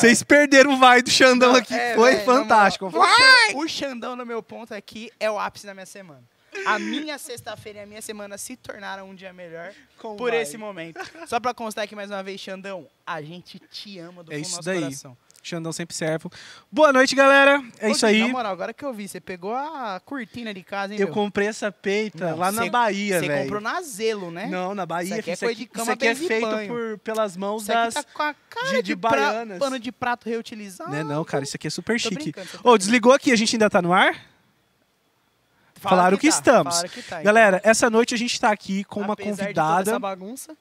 Vocês perderam o vai do Xandão aqui. É, foi véio, fantástico. Vai! O Xandão, no meu ponto aqui, é o ápice da minha semana. A minha sexta-feira e a minha semana se tornaram um dia melhor Com por vai. esse momento. Só pra constar aqui mais uma vez, Xandão, a gente te ama do É fundo do isso nosso daí. coração. Xandão sempre serve. Boa noite, galera. É Ô, isso aí. Na moral, agora que eu vi, você pegou a cortina de casa, hein, Eu meu? comprei essa peita Não, lá na cê- Bahia, Você velho. comprou na Zelo, né? Não, na Bahia. Isso aqui é isso coisa aqui, de cama, isso aqui é beijo e feito banho. por, pelas mãos Isso aqui das... tá com a cara de- de, de pra- baianas. pano de prato reutilizado. Né, não, cara, isso aqui é super Tô chique. brincando, você Ô, brincando. desligou aqui, a gente ainda tá no ar? Falaram que tá, estamos. Falaram que tá, Galera, essa noite a gente tá aqui com então, uma apesar de toda convidada. essa bagunça.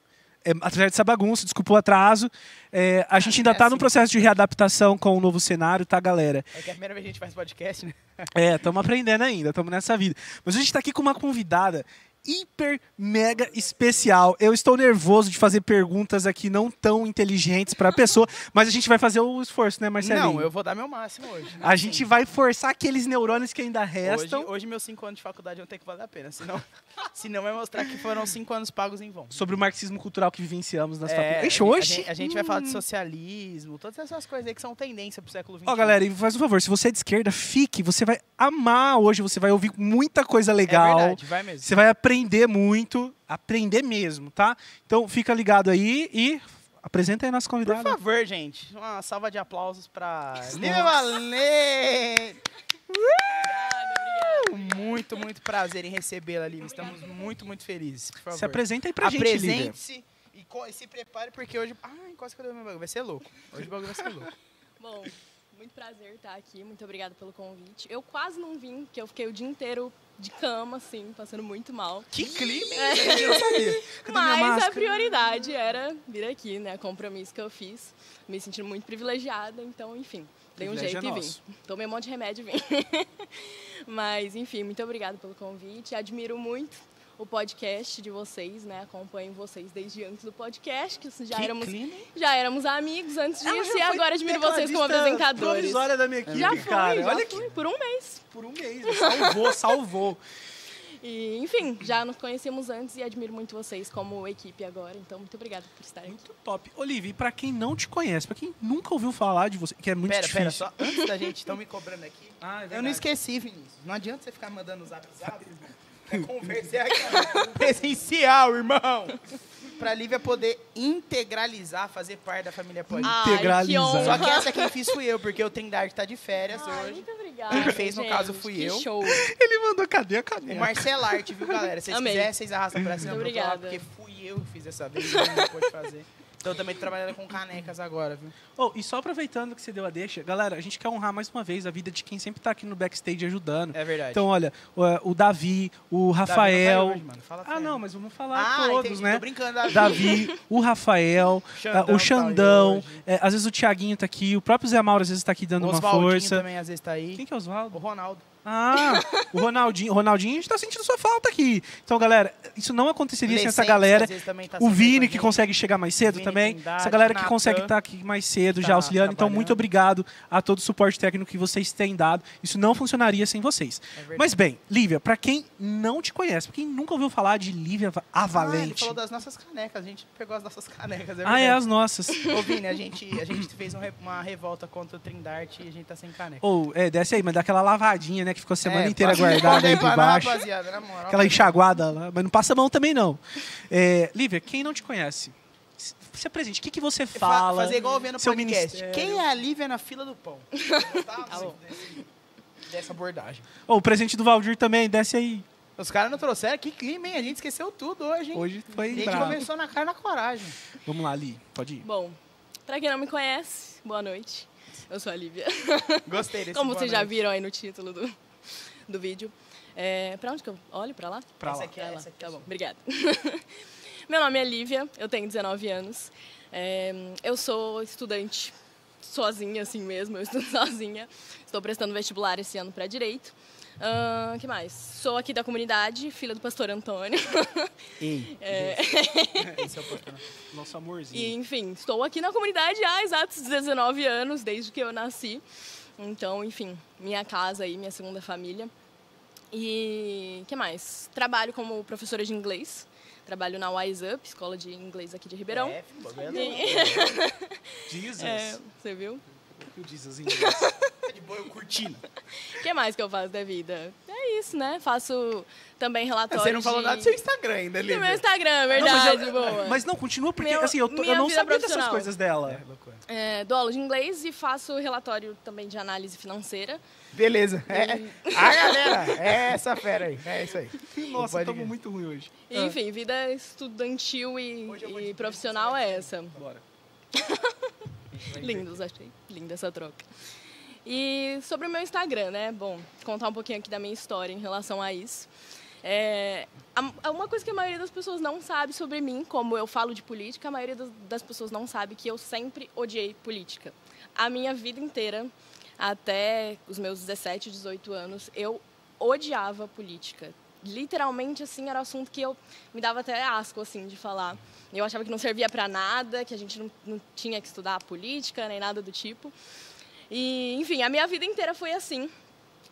É, apesar dessa bagunça, desculpa o atraso. É, a gente ainda é tá assim. no processo de readaptação com o novo cenário, tá, galera? É que é a primeira vez que a gente faz podcast, né? É, estamos aprendendo ainda, estamos nessa vida. Mas a gente tá aqui com uma convidada hiper mega especial. Eu estou nervoso de fazer perguntas aqui não tão inteligentes para a pessoa, mas a gente vai fazer o esforço, né, Marcelinho? Não, eu vou dar meu máximo hoje. A gente vai forçar aqueles neurônios que ainda Hoje, restam. hoje meus cinco anos de faculdade vão ter que valer a pena, senão, senão vai mostrar que foram cinco anos pagos em vão. Sobre o marxismo cultural que vivenciamos nas É, faculdades. Ixi, gente, a hoje? gente- a gente vai falar de socialismo, todas essas coisas aí que são tendência pro século XXI. Ó, galera, e faz um favor, se você é de esquerda, fique, você vai amar hoje, você vai ouvir muita coisa é legal. verdade, vai mesmo. Você vai aprender muito, aprender mesmo, tá? Então fica ligado aí e apresenta aí nossa Por convidada. favor, gente, uma salva de aplausos pra Nossa. Lívia Valente! Muito, muito prazer em recebê-la, Lívia. Estamos muito, muito felizes. Por favor. Se apresenta aí pra gente, Lívia. Apresente-se e, e se prepare, porque hoje. Ai, quase que eu dei meu bagulho. Vai ser louco. Hoje o bagulho vai ser louco. Bom, muito prazer estar aqui. Muito obrigada pelo convite. Eu quase não vim, porque eu fiquei o dia inteiro de cama, assim, passando muito mal. Que clima? É. Eu sabia. Mas a prioridade era vir aqui, né? Compromisso que eu fiz. Me sentindo muito privilegiada, então, enfim. Dei um jeito é e vim. Tomei um monte de remédio e vim. Mas, enfim, muito obrigada pelo convite. Admiro muito o podcast de vocês, né? Acompanho vocês desde antes do podcast, que já Que éramos clima, já éramos amigos antes disso e agora admiro vocês como apresentadores. provisória da minha equipe, Já foi, cara. já Olha fui, que por um mês. por um mês, salvou, salvou. E, enfim, já nos conhecemos antes e admiro muito vocês como equipe agora. Então, muito obrigada por estar aqui. Muito top. Olivia, e pra quem não te conhece, pra quem nunca ouviu falar de você, que é muito Pera, difícil. pera, só antes da gente, estão me cobrando aqui. Ah, é eu não esqueci, Vinícius. Não adianta você ficar mandando zap zap. É aqui. Presencial, irmão. Pra Lívia poder integralizar, fazer parte da família Pode. Ai, Integralizar. que honra. Só que essa quem fiz fui eu, porque o Trindade tá de férias Ai, hoje. muito obrigada. Quem fez, no gente, caso, fui que eu. show. Ele mandou, cadê a O cadeira? Marcelarte, viu, galera? Se vocês Amei. quiserem, vocês arrastam pra cima Muito pro outro lado, obrigada. porque fui eu que fiz essa vez, não pôde fazer. Então eu também tô trabalhando com canecas agora, viu? Oh, e só aproveitando que você deu a deixa, galera, a gente quer honrar mais uma vez a vida de quem sempre tá aqui no backstage ajudando. É verdade. Então, olha, o, o Davi, o Davi não tá Rafael. hoje, mano. Fala ah, não, mas vamos falar Ah, todos, entendi. né? Tô brincando, Davi. Davi, o Rafael, Xandão tá o Xandão, hoje. é, às vezes o Thiaguinho tá aqui, o próprio Zé Mauro às vezes tá aqui dando uma Oswaldinho força. também às vezes tá aí. Quem que é o Oswaldo? O Ronaldo. Ah, o Ronaldinho. O Ronaldinho, a gente tá sentindo sua falta aqui. Então, galera, isso não aconteceria sem essa galera. tá O Vini, que gente. consegue chegar mais cedo Vini também. Trindade, Essa galera que Natan, consegue estar aqui mais cedo, tá já auxiliando. Então, muito obrigado a todo o suporte técnico que vocês têm dado. Isso não funcionaria sem vocês. É. Mas bem, Lívia, pra quem não te conhece, pra quem nunca ouviu falar de Lívia a Ah, ele falou das nossas canecas. A gente pegou as nossas canecas. É ah, é as nossas. Ô, Vini, a gente, a gente fez um uma revolta contra o Trindarte e a gente tá sem caneca. Ou, é, desce aí, mas dá aquela lavadinha, né? Que ficou a semana É, inteira guardada aí por baixo. rapaziada, na moral. Aquela enxaguada lá, mas não passa a mão também, não. É, Lívia, quem não te conhece, se se apresente. O que, que você Fa- fala? Fazer igual eu no seu podcast. ministério. Quem é a Lívia na fila do pão? Tá Tá desse- Dessa abordagem. Ô, o presente do Valdir também, desce aí. Os caras não trouxeram. Que clima, hein? A gente esqueceu tudo hoje, hein? Hoje a foi gente bravo. começou na cara e na coragem. Vamos lá, Li, pode ir. Bom, pra quem não me conhece, boa noite. Eu sou a Lívia. Gostei desse Como vocês já viram aí no título do, do vídeo. É, pra onde que eu olho? Pra lá? Pra Essa lá. aqui é- essa aqui Tá bom, obrigada. Meu nome é Lívia, eu tenho 19 anos. É, eu sou estudante sozinha, assim mesmo, eu estudo sozinha. Estou prestando vestibular esse ano para Direito. O que mais? Sou aqui da comunidade, filha do pastor Antônio. Ei, É, esse é o portão. Nosso amorzinho. e, enfim, estou aqui na comunidade há exatos 19 anos, desde que eu nasci. Então, enfim, minha casa aí, minha segunda família. E que mais? Trabalho como professora de inglês. trabalho na Wise Up, escola de inglês aqui de Ribeirão. É, E-. Jesus. É, você viu? O Jesus em inglês. Tá de boa, eu curtindo. O que mais que eu faço da vida? É isso, né? Faço também relatórios Você não falou de... nada do seu Instagram ainda, Do Lívia. meu Instagram, Não, verdade, mas, eu- boa. mas não, continua porque Meu- assim, eu, tô- eu não sabia dessas coisas dela. É, loucura. É, dou aula de inglês e faço relatório também de análise financeira. Beleza. É, a galera, é essa fera aí. É isso aí. Nossa, estamos muito ruim hoje. E, Enfim, vida estudantil e, e profissional é essa. Bora. Lindos, achei. Linda essa troca. E sobre o meu Instagram, né? Bom, contar um pouquinho aqui da minha história em relação a isso. É, uma coisa que a maioria das pessoas não sabe sobre mim, como eu falo de política, a maioria das, das pessoas não sabe que eu sempre odiei política. A minha vida inteira, até os meus 17, 18 anos, eu odiava política. Literalmente, assim, era um assunto que eu me dava até asco, assim, de falar. Eu achava que não servia para nada, que a gente não, não tinha que estudar política, nem nada do tipo. E, enfim, a minha vida inteira foi assim.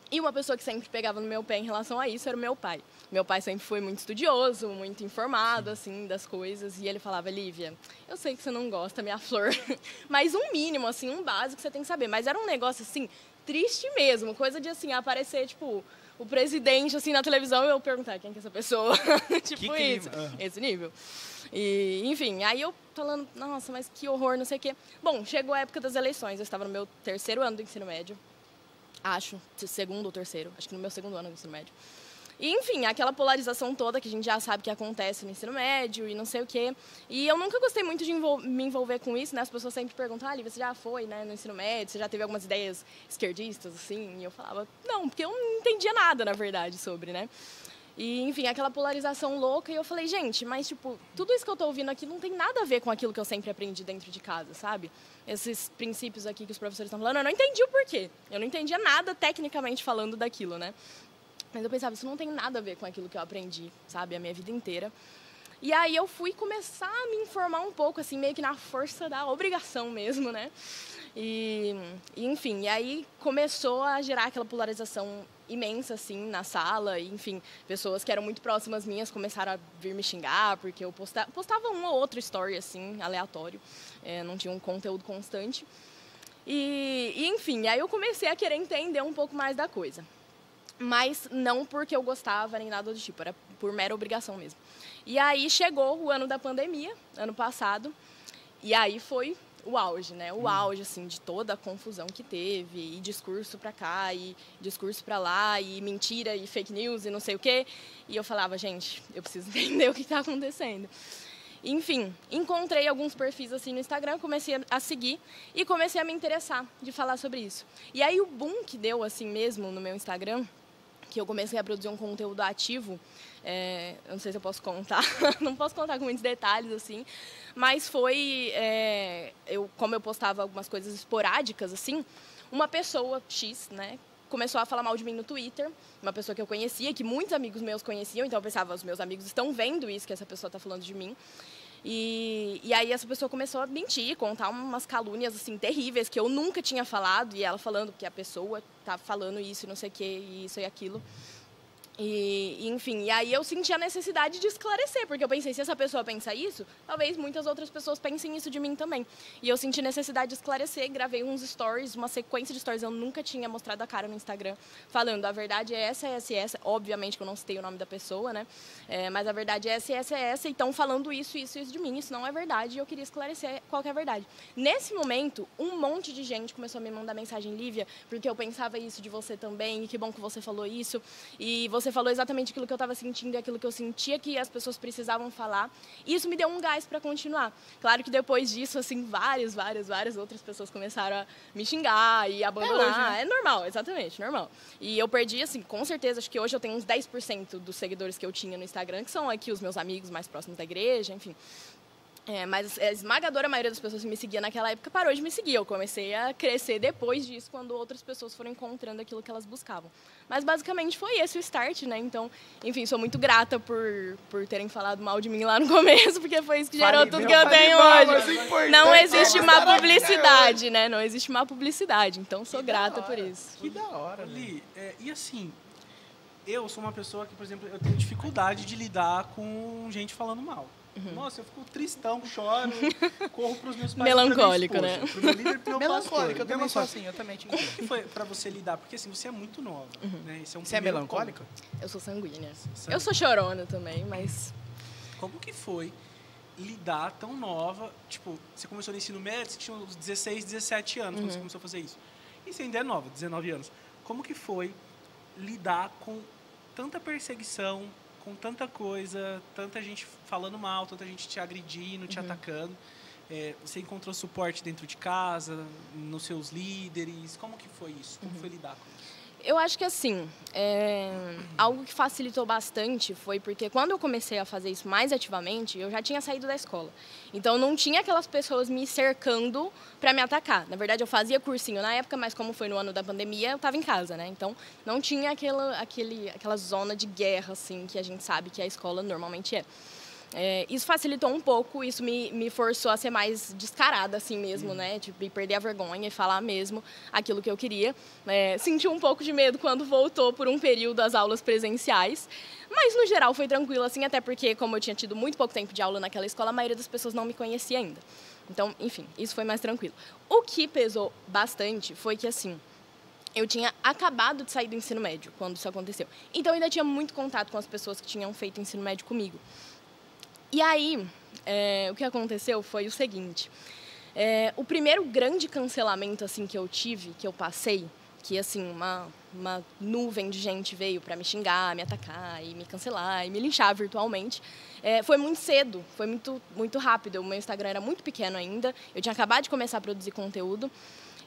E uma pessoa que sempre pegava no meu pé em relação a isso era o meu pai. Meu pai sempre foi muito estudioso, muito informado, assim, das coisas. E ele falava, Lívia, eu sei que você não gosta, minha flor, mas um mínimo, assim, um básico você tem que saber. Mas era um negócio, assim, triste mesmo. Coisa de, assim, aparecer, tipo, o presidente, assim, na televisão e eu perguntar quem que é essa pessoa. tipo clima. isso. Esse nível. E, enfim, aí eu falando, nossa, mas que horror, não sei o quê. Bom, chegou a época das eleições, eu estava no meu terceiro ano do ensino médio. Acho, segundo ou terceiro, acho que no meu segundo ano do ensino médio. E, enfim, aquela polarização toda que a gente já sabe que acontece no ensino médio e não sei o quê. E eu nunca gostei muito de envol- me envolver com isso, né? As pessoas sempre perguntam, ah, Lívia, você já foi né, no ensino médio? Você já teve algumas ideias esquerdistas, assim? E eu falava, não, porque eu não entendia nada, na verdade, sobre, né? E, enfim, aquela polarização louca. E eu falei, gente, mas, tipo, tudo isso que eu tô ouvindo aqui não tem nada a ver com aquilo que eu sempre aprendi dentro de casa, sabe? Esses princípios aqui que os professores estão falando, eu não entendi o porquê. Eu não entendia nada tecnicamente falando daquilo, né? Mas eu pensava, isso não tem nada a ver com aquilo que eu aprendi, sabe? A minha vida inteira. E aí eu fui começar a me informar um pouco, assim, meio que na força da obrigação mesmo, né? E, enfim, e aí começou a gerar aquela polarização imensa, assim, na sala. E, enfim, pessoas que eram muito próximas minhas começaram a vir me xingar, porque eu posta, postava um ou outro story, assim, aleatório. É, não tinha um conteúdo constante. E, e, enfim, aí eu comecei a querer entender um pouco mais da coisa. Mas não porque eu gostava nem nada do tipo, era por mera obrigação mesmo. E aí chegou o ano da pandemia, ano passado, e aí foi o auge, né? O auge, assim, de toda a confusão que teve, e discurso pra cá, e discurso pra lá, e mentira, e fake news, e não sei o quê. E eu falava, gente, eu preciso entender o que está acontecendo. Enfim, encontrei alguns perfis assim no Instagram, comecei a seguir e comecei a me interessar de falar sobre isso. E aí o boom que deu assim mesmo no meu Instagram, que eu comecei a produzir um conteúdo ativo, é, não sei se eu posso contar, não posso contar com muitos detalhes assim, mas foi, é, eu, como eu postava algumas coisas esporádicas assim, uma pessoa X, né, começou a falar mal de mim no Twitter, uma pessoa que eu conhecia, que muitos amigos meus conheciam, então eu pensava, os meus amigos estão vendo isso que essa pessoa está falando de mim. E, e aí essa pessoa começou a mentir, contar umas calúnias assim terríveis que eu nunca tinha falado e ela falando que a pessoa tá falando isso, não sei o que, isso e aquilo. E, enfim, e aí eu senti a necessidade de esclarecer, porque eu pensei, se essa pessoa pensa isso, talvez muitas outras pessoas pensem isso de mim também. E eu senti necessidade de esclarecer, gravei uns stories, uma sequência de stories, eu nunca tinha mostrado a cara no Instagram, falando, a verdade é essa, essa e essa, obviamente que eu não citei o nome da pessoa, né, é, mas a verdade é essa, essa e essa, então falando isso, isso e isso de mim, isso não é verdade, e eu queria esclarecer qual que é a verdade. Nesse momento, um monte de gente começou a me mandar mensagem, Lívia, porque eu pensava isso de você também, e que bom que você falou isso, e você falou exatamente aquilo que eu estava sentindo e aquilo que eu sentia que as pessoas precisavam falar. E isso me deu um gás para continuar. Claro que depois disso, assim, várias, várias, várias outras pessoas começaram a me xingar e abandonar. hoje, né? É normal, exatamente, normal. E eu perdi, assim, com certeza, acho que hoje eu tenho uns 10% dos seguidores que eu tinha no Instagram, que são aqui os meus amigos mais próximos da igreja, enfim. É, mas a esmagadora maioria das pessoas que me seguia naquela época parou de me seguir. Eu comecei a crescer depois disso, quando outras pessoas foram encontrando aquilo que elas buscavam. Mas basicamente foi esse o start, né? Então, enfim, sou muito grata por, por terem falado mal de mim lá no começo, porque foi isso que gerou Fale tudo bem que eu fale tenho mal, hoje. Não é existe má publicidade, né? Não existe má publicidade. Então, sou grata por isso. Que da hora, né? Li, é, e assim, eu sou uma pessoa que, por exemplo, eu tenho dificuldade de lidar com gente falando mal. Uhum. Nossa, eu fico tristão, choro, corro pros meus pais. Melancólico, esposa, né? Pro meu líder, pro meu Melancólico, eu também sou assim, eu também te Como que foi pra você lidar? Porque assim, você é muito nova, né? Esse é um Você é melancólica? Eu sou sanguínea. Eu sou chorona também, mas. Como que foi lidar tão nova? Tipo, você começou no ensino médio, você tinha uns 16, 17 anos Uhum. quando você começou a fazer isso. E você ainda é nova, 19 anos. Como que foi lidar com tanta perseguição, com tanta coisa, tanta gente falando mal, tanta gente te agredindo, Uhum. te atacando? É, você encontrou suporte dentro de casa, nos seus líderes? Como que foi isso? Uhum. Como foi lidar com isso? Eu acho que assim, é, algo que facilitou bastante foi porque quando eu comecei a fazer isso mais ativamente, eu já tinha saído da escola. Então não tinha aquelas pessoas me cercando para me atacar. Na verdade, eu fazia cursinho na época, mas como foi no ano da pandemia, eu estava em casa, né? Então não tinha aquela, aquele, aquela zona de guerra assim que a gente sabe que a escola normalmente é. É, isso facilitou um pouco, isso me, me forçou a ser mais descarada assim mesmo, né? Tipo, e perder a vergonha e falar mesmo aquilo que eu queria. É, senti um pouco de medo quando voltou por um período as aulas presenciais, mas no geral foi tranquilo assim, até porque como eu tinha tido muito pouco tempo de aula naquela escola, a maioria das pessoas não me conhecia ainda. Então, enfim, isso foi mais tranquilo. O que pesou bastante foi que assim, eu tinha acabado de sair do ensino médio quando isso aconteceu. Então eu ainda tinha muito contato com as pessoas que tinham feito ensino médio comigo. E aí, é, o que aconteceu foi o seguinte: é, o primeiro grande cancelamento assim que eu tive, que eu passei, que assim uma uma nuvem de gente veio para me xingar, me atacar e me cancelar e me linchar virtualmente, é, foi muito cedo, foi muito muito rápido. O meu Instagram era muito pequeno ainda, eu tinha acabado de começar a produzir conteúdo.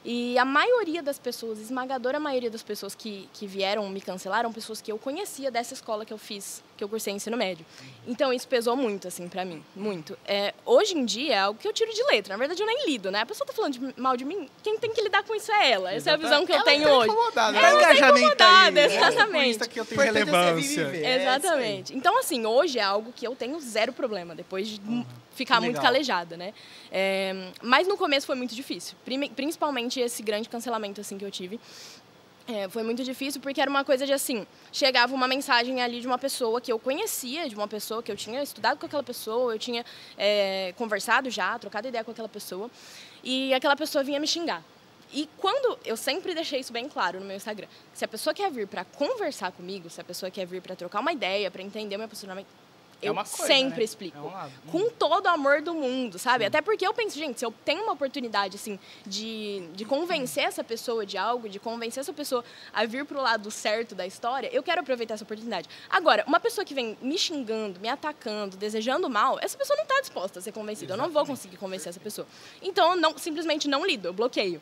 E a maioria das pessoas, esmagadora maioria das pessoas que, que vieram me cancelar, eram pessoas que eu conhecia dessa escola que eu fiz, que eu cursei ensino médio. Então isso pesou muito, assim, pra mim. Muito. É, hoje em dia é algo que eu tiro de letra. Na verdade, eu nem lido, né? A pessoa tá falando de- mal de mim, quem tem que lidar com isso é ela. Essa é a visão que eu Ela tenho tá hoje. incomodada, É né? engajamento incomodada, aí. exatamente. É, isso aqui eu tenho é relevância. É, Exatamente. Então, assim, hoje é algo que eu tenho zero problema, depois de m- ficar Que muito legal. calejada, né? É, mas no começo foi muito difícil. Principalmente esse grande cancelamento, assim, que eu tive. É, foi muito difícil porque era uma coisa de assim, chegava uma mensagem ali de uma pessoa que eu conhecia, de uma pessoa que eu tinha estudado com aquela pessoa, eu tinha é, conversado já, trocado ideia com aquela pessoa, e aquela pessoa vinha me xingar. E quando eu sempre deixei isso bem claro no meu Instagram, se a pessoa quer vir para conversar comigo, se a pessoa quer vir para trocar uma ideia, para entender o meu posicionamento, eu uma coisa, sempre né? explico É um lado. com todo o amor do mundo, sabe? Até porque eu penso, gente, se eu tenho uma oportunidade, assim, de, de convencer essa pessoa de algo, de convencer essa pessoa a vir pro lado certo da história, eu quero aproveitar essa oportunidade. Agora, uma pessoa que vem me xingando, me atacando, desejando mal, essa pessoa não está disposta a ser convencida. Eu não vou conseguir convencer essa pessoa. Então, eu não, simplesmente não lido, eu bloqueio.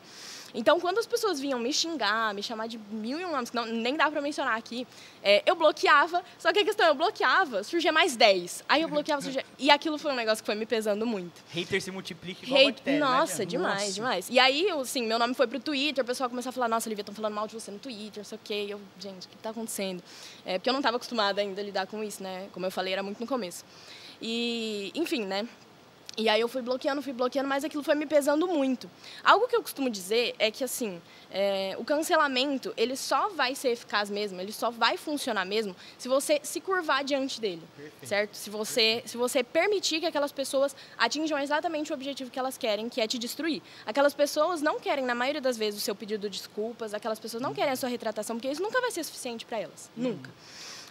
Então, quando as pessoas vinham me xingar, me chamar de mil e um nomes, que não, nem dá pra mencionar aqui, é, eu bloqueava. Só que a questão é, eu bloqueava, surgia mais 10. Aí eu bloqueava, surgia... E aquilo foi um negócio que foi me pesando muito. Hater se multiplica igual Hate- bactéria, né, Nossa, Diana? demais, Nossa. demais. E aí, assim, meu nome foi pro Twitter, o pessoal começou a falar, nossa, Olivia, estão falando mal de você no Twitter, não sei o quê. E eu, gente, o que tá acontecendo? É, porque eu não estava acostumada ainda a lidar com isso, né? Como eu falei, era muito no começo. E, enfim, né? E aí eu fui bloqueando, fui bloqueando, mas aquilo foi me pesando muito. Algo que eu costumo dizer é que, assim, é, o cancelamento, ele só vai ser eficaz mesmo, ele só vai funcionar mesmo se você se curvar diante dele, certo? Se você, se você permitir que aquelas pessoas atinjam exatamente o objetivo que elas querem, que é te destruir. Aquelas pessoas não querem, na maioria das vezes, o seu pedido de desculpas, aquelas pessoas não querem a sua retratação, porque isso nunca vai ser suficiente para elas, nunca.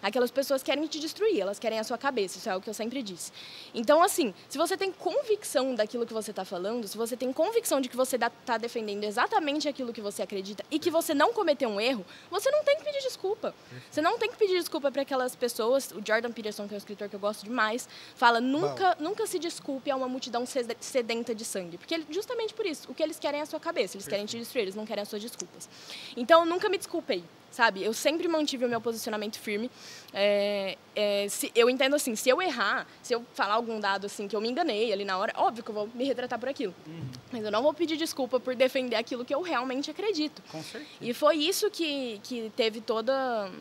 Aquelas pessoas querem te destruir, elas querem a sua cabeça, isso é o que eu sempre disse. Então, assim, se você tem convicção daquilo que você está falando, se você tem convicção de que você está defendendo exatamente aquilo que você acredita e que você não cometeu um erro, você não tem que pedir desculpa. Você não tem que pedir desculpa para aquelas pessoas. O Jordan Peterson, que é um escritor que eu gosto demais, fala: nunca, nunca se desculpe a uma multidão sede- sedenta de sangue. Porque justamente por isso, o que eles querem é a sua cabeça, eles querem te destruir, eles não querem as suas desculpas. Então, nunca me desculpei sabe? Eu sempre mantive o meu posicionamento firme. É, é, se, eu entendo assim, se eu errar, se eu falar algum dado assim que eu me enganei ali na hora, óbvio que eu vou me retratar por aquilo. Mas eu não vou pedir desculpa por defender aquilo que eu realmente acredito. Com certeza. E foi isso que, que teve toda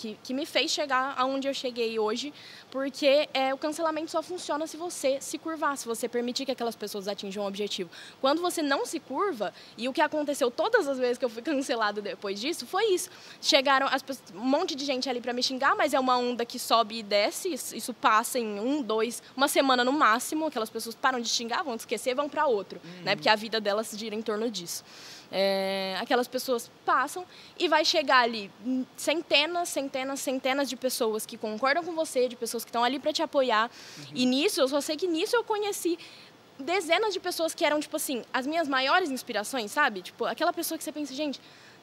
que, que me fez chegar aonde eu cheguei hoje, porque é, o cancelamento só funciona se você se curvar, se você permitir que aquelas pessoas atinjam um objetivo. Quando você não se curva, e o que aconteceu todas as vezes que eu fui cancelado depois disso, foi isso. Chegaram as, um monte de gente ali para me xingar, mas é uma onda que sobe e desce, isso, isso, passa em um, dois, uma semana no máximo, aquelas pessoas param de xingar, vão esquecer, vão para outro, uhum. né? Porque a vida delas gira em torno disso. É, aquelas pessoas passam e vai chegar ali centenas, centenas, centenas de pessoas que concordam com você, de pessoas que estão ali para te apoiar. Uhum. E nisso, eu só sei que nisso eu conheci dezenas de pessoas que eram, tipo assim, as minhas maiores inspirações, sabe? Tipo, aquela pessoa que você pensa, gente,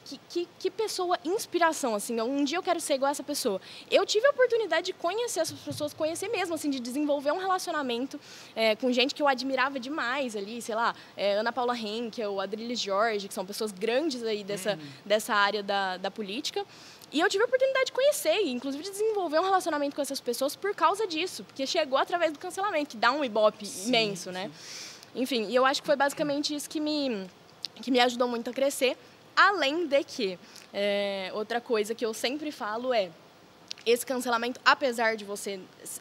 que, que, que, pessoa inspiração, assim, um dia eu quero ser igual a essa pessoa. Eu tive a oportunidade de conhecer essas pessoas, conhecer mesmo, assim, de desenvolver um relacionamento é, com gente que eu admirava demais ali, sei lá, é, Ana Paula Henkel, Adriles Jorge, que são pessoas grandes aí dessa, uhum. dessa área da, da política. E eu tive a oportunidade de conhecer, inclusive de desenvolver um relacionamento com essas pessoas por causa disso, porque chegou através do cancelamento, que dá um ibope sim, imenso, né? Enfim, e eu acho que foi basicamente isso que me, que me ajudou muito a crescer. Além de que, é, outra coisa que eu sempre falo é, esse cancelamento, apesar de você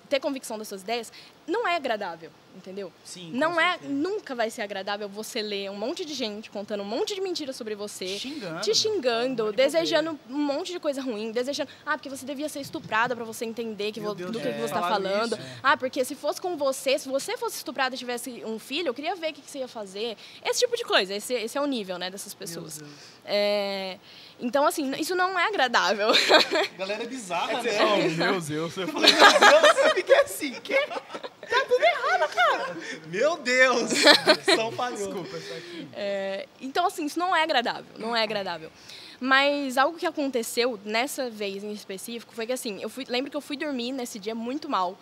ter convicção das suas ideias, não é agradável entendeu? Sim. Não é, nunca vai ser agradável você ler um monte de gente contando um monte de mentiras sobre você, xingando, te xingando, desejando um monte de coisa ruim, desejando, ah, porque você devia ser estuprada para você entender que do que, que você está falando. Isso, é. Ah, porque se fosse com você, se você fosse estuprada e tivesse um filho, eu queria ver o que, que você ia fazer. Esse tipo de coisa, esse, esse é o nível, né, dessas pessoas. É, então, assim, isso não é agradável. Galera é bizarra, é, né? Oh, meu Deus, eu falei, meu Deus, eu fiquei assim, que? Tá tudo errado, cara. Meu Deus! São falhou. Desculpa, isso aqui. É, então, assim, isso não é agradável. Não é agradável. Mas algo que aconteceu nessa vez em específico foi que, assim, eu fui, lembro que eu fui dormir nesse dia muito mal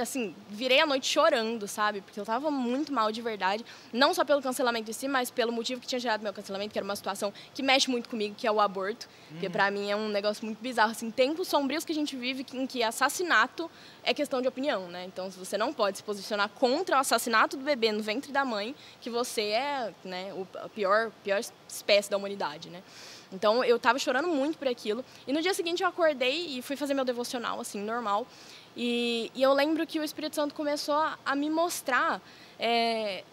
assim, virei a noite chorando, sabe? Porque eu tava muito mal de verdade. Não só pelo cancelamento em si, mas pelo motivo que tinha gerado meu cancelamento, que era uma situação que mexe muito comigo, que é o aborto. Uhum. Que para mim é um negócio muito bizarro. Assim, tempos sombrios que a gente vive em que assassinato é questão de opinião, né? Então, se você não pode se posicionar contra o assassinato do bebê no ventre da mãe, que você é, né, a pior, pior espécie da humanidade, né? Então, eu tava chorando muito por aquilo. E no dia seguinte eu acordei e fui fazer meu devocional, assim, normal. E, e eu lembro que o Espírito Santo começou a, me mostrar é,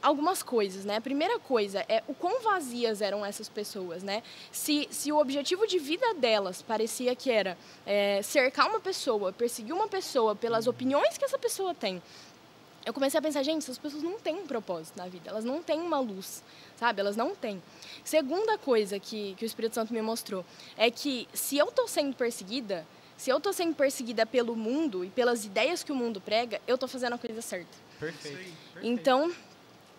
algumas coisas, né? A primeira coisa é o quão vazias eram essas pessoas, né? Se, se o objetivo de vida delas parecia que era é, cercar uma pessoa, perseguir uma pessoa pelas opiniões que essa pessoa tem, eu comecei a pensar, gente, essas pessoas não têm um propósito na vida, elas não têm uma luz, sabe? Elas não têm. Segunda coisa que, que o Espírito Santo me mostrou é que se eu estou sendo perseguida, se eu estou sendo perseguida pelo mundo e pelas ideias que o mundo prega, eu estou fazendo a coisa certa. Perfeito. Então,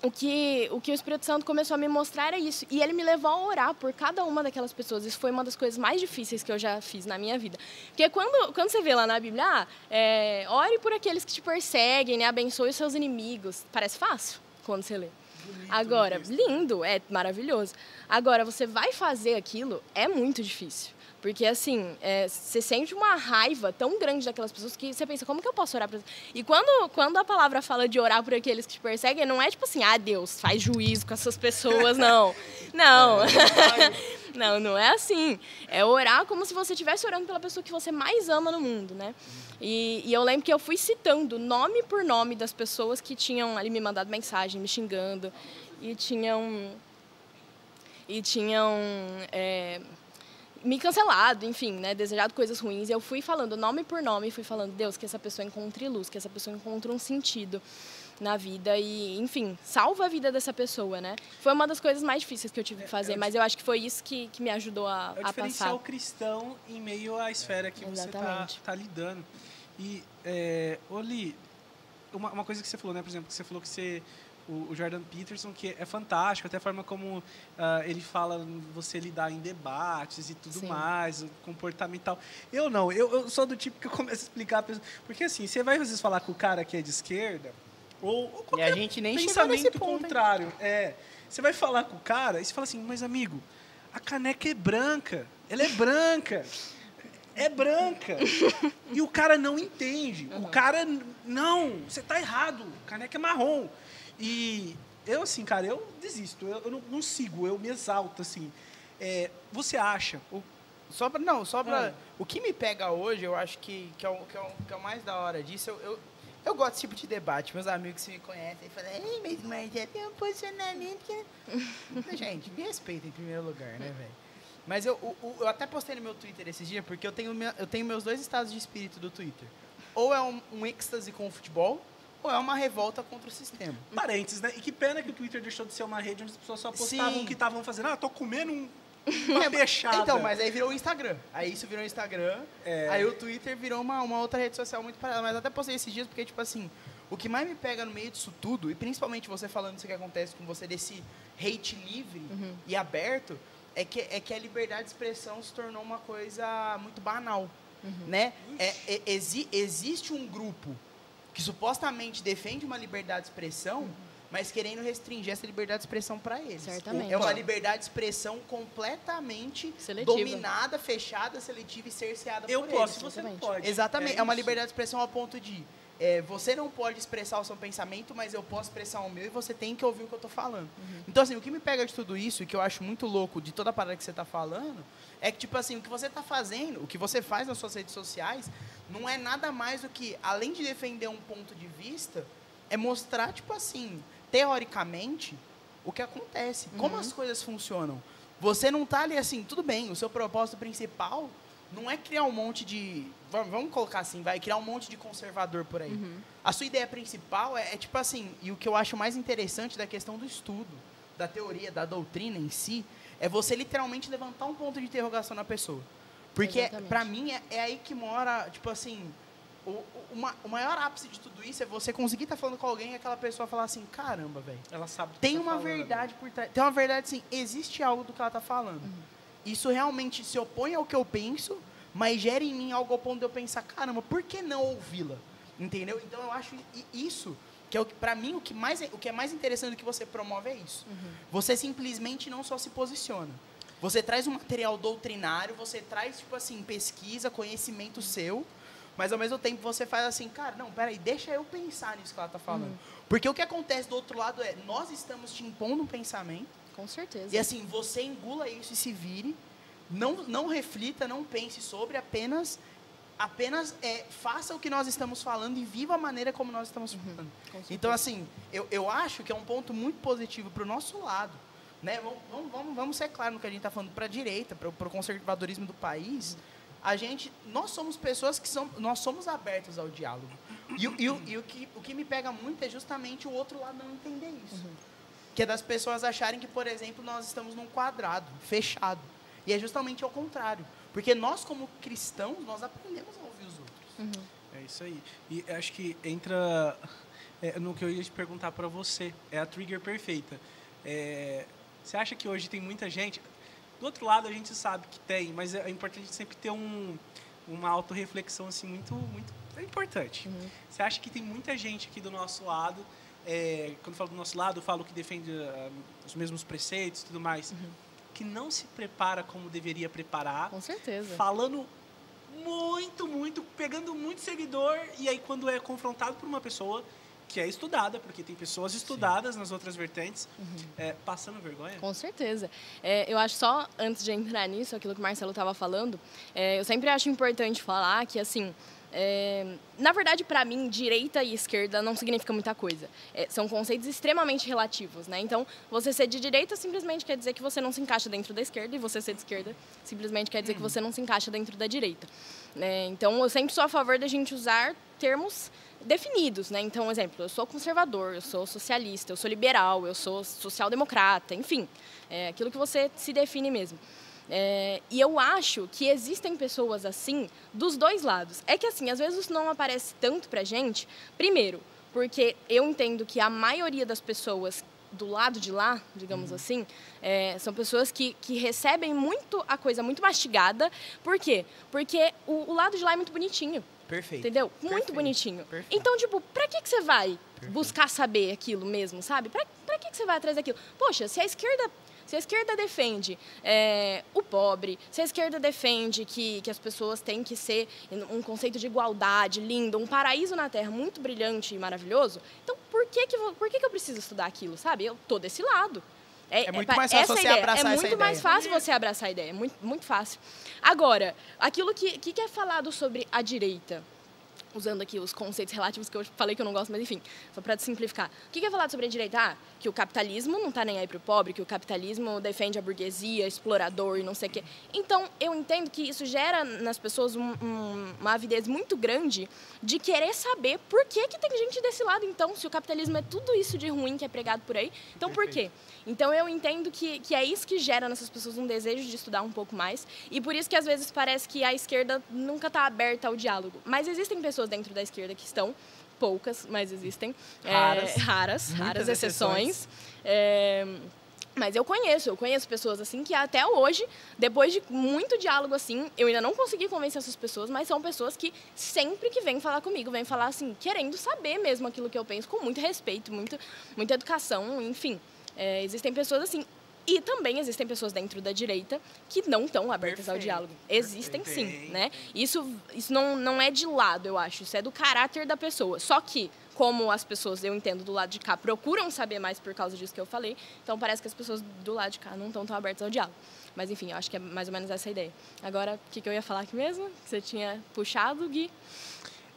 o que, o que o Espírito Santo começou a me mostrar era isso. E ele me levou a orar por cada uma daquelas pessoas. Isso foi uma das coisas mais difíceis que eu já fiz na minha vida. Porque quando, quando você vê lá na Bíblia, ah, é, ore por aqueles que te perseguem, né, abençoe os seus inimigos. Parece fácil quando você lê. Bonito Agora, lindo, é maravilhoso. Agora, você vai fazer aquilo, é muito difícil. Porque, assim, é, você sente uma raiva tão grande daquelas pessoas que você pensa, como que eu posso orar por E quando, quando a palavra fala de orar por aqueles que te perseguem, não é tipo assim, ah, Deus, faz juízo com essas pessoas, não. Não. É, não, não é assim. É orar como se você estivesse orando pela pessoa que você mais ama no mundo, né? E, e, eu lembro que eu fui citando nome por nome das pessoas que tinham ali me mandado mensagem, me xingando, e tinham. E tinham. É, me cancelado, enfim, né, desejado coisas ruins. Eu fui falando nome por nome, fui falando, Deus, que essa pessoa encontre luz, que essa pessoa encontre um sentido na vida e, enfim, salva a vida dessa pessoa, né? Foi uma das coisas mais difíceis que eu tive que fazer, é, é mas eu acho que foi isso que, que me ajudou a, é a passar. o cristão em meio à esfera que Exatamente. você está tá lidando. E, é, Oli, uma, uma coisa que você falou, né, por exemplo, que você falou que você o, o Jordan Peterson, que é fantástico, até a forma como uh, ele fala você lidar em debates e tudo Sim. mais, o comportamental. Eu não, eu, eu, sou do tipo que eu começo a explicar, porque assim, você vai às vezes falar com o cara que é de esquerda, ou, ou qualquer e a gente nem pensamento contrário. Hein? É, você vai falar com o cara e você fala assim, mas amigo, a caneca é branca, ela é branca é branca. e o cara não entende. Uhum. O cara, não, você está errado. Caneca é marrom. E eu, assim, cara, eu desisto. Eu, eu não, não, sigo, eu me exalto, assim. É, você acha, ou Só pra, não, só pra. Ah. O que me pega hoje, eu acho que, que, é, o, que, é, o, que é o mais da hora disso, eu, eu, eu gosto desse tipo de debate. Meus amigos que me conhecem falam, ei, mas Marcia tem um posicionamento que. Gente, me respeita em primeiro lugar, né, velho? Mas eu, o- o- eu até postei no meu Twitter esses dias, porque eu tenho, minha- eu tenho meus dois estados de espírito do Twitter. Ou é um, um êxtase com o futebol, ou é uma revolta contra o sistema. Parênteses, né? E que pena que o Twitter deixou de ser uma rede onde as pessoas só postavam Sim. o que estavam fazendo. Ah, tô comendo um, uma peixada. Então, mas aí virou o Instagram. Aí isso virou o Instagram. É. Aí o Twitter virou uma, uma outra rede social muito paralela. Mas até postei esses dias porque, tipo assim, o que mais me pega no meio disso tudo, e principalmente você falando isso que acontece com você, desse hate livre e aberto, é que, é que a liberdade de expressão se tornou uma coisa muito banal. Né? É, é- exi- existe um grupo que supostamente defende uma liberdade de expressão, mas querendo restringir essa liberdade de expressão para eles. Certamente. É uma liberdade de expressão completamente Seletiva. dominada, fechada, seletiva e cerceada Eu por posso, eles. você não Exatamente. pode. Exatamente. É, uma isso. liberdade de expressão ao ponto de é, você não pode expressar o seu pensamento, mas eu posso expressar o meu e você tem que ouvir o que eu tô falando. Então, assim, o que me pega de tudo isso e que eu acho muito louco de toda a parada que você tá falando é que, tipo assim, o que você tá fazendo, o que você faz nas suas redes sociais, não é nada mais do que, além de defender um ponto de vista, é mostrar, tipo assim, teoricamente, o que acontece, como as coisas funcionam. Você não tá ali assim, tudo bem, o seu propósito principal não é criar um monte de. va- Vamos colocar assim, vai criar um monte de conservador por aí. A sua ideia principal é, é tipo assim, e o que eu acho mais interessante da questão do estudo, da teoria, da doutrina em si, é você literalmente levantar um ponto de interrogação na pessoa. Porque, pra mim, é, é aí que mora, tipo assim, o, o, uma- o maior ápice de tudo isso é você conseguir estar falando com alguém e aquela pessoa falar assim, caramba, velho. Ela sabe Tem tá uma falando. verdade por trás. Tem uma verdade, sim. Existe algo do que ela está falando. Isso realmente se opõe ao que eu penso, mas gera em mim algo ao ponto de eu pensar, caramba, por que não ouvi-la? Entendeu? Então eu acho isso que é o que para mim o que mais é- o que é mais interessante do que você promove é isso. Você simplesmente não só se posiciona. Você traz um material doutrinário, você traz tipo assim pesquisa, conhecimento seu, mas ao mesmo tempo você faz assim, cara, não, peraí, deixa eu pensar nisso que ela está falando. Porque o que acontece do outro lado é, nós estamos te impondo um pensamento, Com certeza. e assim, você engula isso e se vire, não, não reflita, não pense sobre, apenas apenas é, faça o que nós estamos falando e viva a maneira como nós estamos falando. Uhum. certeza. Então, assim, eu, eu acho que é um ponto muito positivo para o nosso lado. Né? Vamos, vamos, vamos, ser claros no que a gente está falando para a direita, para o conservadorismo do país. A gente, nós somos pessoas que são, nós somos abertos ao diálogo. E, o- e, o- e o, que, o que me pega muito é justamente o outro lado não entender isso. Que é das pessoas acharem que, por exemplo, nós estamos num quadrado, fechado. E é justamente ao contrário. Porque nós, como cristãos, nós aprendemos a ouvir os outros. É isso aí. E acho que entra é, no que eu ia te perguntar para você. É a trigger perfeita. É, você acha que hoje tem muita gente... Do outro lado, a gente sabe que tem, mas é importante sempre ter um, uma autorreflexão assim, muito, muito é importante. Você acha que tem muita gente aqui do nosso lado... é, quando falo do nosso lado, eu falo que defende ah, os mesmos preceitos e tudo mais, que não se prepara como deveria preparar, Com certeza. falando muito, muito, pegando muito seguidor, e aí quando é confrontado por uma pessoa que é estudada, porque tem pessoas estudadas nas outras vertentes, é, passando vergonha. Com certeza. É, eu acho só, antes de entrar nisso, aquilo que o Marcelo estava falando, é, eu sempre acho importante falar que, assim, é, na verdade, para mim, direita e esquerda não significa muita coisa. É, são conceitos extremamente relativos, né? Então, você ser de direita simplesmente quer dizer que você não se encaixa dentro da esquerda, e você ser de esquerda simplesmente quer dizer que você não se encaixa dentro da direita. né? Então, eu sempre sou a favor da gente usar termos definidos, né? Então, exemplo, eu sou conservador, eu sou socialista, eu sou liberal, eu sou social-democrata, enfim, é aquilo que você se define mesmo. É, e eu acho que existem pessoas assim dos dois lados. É que assim, às vezes isso não aparece tanto pra gente. Primeiro, porque eu entendo que a maioria das pessoas do lado de lá, digamos assim, é, são pessoas que, que recebem muito a coisa muito mastigada. Por quê? Porque o, o lado de lá é muito bonitinho. Perfeito. Entendeu? Muito Perfeito. bonitinho. Perfeito. Então, tipo, pra que, que você vai buscar saber aquilo mesmo, sabe? Pra, pra que, que você vai atrás daquilo? Poxa, se a esquerda. Se a esquerda defende é, o pobre, se a esquerda defende que, que as pessoas têm que ser um conceito de igualdade lindo, um paraíso na Terra muito brilhante e maravilhoso, então por que, que, por que, que eu preciso estudar aquilo, sabe? Eu tô desse lado. É muito pa- mais fácil essa você ideia. abraçar É muito mais ideia. fácil você abraçar a ideia. É muito, muito fácil. Agora, aquilo que que é falado sobre a direita, usando aqui os conceitos relativos que eu falei que eu não gosto, mas enfim, só para simplificar. O que é falado sobre a direita? Ah, que o capitalismo não está nem aí para o pobre, que o capitalismo defende a burguesia, explorador e não sei o quê. Então, eu entendo que isso gera nas pessoas um- um- uma avidez muito grande de querer saber por que, que tem gente desse lado, então, se o capitalismo é tudo isso de ruim que é pregado por aí, então por quê? Então, eu entendo que, que é isso que gera nessas pessoas um desejo de estudar um pouco mais, e por isso que às vezes parece que a esquerda nunca está aberta ao diálogo. Mas existem pessoas dentro da esquerda que estão, poucas, mas existem, é, Raras. raras, Muitas raras exceções. exceções. É, mas eu conheço, eu conheço pessoas assim que até hoje, depois de muito diálogo assim, eu ainda não consegui convencer essas pessoas, mas são pessoas que sempre que vêm falar comigo, vêm falar assim, querendo saber mesmo aquilo que eu penso, com muito respeito, muito, muita educação, enfim. É, existem pessoas assim. E também existem pessoas dentro da direita que não estão abertas ao Perfeito, diálogo. Existem sim, perfeito. né? Isso, isso não, não é de lado, eu acho. Isso é do caráter da pessoa. Só que, como as pessoas, eu entendo, do lado de cá, procuram saber mais por causa disso que eu falei, então parece que as pessoas do lado de cá não estão tão abertas ao diálogo. Mas enfim, eu acho que é mais ou menos essa a ideia. Agora, o que, que eu ia falar aqui mesmo? Que você tinha puxado, Gui?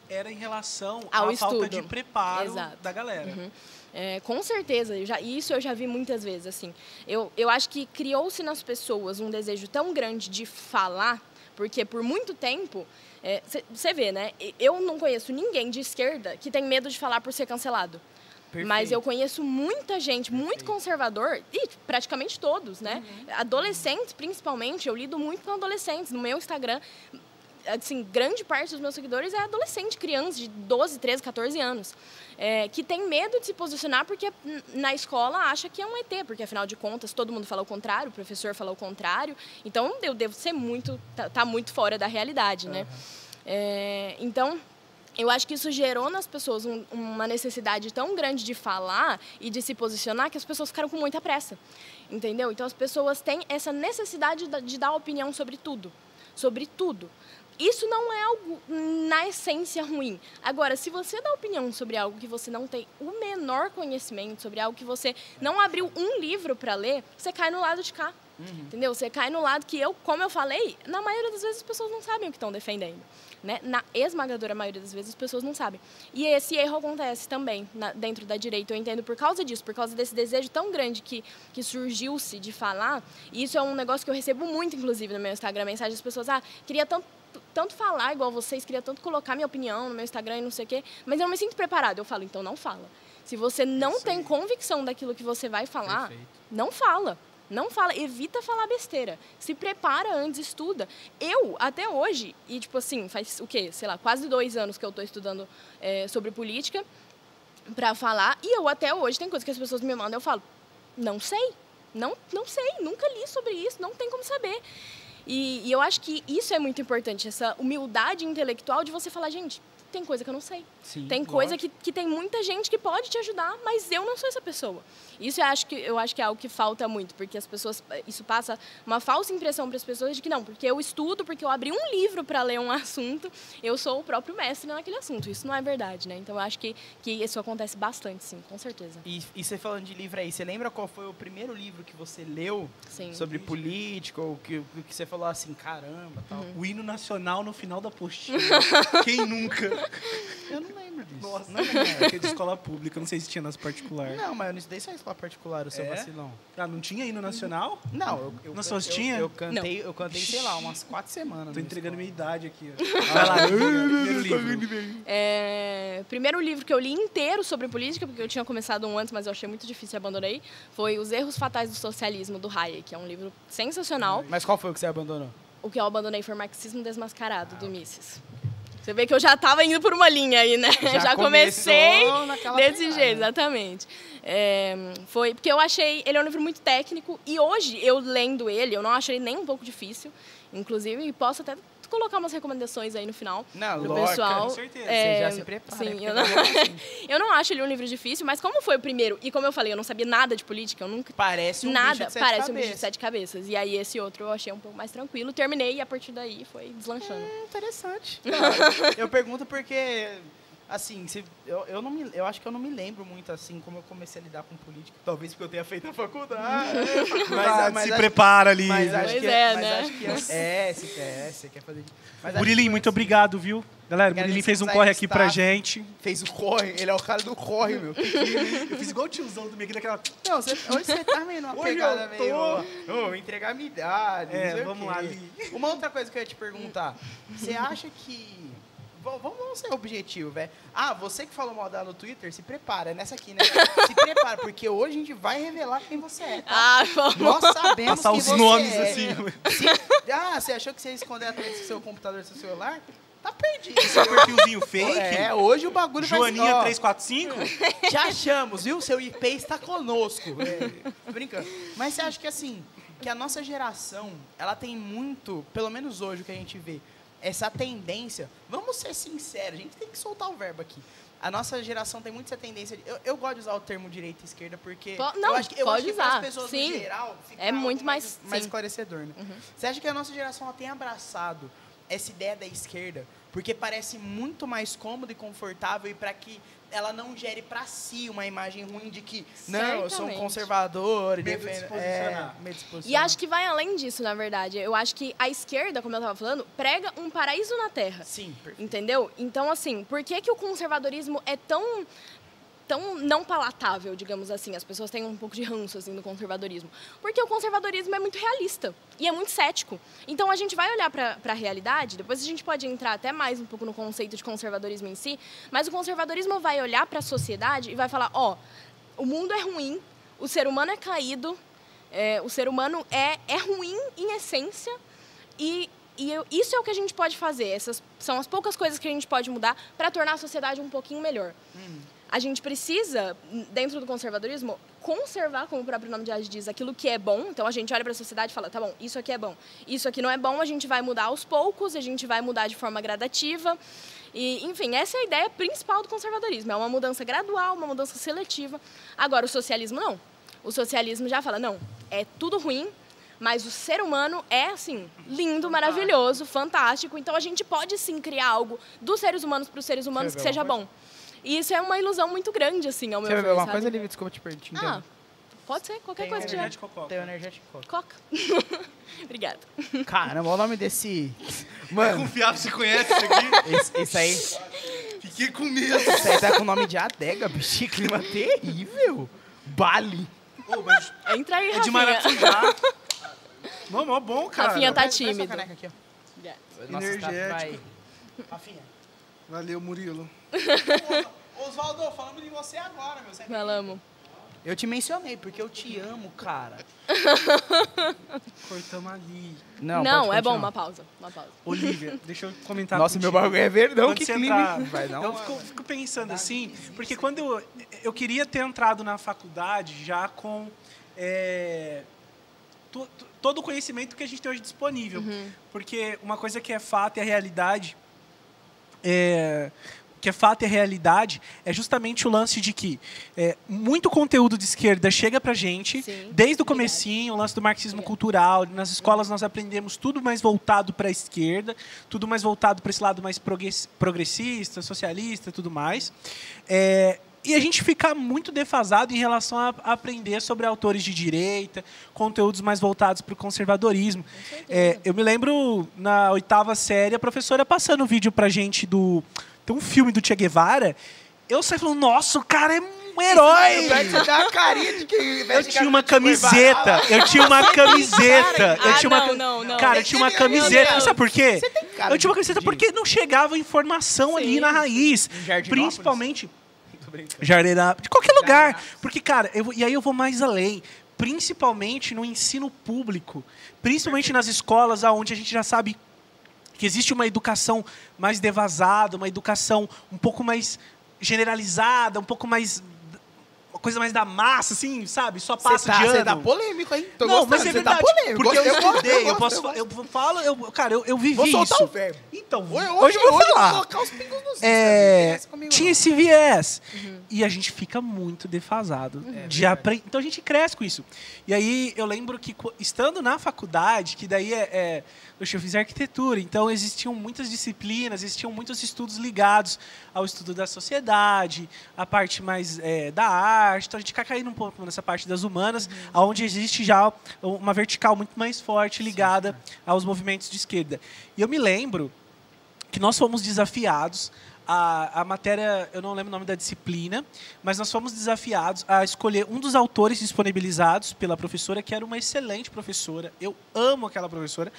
Era em relação Ao à falta estudo. de preparo Exato. da galera. Uhum. É, com certeza, já, isso eu já vi muitas vezes. Assim, eu, eu acho que criou-se nas pessoas um desejo tão grande de falar, porque por muito tempo, você vê, né? Eu não conheço ninguém de esquerda que tem medo de falar por ser cancelado. Mas eu conheço muita gente muito Perfeito. conservador, e praticamente todos, né? Adolescentes, principalmente, eu lido muito com adolescentes. No meu Instagram, assim, grande parte dos meus seguidores é adolescente, criança de 12, 13, 14 anos. é, que tem medo de se posicionar porque na escola acha que é um ET, porque afinal de contas todo mundo fala o contrário, o professor fala o contrário. Então eu devo ser muito, tá, tá muito fora da realidade, né? É, então eu acho que isso gerou nas pessoas um- uma necessidade tão grande de falar e de se posicionar que as pessoas ficaram com muita pressa. Entendeu? Então as pessoas têm essa necessidade da- de dar opinião sobre tudo. Sobre tudo. Isso não é algo na essência ruim. Agora, se você dá opinião sobre algo que você não tem o menor conhecimento, sobre algo que você não abriu um livro para ler, você cai no lado de cá. Entendeu? Você cai no lado que eu, como eu falei, na maioria das vezes as pessoas não sabem o que estão defendendo. Né? Na esmagadora maioria das vezes as pessoas não sabem. E esse erro acontece também na- dentro da direita. Eu entendo por causa disso, por causa desse desejo tão grande que, que surgiu-se de falar. E isso é um negócio que eu recebo muito, inclusive, no meu Instagram. Mensagem das pessoas: ah, queria tanto, tanto falar igual vocês, queria tanto colocar minha opinião no meu Instagram e não sei o quê, mas eu não me sinto preparado. Eu falo: então não fala. Se você não tem convicção daquilo que você vai falar, Perfeito. não fala. Não fala, evita falar besteira. Se prepara antes, estuda. Eu, até hoje, e tipo assim, faz o quê? Sei lá, quase dois anos que eu estou estudando é, sobre política para falar, e eu até hoje, tem coisas que as pessoas me mandam, eu falo, não sei, não, não sei, nunca li sobre isso, não tem como saber. E, e eu acho que isso é muito importante, essa humildade intelectual de você falar, gente, tem coisa que eu não sei. Sim, Tem coisa lógico. que, que tem muita gente que pode te ajudar, mas eu não sou essa pessoa. Isso eu acho que, eu acho que é algo que falta muito, porque as pessoas. Isso passa uma falsa impressão para as pessoas de que não, porque eu estudo, porque eu abri um livro para ler um assunto, eu sou o próprio mestre naquele assunto. Isso não é verdade, né? Então eu acho que, que isso acontece bastante, sim, com certeza. E, e você falando de livro aí, você lembra qual foi o primeiro livro que você leu Sim. sobre política, ou que, que você falou assim, caramba, tal? Uhum. O hino nacional no final da postilha. Quem nunca? Eu não lembro disso. Nossa, Não, é, que é de escola pública, não sei se tinha nas particulares. não mas isso daí só é escola particular, o seu É? vacilão. Ah, não tinha hino nacional? Não, eu, eu, suas eu, tinha? eu cantei, eu cantei, sei lá, umas quatro semanas. Tô entregando minha idade aqui. Vai lá, primeiro livro. É, primeiro livro que eu li inteiro sobre política, porque eu tinha começado um antes, mas eu achei muito difícil e abandonei, foi Os Erros Fatais do Socialismo, do Hayek, que é um livro sensacional. Mas qual foi o que você abandonou? O que eu abandonei foi Marxismo Desmascarado, do Mises. Você vê que eu já estava indo por uma linha aí, né? Já comecei começou naquela desse pegada. jeito, exatamente. É, foi porque eu achei ele é um livro muito técnico e hoje eu lendo ele, eu não achei ele nem um pouco difícil, inclusive e posso até colocar umas recomendações aí no final Não, do lógico, pessoal. com certeza. Você É, já se prepara. Sim, porque eu não, assim. eu não acho ele um livro difícil, mas como foi o primeiro e como eu falei, eu não sabia nada de política, eu nunca Parece um bicho nada, de sete parece um bicho de cabeças. sete cabeças. E aí esse outro eu achei um pouco mais tranquilo, terminei e a partir daí foi deslanchando. Interessante. Não, eu pergunto porque assim, se, eu, eu, não me, eu acho que eu não me lembro muito assim como eu comecei a lidar com política. Talvez porque eu tenha feito a faculdade. mas, mas se acho, prepara ali. Mas acho pois que, é, mas né? acho que é, se quer, você quer fazer. Murilinho, muito obrigado, viu? Galera, o Murilinho fez um corre aqui pra gente. Fez o corre, ele é o cara do corre, meu. eu fiz igual o tiozão do Miguel, aquela... Não, você, hoje você tá meio numa hoje pegada tô... meio... Oh, entregar minha idade, É, vamos lá ali. Uma outra coisa que eu ia te perguntar. Você acha que... Vamos ser objetivo, velho. Ah, você que falou mal dela no Twitter, se prepara. É nessa aqui, né? Se prepara, porque hoje a gente vai revelar quem você é. Tá? Ah, vamos. Nós sabemos Passar quem os você nomes é. assim. Se- ah, você achou que você ia esconder atrás do seu computador, do seu celular? Tá perdido. Seu perfilzinho fake. É, hoje o bagulho Joaninha vai ser... ó, 345? te achamos, viu? Seu IP está conosco. É, tô brincando. Mas você acha que assim, que a nossa geração, ela tem muito, pelo menos hoje o que a gente vê, essa tendência. Vamos ser sinceros, a gente tem que soltar o verbo aqui. A nossa geração tem muito essa tendência. De, eu, eu gosto de usar o termo direita e esquerda porque. Po- não, eu acho que, eu pode acho que usar. as pessoas Sim. no geral É muito mais- mais sim. esclarecedor, né? Você acha que a nossa geração tem abraçado essa ideia da esquerda porque parece muito mais cômodo e confortável e para que ela não gere para si uma imagem ruim de que não, eu sou um Certamente. conservador e Medo de defendo se posicionar. é, medo de se E posicionar. acho que vai além disso, na verdade. Eu acho que a esquerda, como eu tava falando, prega um paraíso na Terra. sim, perfeito. Entendeu? Então, assim, por que, que o conservadorismo é tão tão não palatável, digamos assim. As pessoas têm um pouco de ranço assim do conservadorismo, porque o conservadorismo é muito realista e é muito cético. Então a gente vai olhar para a realidade. Depois a gente pode entrar até mais um pouco no conceito de conservadorismo em si, mas o conservadorismo vai olhar para a sociedade e vai falar: ó, o mundo é ruim, o ser humano é caído, é, o ser humano é é ruim em essência e e eu- isso é o que a gente pode fazer. Essas são as poucas coisas que a gente pode mudar para tornar a sociedade um pouquinho melhor. A gente precisa, dentro do conservadorismo, conservar, como o próprio nome já diz, aquilo que é bom. Então a gente olha para a sociedade e fala: tá bom, isso aqui é bom, isso aqui não é bom, a gente vai mudar aos poucos, a gente vai mudar de forma gradativa. E, enfim, essa é a ideia principal do conservadorismo: é uma mudança gradual, uma mudança seletiva. Agora, o socialismo não. O socialismo já fala: não, é tudo ruim, mas o ser humano é, assim, lindo, maravilhoso, fantástico. Então a gente pode sim criar algo dos seres humanos para os seres humanos que seja bom. E isso é uma ilusão muito grande, assim, ao meu Você ver. sabe? coisa, Lívia? Desculpa te perguntar. Ah, pode ser, qualquer Tem coisa. Energético Coca. Tem o energético Coca. Coca. Obrigada. Caramba, olha o nome desse... É Mano, confiável, você conhece isso aqui? esse, esse aí... Fiquei com medo. Esse aí tá com o nome de adega, bicho. Que clima terrível. Bali. Ô, mas Entra aí, é de maracujá. Não, mó bom, cara. Rafinha tá tímido. aqui, ó. Obrigada. Nossa, tá- Energético. vai- Rafinha. Valeu, Murilo. Ô, Osvaldo, falamos de você agora, meu. Você é Falamos. Eu te mencionei, porque eu te amo, cara. Cortamos ali. Não, Não, é bom, uma pausa. Uma pausa. Olivia, deixa eu comentar Nossa, meu contigo. bagulho é verdão, Quando que você clima. Vai dar eu fico, fico pensando assim, porque quando eu, eu queria ter entrado na faculdade já com é, to- to- todo o conhecimento que a gente tem hoje disponível. Porque uma coisa que é fato e é realidade, é, que é fato e é realidade, é justamente o lance de que é, muito conteúdo de esquerda chega pra gente, Sim, desde o comecinho, o lance do marxismo cultural, nas escolas nós aprendemos tudo mais voltado para a esquerda, tudo mais voltado para esse lado mais progress- progressista, socialista, tudo mais. É, e a gente fica muito defasado em relação a, a aprender sobre autores de direita, conteúdos mais voltados para o conservadorismo. É, eu me lembro na oitava série a professora passando o vídeo pra gente do tem um filme do Che Guevara. Eu saí falando, nossa, o cara é um herói! Você dá uma carinha de quem Eu tinha uma camiseta, eu tinha uma camiseta, eu Ah, tinha uma não, não, não. Cara, eu tinha uma camiseta, sabe por quê? Você tem cara Eu tinha uma camiseta porque não chegava informação ali na raiz, principalmente Jardineira, de qualquer lugar, porque cara, eu, e aí eu vou mais além, principalmente no ensino público, principalmente nas escolas aonde a gente já sabe que existe uma educação mais devasada, uma educação um pouco mais generalizada, um pouco mais coisa mais da massa, assim, sabe? Só passa Você tá, de você ano. tá polêmico, hein? Tô não, gostando, mas é você verdade. tá polêmico. Porque eu gosto, estudei, eu, gosto, posso, eu falo, eu, cara, eu, eu vivi Vou soltar isso. o verbo. Então, Hoje, hoje, eu vou falar. colocar os pingos nos É, comigo tinha esse viés. Uhum. E a gente fica muito defasado. É de apre... Então a gente cresce com isso. E aí eu lembro que estando na faculdade, que daí é. é eu fiz arquitetura, então existiam muitas disciplinas, existiam muitos estudos ligados ao estudo da sociedade, a parte mais é, da arte. Então a gente fica caindo um pouco nessa parte das humanas, onde existe já uma vertical muito mais forte ligada aos movimentos de esquerda. E eu me lembro que nós fomos desafiados a, a matéria, eu não lembro o nome da disciplina, mas nós fomos desafiados a escolher um dos autores disponibilizados pela professora, que era uma excelente professora. Eu amo aquela professora.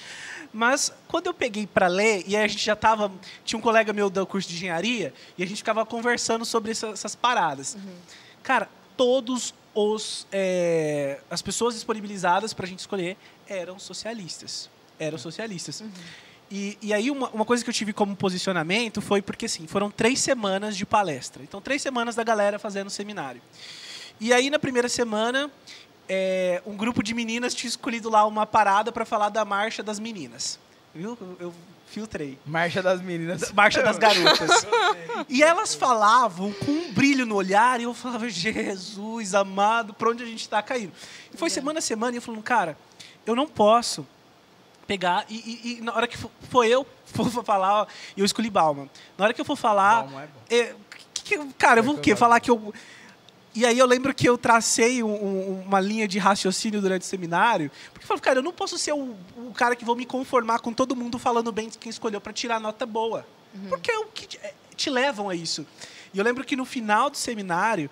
Mas quando eu peguei para ler, e aí a gente já estava. Tinha um colega meu do curso de engenharia, e a gente ficava conversando sobre essa- essas paradas. Cara, todos os é, as pessoas disponibilizadas para a gente escolher eram socialistas. Eram socialistas. E, e aí uma, uma coisa que eu tive como posicionamento foi porque assim, foram três semanas de palestra. Então, três semanas da galera fazendo seminário. E aí, na primeira semana, é, um grupo de meninas tinha escolhido lá uma parada para falar da marcha das meninas. Viu? Eu, eu filtrei. Marcha das meninas. Marcha das garotas. E elas falavam com um brilho no olhar e eu falava, Jesus amado, para onde a gente está caindo? E foi semana a semana e eu falando, cara, eu não posso pegar e, e- e na hora que for, for eu for falar, ó, eu escolhi Bauman. Na hora que eu for falar, é bom. é, que- que- cara, eu vou o quê? Falar que eu e aí eu lembro que eu tracei um- um- uma linha de raciocínio durante o seminário, porque eu falei, cara, eu não posso ser o, o cara que vou me conformar com todo mundo falando bem de quem escolheu para tirar nota boa. Porque é o que te, é, te levam a isso. E eu lembro que no final do seminário,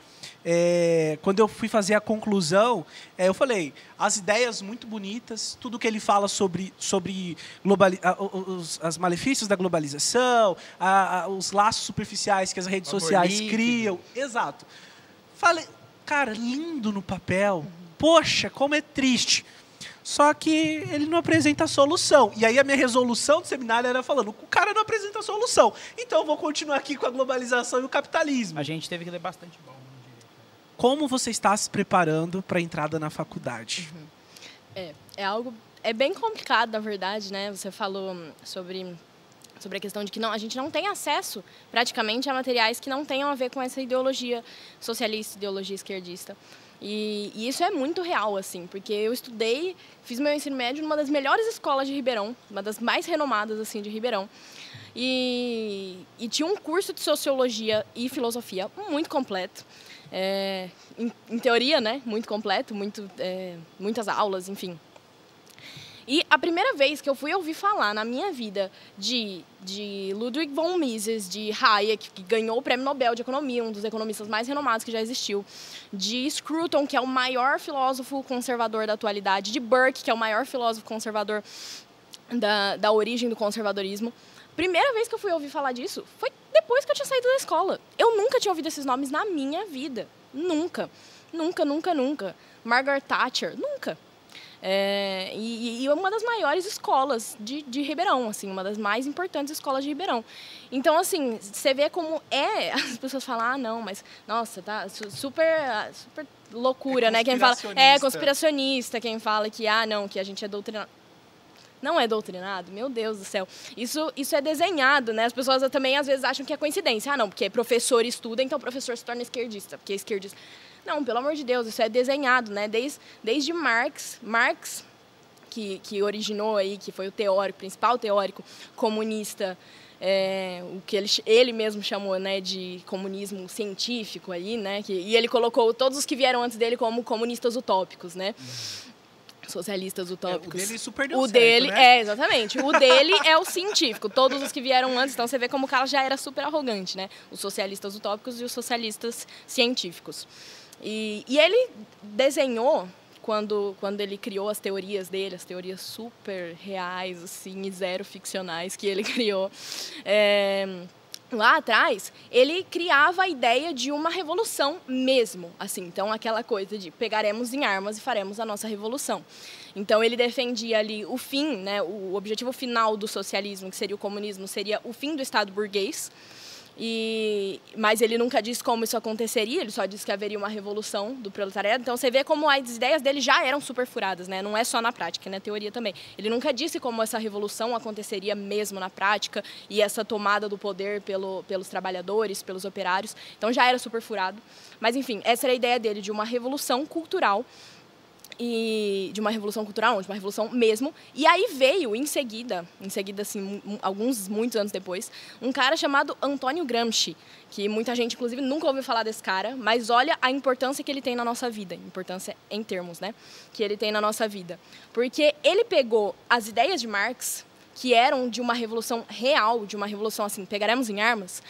é, quando eu fui fazer a conclusão, é, eu falei, as ideias muito bonitas, tudo que ele fala sobre, sobre globali a- os as malefícios da globalização, a- a- os laços superficiais que as redes Amor sociais líquido. criam. Exato. Falei, cara, lindo no papel. Poxa, como é triste. Só que ele não apresenta a solução. E aí a minha resolução do seminário era falando, o cara não apresenta a solução. Então eu vou continuar aqui com a globalização e o capitalismo. A gente teve que ler bastante bom. Como você está se preparando para a entrada na faculdade? É, é algo é bem complicado, na verdade, né? Você falou hum, sobre sobre a questão de que não, a gente não tem acesso praticamente a materiais que não tenham a ver com essa ideologia socialista, ideologia esquerdista. E, e isso é muito real, assim, porque eu estudei, fiz meu ensino médio numa das melhores escolas de Ribeirão, uma das mais renomadas, assim, de Ribeirão. E, e tinha um curso de sociologia e filosofia muito completo. É, em, em teoria, né? Muito completo, muito, é, muitas aulas, enfim. E a primeira vez que eu fui ouvir falar na minha vida de, de Ludwig von Mises, de Hayek, que ganhou o Prêmio Nobel de Economia, um dos economistas mais renomados que já existiu, de Scruton, que é o maior filósofo conservador da atualidade, de Burke, que é o maior filósofo conservador da, da origem do conservadorismo. Primeira vez que eu fui ouvir falar disso foi depois que eu tinha saído da escola. Eu nunca tinha ouvido esses nomes na minha vida. Nunca. Nunca, nunca, nunca. Margaret Thatcher, nunca. É, e, e uma das maiores escolas de, de Ribeirão, assim, uma das mais importantes escolas de Ribeirão. Então, assim, você vê como é. As pessoas falam, ah, não, mas nossa, tá su- super, super loucura, É né? Quem fala é conspiracionista. conspiracionista, quem fala que ah, não, que a gente é doutrinado. Não é doutrinado? Meu Deus do céu. Isso, isso é desenhado, né? As pessoas também às vezes acham que é coincidência. Ah, não, porque professor estuda, então professor se torna esquerdista, porque é esquerdista. Não, pelo amor de Deus, isso é desenhado, né? Desde, desde Marx, Marx, que, que originou aí, que foi o teórico, principal teórico comunista, é, o que ele, ele mesmo chamou né, de comunismo científico aí, né? Que, e ele colocou todos os que vieram antes dele como comunistas utópicos, né? Socialistas É, o utópicos. dele super deu O certo, dele, né? é, exatamente. O dele é o científico. Todos os que vieram antes, então você vê como o cara já era super arrogante, né? Os socialistas utópicos e os socialistas científicos. E, e ele desenhou, quando, quando ele criou as teorias dele, as teorias super reais, assim, e zero ficcionais que ele criou. é, lá atrás, ele criava a ideia de uma revolução mesmo, assim, então aquela coisa de pegaremos em armas e faremos a nossa revolução. Então ele defendia ali o fim, né, o objetivo final do socialismo, que seria o comunismo, seria o fim do Estado burguês E, mas ele nunca disse como isso aconteceria, ele só disse que haveria uma revolução do proletariado. Então você vê como as ideias dele já eram super furadas, né? Não é só na prática, é na teoria também. Ele nunca disse como essa revolução aconteceria mesmo na prática e essa tomada do poder pelo, pelos trabalhadores, pelos operários. Então já era super furado. Mas enfim, essa era a ideia dele de uma revolução cultural e de uma revolução cultural, de uma revolução mesmo. E aí veio em seguida, em seguida assim, alguns muitos anos depois, um cara chamado Antônio Gramsci, que muita gente inclusive nunca ouviu falar desse cara, mas olha a importância que ele tem na nossa vida, importância em termos, né, que ele tem na nossa vida. Porque ele pegou as ideias de Marx, que eram de uma revolução real, de uma revolução assim, pegaremos em armas,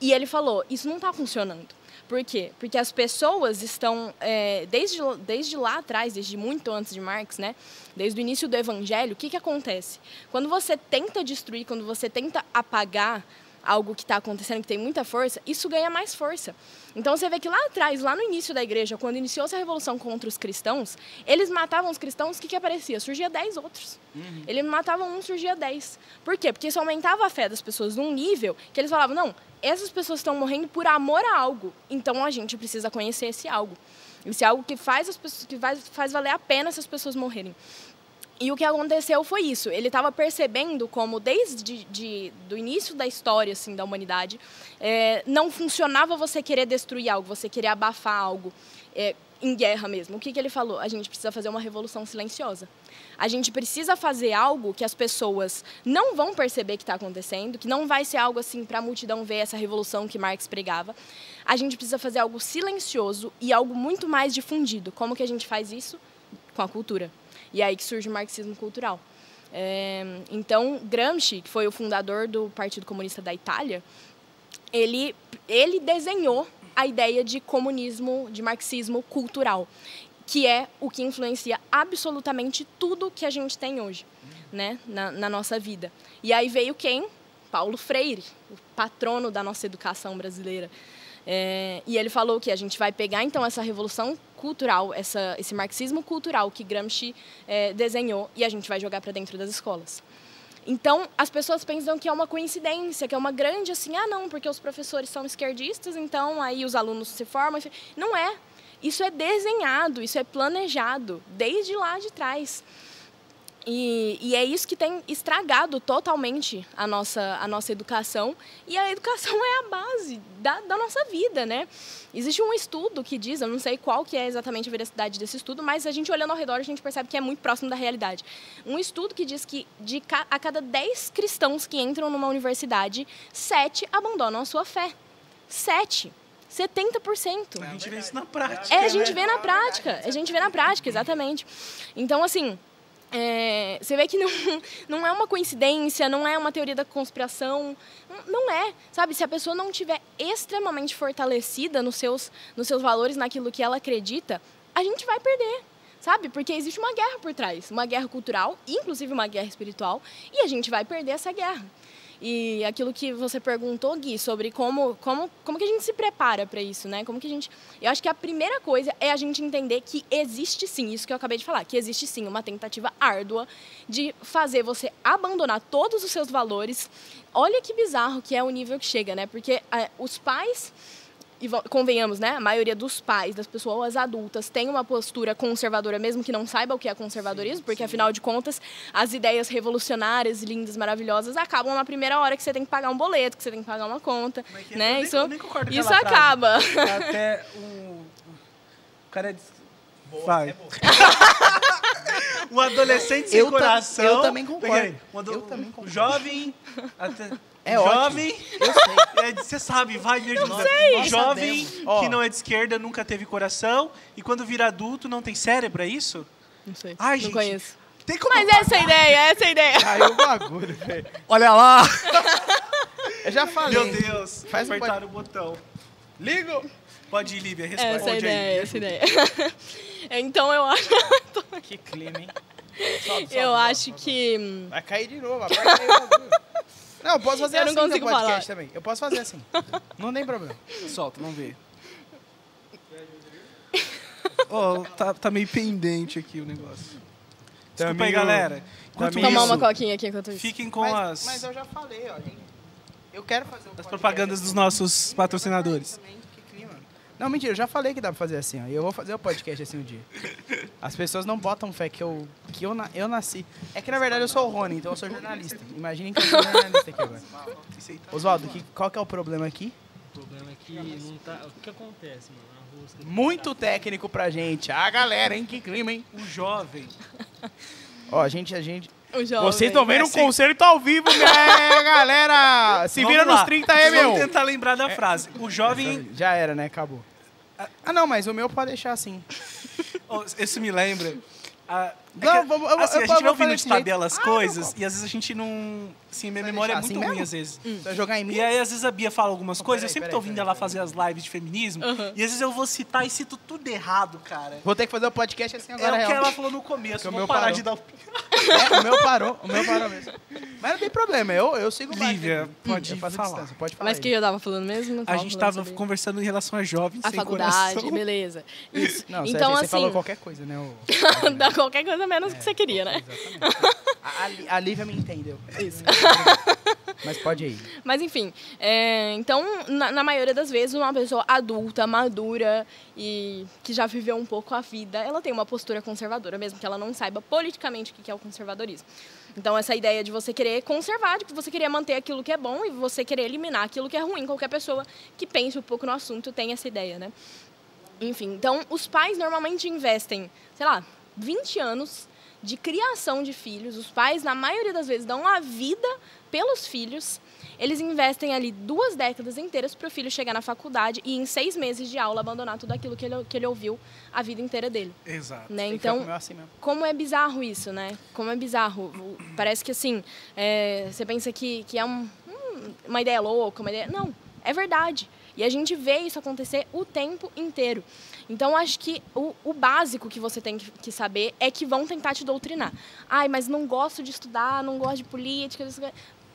e ele falou: "Isso não está funcionando por quê? Porque as pessoas estão, é, desde, desde lá atrás, desde muito antes de Marx, né? desde o início do Evangelho, o que, que acontece? Quando você tenta destruir, quando você tenta apagar algo que está acontecendo que tem muita força, isso ganha mais força. Então você vê que lá atrás, lá no início da igreja, quando iniciou-se a revolução contra os cristãos, eles matavam os cristãos, o que, que aparecia? Surgia dez outros. Uhum. Eles matavam um, surgia dez. Por quê? Porque isso aumentava a fé das pessoas num nível que eles falavam, não, essas pessoas estão morrendo por amor a algo, então a gente precisa conhecer esse algo. Esse algo que faz as pessoas, que faz, faz valer a pena essas pessoas morrerem. E o que aconteceu foi isso. Ele estava percebendo como, desde de, do início da história assim, da humanidade, é, não funcionava você querer destruir algo, você querer abafar algo. É, em guerra mesmo. O que, que ele falou? A gente precisa fazer uma revolução silenciosa. A gente precisa fazer algo que as pessoas não vão perceber que está acontecendo, que não vai ser algo assim para a multidão ver essa revolução que Marx pregava. A gente precisa fazer algo silencioso e algo muito mais difundido. Como que a gente faz isso? Com a cultura. E aí que surge o marxismo cultural. É, então, Gramsci, que foi o fundador do Partido Comunista da Itália, ele, ele desenhou a ideia de comunismo, de marxismo cultural, que é o que influencia absolutamente tudo que a gente tem hoje, né, na, na nossa vida. E aí veio quem? Paulo Freire, o patrono da nossa educação brasileira. É, e ele falou que a gente vai pegar então essa revolução cultural, essa, esse marxismo cultural que Gramsci é, desenhou e a gente vai jogar para dentro das escolas. Então, as pessoas pensam que é uma coincidência, que é uma grande assim, ah, não, porque os professores são esquerdistas, então aí os alunos se formam. Não é. Isso é desenhado, isso é planejado desde lá de trás. E, e, é isso que tem estragado totalmente a nossa, a nossa educação. E a educação é a base da, da nossa vida, né? Existe um estudo que diz, eu não sei qual que é exatamente a veracidade desse estudo, mas a gente olhando ao redor, a gente percebe que é muito próximo da realidade. Um estudo que diz que de a cada 10 cristãos que entram numa universidade, 7 abandonam a sua fé. 7. 70%. A gente vê isso na prática. É, a gente vê na prática. A gente vê na prática, exatamente. Então, assim, é, você vê que não, não é uma coincidência, não é uma teoria da conspiração, não é, sabe? Se a pessoa não tiver extremamente fortalecida nos seus, nos seus valores, naquilo que ela acredita, a gente vai perder, sabe? Porque existe uma guerra por trás, uma guerra cultural, inclusive uma guerra espiritual, e a gente vai perder essa guerra. E aquilo que você perguntou, Gui, sobre como, como, como que a gente se prepara para isso, né? Como que a gente... Eu acho que a primeira coisa é a gente entender que existe sim, isso que eu acabei de falar, que existe sim uma tentativa árdua de fazer você abandonar todos os seus valores. Olha que bizarro que é o nível que chega, né? Porque é, os pais e convenhamos, né? A maioria dos pais, das pessoas adultas, tem uma postura conservadora, mesmo que não saiba o que é conservadorismo, sim, porque sim. afinal de contas, as ideias revolucionárias, lindas, maravilhosas, acabam na primeira hora que você tem que pagar um boleto, que você tem que pagar uma conta, né? isso isso acaba. Até o, o cara é Boa, Vai. É um adolescente sem eu coração. eu também concordo. Um eu também concordo. Jovem. Até, é jovem. Ótimo. Eu sei. É, você sabe, vai me ajuda. sei. Jovem que não é de esquerda, nunca teve coração. E quando vira adulto, não tem cérebro, é isso? Não sei. Ai, não gente, conheço. Tem como Mas essa é a ideia, essa é a ideia. Caiu o bagulho, velho. Olha lá! Eu já falei. Meu Deus, Faz um apertaram o botão. Ligo! Pode ir, Lívia, responde Essa é a aí. ideia, essa é ideia. Então eu acho. Que clima, hein? Sobe, sobe, Eu sobe, acho sobe. que. Vai cair de novo, aperta aí o bagulho. Não, eu posso fazer Eu não assim no consigo podcast falar. também. Eu posso fazer assim. Não tem problema. Solta, vamos ver. Oh, tá, tá meio pendente aqui o negócio. Desculpa aí, galera. Enquanto meio- Tomar uma isso, coquinha aqui enquanto isso. fiquem com mas, as... mas eu já falei, ó, gente. Eu quero fazer o As propagandas dos nossos patrocinadores. Não, mentira, eu já falei que dá pra fazer assim, ó. E eu vou fazer o podcast assim um dia. As pessoas não botam fé que eu, que eu, na- eu nasci. É que na verdade eu sou o Rony, então eu sou jornalista. Imaginem que eu sou jornalista aqui agora. Oswaldo, que- qual que é o problema aqui? O problema é que não tá. O que acontece, mano? A rosca. Muito técnico pra gente. Ah, galera, hein? Que clima, hein? O jovem. Ó, a gente, a gente. O jovem. Vocês estão vendo um Assim- concerto ao vivo, né, galera? Se vira Vamos nos lá. 30 aí, Vamos meu. tentar lembrar da frase. O jovem. Já era, né? Acabou. Ah, não, mas o meu pode deixar assim. Isso me lembra. ah, é Não, que, vamos- eu- assim, eu- a gente vai vou ouvindo de tabela as Ah, coisas não, e às vezes a gente não. Assim, minha Vai memória é deixar muito assim ruim mesmo? às vezes. Você vai jogar em mim? E aí, às vezes, a Bia fala algumas coisas, eu peraí, sempre peraí, tô ouvindo peraí, ela peraí. fazer as lives de feminismo, Aham. e às vezes eu vou citar e cito tudo errado, cara. Vou ter que fazer o podcast assim É agora, o que real. ela falou no começo, o vou meu parar parou. de dar opinião. É, o meu parou, o meu parou mesmo. Mas não tem problema, eu, eu sigo o barco Lívia, aqui. pode eu faço falar. distância, pode falar. Mas o que eu tava falando mesmo? A tava gente falando tava sobre conversando em relação a jovens A sem faculdade, coração. beleza. Isso. Não, então, você, você assim, falou qualquer coisa, né? o- dá qualquer coisa menos que você queria, né? Exatamente. A, a, Lí- a Lívia me entendeu. Isso. Mas pode ir. Mas enfim, é, então, na, na maioria das vezes, uma pessoa adulta, madura e que já viveu um pouco a vida, ela tem uma postura conservadora, mesmo que ela não saiba politicamente o que é o conservadorismo. Então, essa ideia de você querer conservar, de você querer manter aquilo que é bom e você querer eliminar aquilo que é ruim, qualquer pessoa que pense um pouco no assunto tem essa ideia, né? Enfim, então, os pais normalmente investem, sei lá, 20 anos de criação de filhos. Os pais, na maioria das vezes, dão a vida pelos filhos. Eles investem ali duas décadas inteiras para o filho chegar na faculdade e, em seis meses de aula, abandonar tudo aquilo que ele, que ele ouviu a vida inteira dele. Exato. Né? Então, assim mesmo. como é bizarro isso, né? Como é bizarro. Parece que, assim, é, você pensa que, que é um- uma ideia louca, uma ideia... Não, é verdade. E a gente vê isso acontecer o tempo inteiro. Então, acho que o, o básico que você tem que, que saber é que vão tentar te doutrinar. Ai, mas não gosto de estudar, não gosto de política...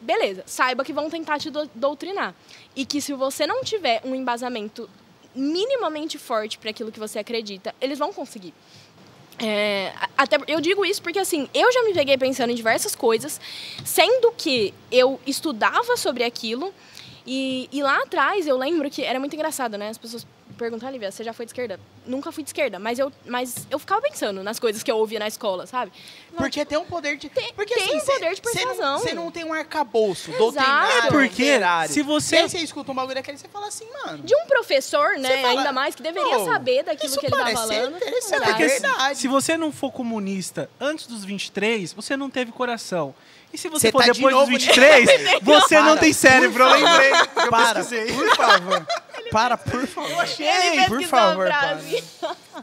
Beleza, saiba que vão tentar te do- doutrinar. E que se você não tiver um embasamento minimamente forte para aquilo que você acredita, eles vão conseguir. É, até eu digo isso porque assim, eu já me peguei pensando em diversas coisas, sendo que eu estudava sobre aquilo e, e lá atrás eu lembro que era muito engraçado, né? As pessoas perguntam, Olivia, você já foi de esquerda? Nunca fui de esquerda, mas eu, mas eu ficava pensando nas coisas que eu ouvia na escola, sabe? Porque tem um poder de. Porque, tem um cê- poder de cê não- persuasão. Você não, tem um arcabouço Exato. doutrinário. É porque literário. se você- E aí você escuta um bagulho daquele você fala assim, mano. De um professor, né? Fala, ainda mais que deveria "Pô, saber daquilo que ele tá falando. interessante, É porque se- verdade. se você não for comunista antes dos 23, você não teve coração. E se você Você for tá de depois novo dos nisso. 23, você não Para, tem cérebro, eu lembrei. Eu Para, pesquisei. por favor. Para, por favor. Eu achei, Ele por a favor. Para.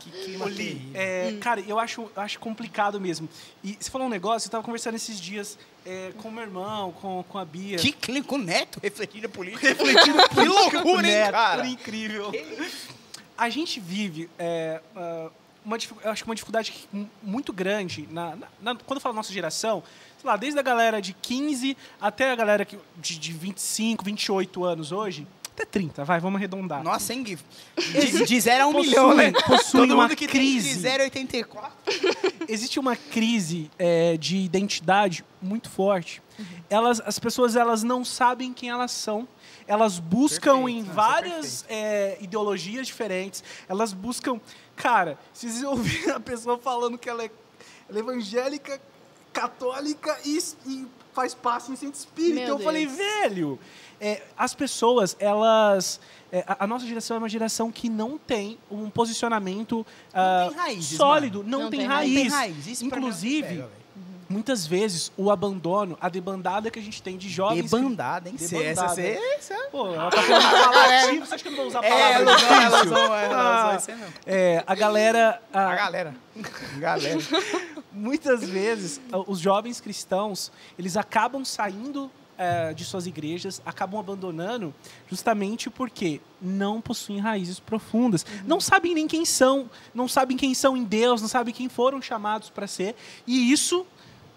Que clima Ô, Li, terrível. é, cara, eu acho, eu acho complicado mesmo. E você falou um negócio, eu tava conversando esses dias é, com meu irmão, com, com a Bia. Que clima com o neto refletindo a política. refletindo Que loucura, hein, cara? Por incrível. A gente vive é, ah, uma, eu acho que uma dificuldade que- mu- muito grande na, na- na- quando eu falo nossa geração, sei lá, desde a galera de 15 até a galera que, de, de 25, 28 anos hoje, até 30, vai, vamos arredondar. Nossa, hein, Gui? De, de zero a um Possui- milhão, né? possui Todo uma que crise. de 0,84. existe uma crise é, de identidade muito forte. Elas, as pessoas elas não sabem quem elas são. Elas buscam Perfeito, em é várias é, ideologias diferentes. Elas buscam. Cara, se vocês ouvirem a pessoa falando que ela é, ela é evangélica, católica e, e faz passo em centro espírita, Meu eu falei, Deus. velho, é, as pessoas, elas. é, a, a nossa geração é uma geração que não tem um posicionamento ah, tem raízes, sólido, não, Não tem, tem raiz. Não tem é Inclusive, pega, velho. muitas vezes o abandono, a debandada que a gente tem de jovens. Debandada, hein? Cê- Essa Debandada. você... Pô, ela tá falando falativo, você acha que eu não vou usar a É, palavra ela usou, ela difícil? usou, ela Ah, usou aí mesmo. é, a galera. a- A galera. Galera. Muitas vezes os jovens cristãos eles acabam saindo eh, de suas igrejas, acabam abandonando justamente porque não possuem raízes profundas, não sabem nem quem são, não sabem quem são em Deus, não sabem quem foram chamados para ser, e isso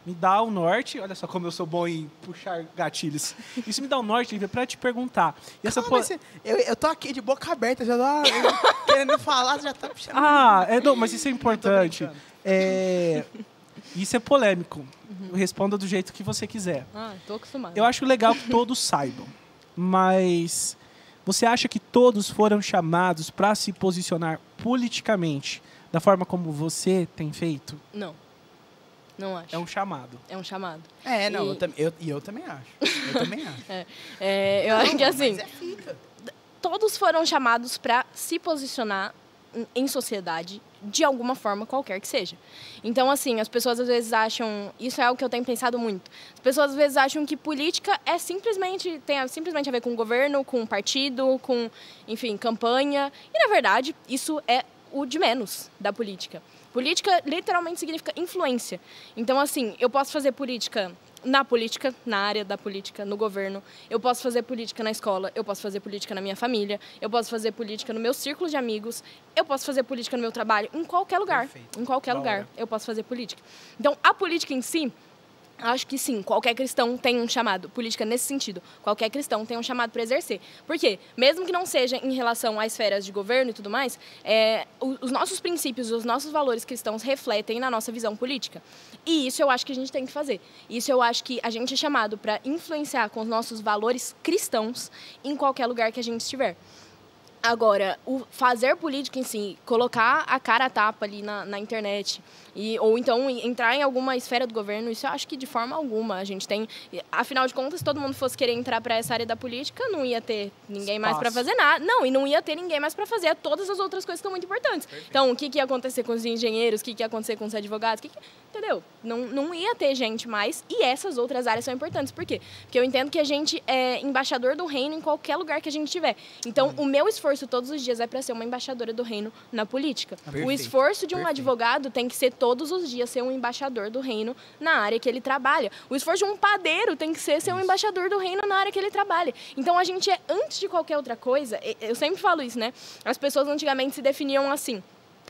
me dá o norte. Olha só como eu sou bom em puxar gatilhos. Isso me dá o norte para te perguntar. Calma, po- você- eu, eu tô aqui de boca aberta, já tô querendo falar, já tá puxando. Ah, é, não, mas isso é importante. É, isso é polêmico. Responda do jeito que você quiser. Ah, tô acostumada. Eu acho legal que todos saibam. mas você acha que todos foram chamados para se posicionar politicamente da forma como você tem feito? Não. Não acho. É um chamado. É um chamado. É, não, E- eu, tam- eu, e eu também acho. Eu também acho. É, eu acho que Não, assim, Mas é fita. todos foram chamados para se posicionar em sociedade de alguma forma qualquer que seja. Então, assim, as pessoas às vezes acham, isso é algo que eu tenho pensado muito. As pessoas às vezes acham que política é simplesmente tem simplesmente a ver com governo, com partido, com, enfim, campanha. E na verdade, isso é o de menos da política. Política literalmente significa influência. Então, assim, eu posso fazer política na política, na área da política, no governo. Eu posso fazer política na escola, eu posso fazer política na minha família, eu posso fazer política no meu círculo de amigos, eu posso fazer política no meu trabalho, em qualquer lugar. Perfeito. Em qualquer Da lugar hora. eu posso fazer política. Então, a política em si, acho que sim, qualquer cristão tem um chamado. Política nesse sentido. Qualquer cristão tem um chamado para exercer. Por quê? Mesmo que não seja em relação a esferas de governo e tudo mais, é, os nossos princípios, os nossos valores cristãos refletem na nossa visão política. E isso eu acho que a gente tem que fazer. Isso eu acho que a gente é chamado para influenciar com os nossos valores cristãos em qualquer lugar que a gente estiver. Agora, o fazer política em si, colocar a cara a tapa ali na, na internet, e, ou então entrar em alguma esfera do governo, isso eu acho que de forma alguma a gente tem. Afinal de contas, se todo mundo fosse querer entrar para essa área da política, não ia ter ninguém mais para Espaço. fazer nada. Não, e não ia ter ninguém mais para fazer todas as outras coisas que são muito importantes. Então, o que, que ia acontecer com os engenheiros, o que, que ia acontecer com os advogados, o que que- entendeu? Não, não ia ter gente mais, e essas outras áreas são importantes. Por quê? Porque eu entendo que a gente é embaixador do reino em qualquer lugar que a gente estiver. Então, o meu esforço todos os dias é para ser uma embaixadora do reino na política. O Perfeito, esforço de um perfeito. advogado tem que ser todos os dias ser um embaixador do reino na área que ele trabalha. O esforço de um padeiro tem que ser ser um embaixador do reino na área que ele trabalha. Então, a gente é, antes de qualquer outra coisa, eu sempre falo isso, né? As pessoas antigamente se definiam assim.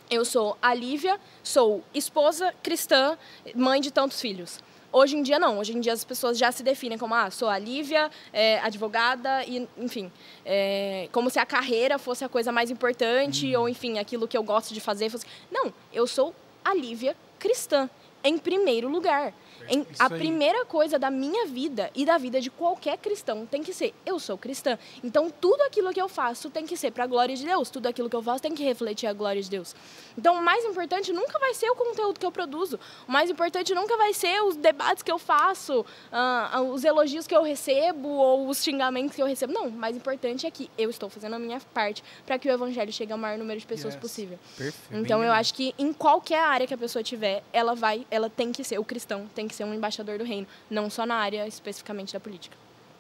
Eu sou a Lívia, sou esposa cristã, mãe de tantos filhos. Hoje em dia, não. Hoje em dia, as pessoas já se definem como, ah, sou a Lívia, é, advogada, e, enfim. é, como se a carreira fosse a coisa mais importante, ou, enfim, aquilo que eu gosto de fazer fosse... Não, eu sou a Lívia cristã, em primeiro lugar. Em- a primeira coisa da minha vida e da vida de qualquer cristão tem que ser: eu sou cristã. Então, tudo aquilo que eu faço tem que ser para a glória de Deus. Tudo aquilo que eu faço tem que refletir a glória de Deus. Então, o mais importante nunca vai ser o conteúdo que eu produzo. O mais importante nunca vai ser os debates que eu faço, ah, os elogios que eu recebo ou os xingamentos que eu recebo. Não, o mais importante é que eu estou fazendo a minha parte para que o evangelho chegue ao maior número de pessoas Yes. possível. Perfeito. Então eu acho que em qualquer área que a pessoa tiver, ela vai, ela tem que ser o cristão, tem que ser um embaixador do reino, não só na área especificamente da política.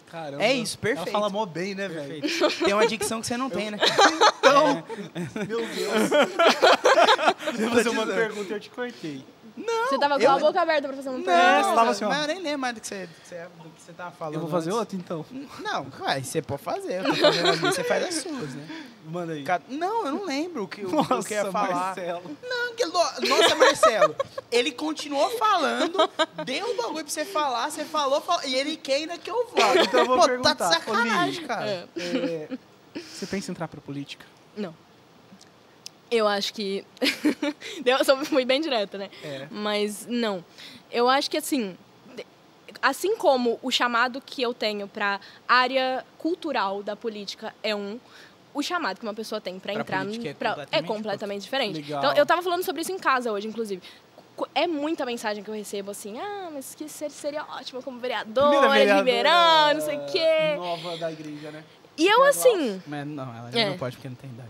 Caramba. É isso, perfeito. Ela fala mó bem, né, velho? Tem uma dicção que você não tem, né? Então, meu Deus. Eu ia fazer uma pergunta e eu te cortei. Você tava com eu- a boca aberta pra fazer uma Não, pergunta. você tava assim, ó. mas eu nem lembro mais do que você, do que você, do que você tava falando. Eu vou fazer antes. outro, então? Não, uai, você pode fazer. Você faz as suas, né? Manda aí. Não, eu não lembro o que, o, Nossa, o que eu ia falar. Marcelo. Não, que lo- Nossa, Marcelo, ele continuou falando, deu um bagulho pra você falar, você falou, falou e ele quer ainda que eu volte. Então eu vou Pô, perguntar. tá de sacanagem, cara. É. É, você pensa em entrar pra política? Não. Eu acho que. eu sou- fui bem direta, né? É. Mas não. Eu acho que assim. Assim como o chamado que eu tenho para área cultural da política é um, o chamado que uma pessoa tem para Pra entrar política é no- pra- completamente completamente diferente. Legal. Então, eu tava falando sobre isso em casa hoje, inclusive. É muita mensagem que eu recebo assim, ah, mas que ser- seria ótimo como vereadora, Primeira de verão, não sei o quê. Nova da igreja, né? E eu assim, Mas não, ela já É. não pode porque não tem idade.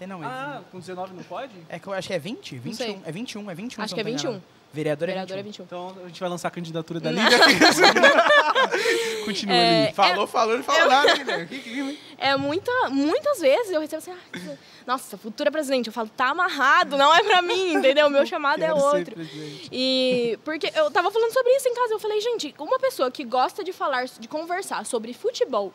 Tem não, Ah, com 19 não pode? É que eu acho que é 20? 21? sei. É 21, é 21. Acho que não é tô 21. enganado. Vereador é vereadora 21. 21. Então a gente vai lançar a candidatura da Não. Liga. Continua É, ali. Falou, falou, ele falou nada, que- É muita, muitas vezes eu recebo assim, ah, nossa, futura presidente. Eu falo, tá amarrado, não é pra mim, entendeu? O meu chamado é outro. E porque eu tava falando sobre isso em casa, eu falei, gente, uma pessoa que gosta de falar, de conversar sobre futebol,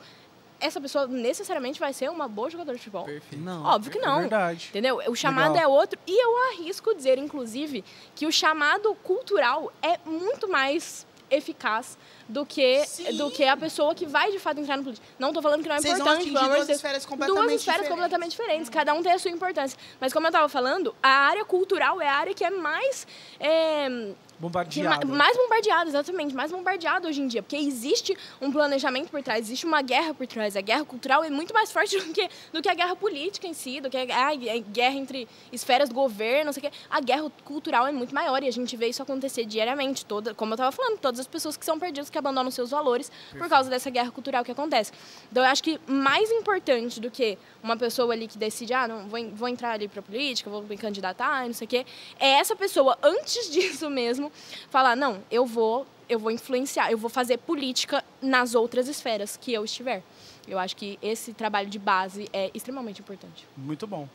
essa pessoa necessariamente vai ser uma boa jogadora de futebol. Perfeito. Não, Óbvio que não. É verdade. Entendeu? O chamado Legal. é outro. E eu arrisco dizer, inclusive, que o chamado cultural é muito mais eficaz do que, Sim. do que a pessoa que vai de fato entrar no político. Não tô falando que não é Vocês vão importante, de duas esferas completamente Duas esferas diferentes. completamente diferentes. Cada um tem a sua importância. Mas como eu tava falando, a área cultural é a área que é mais é, Bombardeado. ma- mais bombardeado, exatamente, mais bombardeado hoje em dia, porque existe um planejamento por trás, existe uma guerra por trás. A guerra cultural é muito mais forte do que, do que a guerra política em si, do que a, a- guerra entre esferas do governo, não sei o quê. A guerra cultural é muito maior e a gente vê isso acontecer diariamente. Toda, como eu estava falando, todas as pessoas que são perdidas, que abandonam seus valores por causa dessa guerra cultural que acontece. Então, eu acho que mais importante do que uma pessoa ali que decide, ah, não, vou, vou entrar ali para política, vou me candidatar, não sei o quê, é essa pessoa, antes disso mesmo, falar, não, eu vou, eu vou influenciar, eu vou fazer política nas outras esferas que eu estiver. Eu acho que esse trabalho de base é extremamente importante. Muito bom.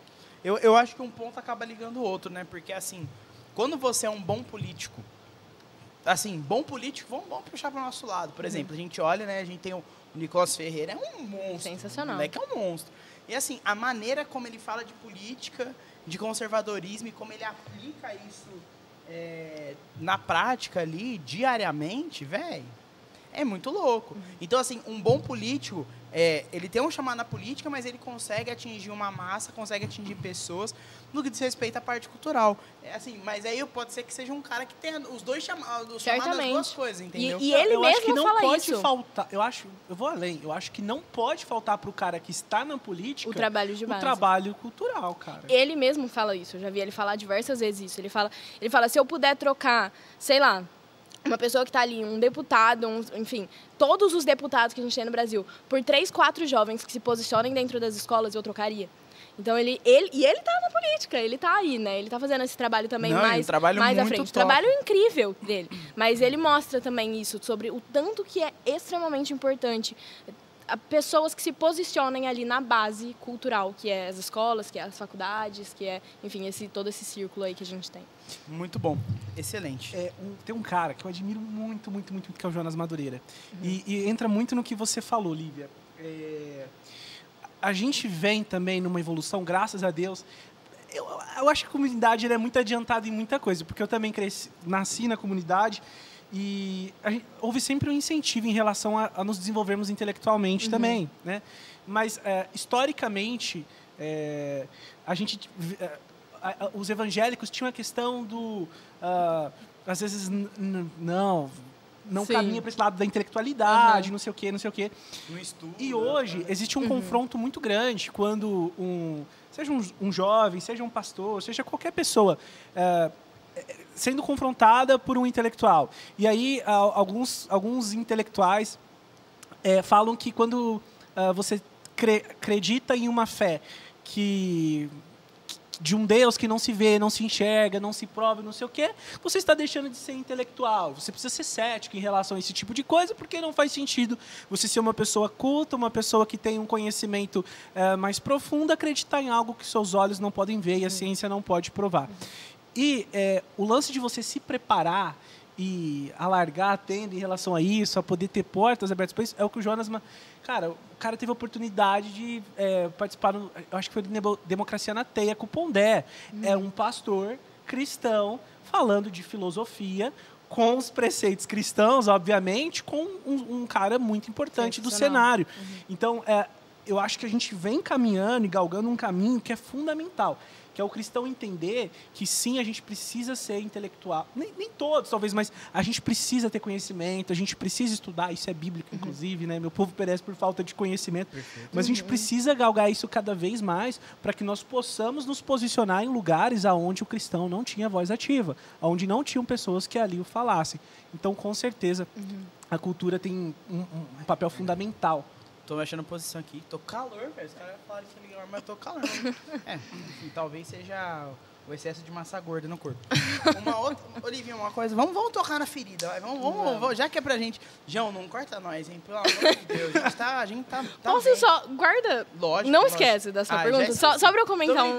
Eu, eu acho que um ponto acaba ligando o outro, né? Porque, assim, quando você é um bom político, assim, bom político, vamos, vamos puxar para o nosso lado. Por exemplo, a gente olha, né? A gente tem o Nicolas Ferreira, é um monstro. Sensacional. O moleque é um monstro. E, assim, a maneira como ele fala de política, de conservadorismo e como ele aplica isso é, na prática ali, diariamente, velho, é muito louco. Então, assim, um bom político, é, ele tem um chamado na política, mas ele consegue atingir uma massa, consegue atingir pessoas no que diz respeito à parte cultural. É assim, mas aí pode ser que seja um cara que tenha os dois chamados, os chamados das duas coisas, E, entendeu? e ele eu acho mesmo que não fala pode isso. faltar. Eu acho, eu vou além. Eu acho que não pode faltar pro cara que está na política O trabalho de o base. trabalho cultural, cara. Ele mesmo fala isso, eu já vi ele falar diversas vezes isso. Ele fala, ele fala se eu puder trocar, sei lá, uma pessoa que está ali, um deputado, um- enfim, todos os deputados que a gente tem no Brasil, por três, quatro jovens que se posicionem dentro das escolas, eu trocaria. Então ele, ele e ele tá na política, ele tá aí, né? Ele tá fazendo esse trabalho também Não, mais, trabalho mais à frente. top. Trabalho incrível dele. Mas ele mostra também isso sobre o tanto que é extremamente importante a pessoas que se posicionem ali na base cultural, que é as escolas, que é as faculdades, que é, enfim, esse todo esse círculo aí que a gente tem. Muito bom. Excelente. É, um- tem um cara que eu admiro muito, muito, muito, que é o Jonas Madureira. E, e entra muito no que você falou, Lívia. É, a gente vem também numa evolução, graças a Deus. Eu, eu acho que a comunidade é muito adiantada em muita coisa, porque eu também cresci, nasci na comunidade e gente- houve sempre um incentivo em relação a, a nos desenvolvermos intelectualmente também, né? Mas é, historicamente é, a gente é, a- a- os evangélicos tinham a questão do ah, às vezes não não Sim. caminha para esse lado da intelectualidade, Aham. não sei o quê, não sei o quê. E hoje existe um confronto muito grande quando um seja um, um jovem, seja um pastor, seja qualquer pessoa é, é, sendo confrontada por um intelectual. E aí alguns alguns intelectuais é, falam que quando você cre- acredita em uma fé que de um Deus que não se vê, não se enxerga, não se prova, não sei o quê, você está deixando de ser intelectual. Você precisa ser cético em relação a esse tipo de coisa, porque não faz sentido você ser uma pessoa culta, uma pessoa que tem um conhecimento eh, mais profundo, acreditar em algo que seus olhos não podem ver e a ciência não pode provar. E eh, o lance de você se preparar e alargar a tenda em relação a isso, a poder ter portas abertas para isso, é o que o Jonas. Cara, o cara teve a oportunidade de eh, participar, no, acho que foi do Democracia na Teia com o Pondé. É um pastor cristão falando de filosofia com os preceitos cristãos, obviamente, com um, um cara muito importante do cenário. Então, é, eu acho que a gente vem caminhando e galgando um caminho que é fundamental, que é o cristão entender que sim, a gente precisa ser intelectual. Nem, nem todos, talvez, mas a gente precisa ter conhecimento, a gente precisa estudar, isso é bíblico, inclusive, né? Meu povo perece por falta de conhecimento. Mas a gente precisa galgar isso cada vez mais para que nós possamos nos posicionar em lugares aonde o cristão não tinha voz ativa, aonde não tinham pessoas que ali o falassem. Então, com certeza, a cultura tem um, um- um papel fundamental. Tô mexendo posição aqui. Tô calor, velho. Os caras falaram que ligar, mas eu tô calor. é, enfim, talvez seja o excesso de massa gorda no corpo. Uma outra. Olivia, uma coisa. Vamos, vamos tocar na ferida. vai. Vamos, vamos, vamos, já que é pra gente. João, não corta nós, hein? Pelo amor de Deus. A gente tá. A gente tá, tá Posso bem. só, guarda, Lógico. não lógico. esquece da sua Ah, pergunta, só, só pra eu comentar um,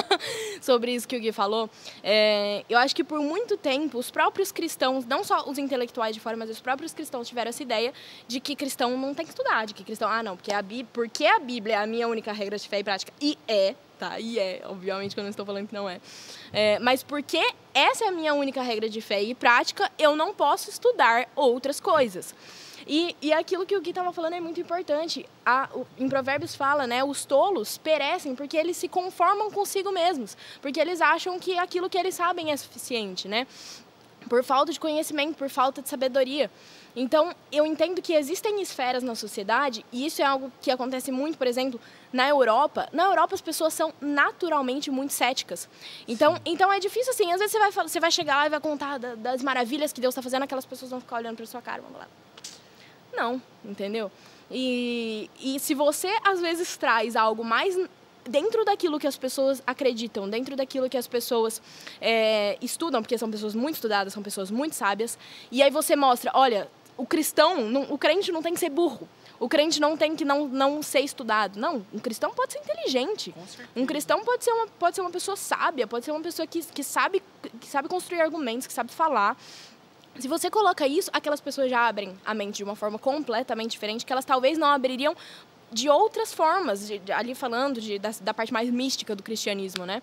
sobre isso que o Gui falou, é, eu acho que por muito tempo os próprios cristãos, não só os intelectuais de fora, mas os próprios cristãos tiveram essa ideia de que cristão não tem que estudar, de que cristão, ah não, porque a, Bí- porque a Bíblia é a minha única regra de fé e prática, e é, tá, e é, obviamente que eu não estou falando que não é, É, mas porque essa é a minha única regra de fé e prática, eu não posso estudar outras coisas. E, e aquilo que o Gui estava falando é muito importante. A, o- em Provérbios fala, né? Os tolos perecem porque eles se conformam consigo mesmos. Porque eles acham que aquilo que eles sabem é suficiente, né? por falta de conhecimento, por falta de sabedoria. Então, eu entendo que existem esferas na sociedade, e isso é algo que acontece muito, por exemplo, na Europa. Na Europa, as pessoas são naturalmente muito céticas. Então, então é difícil assim. Às vezes você vai, você vai chegar lá e vai contar das maravilhas que Deus está fazendo, aquelas pessoas vão ficar olhando para sua cara, vão falar. Não, entendeu? E, e se você, às vezes, traz algo mais dentro daquilo que as pessoas acreditam, dentro daquilo que as pessoas é, estudam, porque são pessoas muito estudadas, são pessoas muito sábias, e aí você mostra, olha, o cristão, não, o crente não tem que ser burro. O crente não tem que não, não ser estudado. Não, um cristão pode ser inteligente. Um cristão pode ser uma, pode ser uma pessoa sábia, pode ser uma pessoa que, que, sabe, que sabe construir argumentos, que sabe falar. Se você coloca isso, aquelas pessoas já abrem a mente de uma forma completamente diferente, que elas talvez não abririam de outras formas, de, de, ali falando de, da, da parte mais mística do cristianismo, né?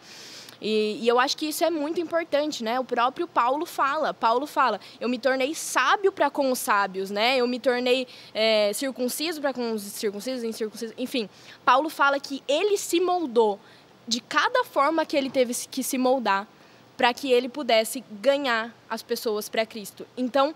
E, e, eu acho que isso é muito importante, né? O próprio Paulo fala. Paulo fala: eu me tornei sábio para com os sábios, né? Eu me tornei é, circunciso para com os circuncisos, incircuncisos. Enfim, Paulo fala que ele se moldou de cada forma que ele teve que se moldar para que ele pudesse ganhar as pessoas para Cristo. Então,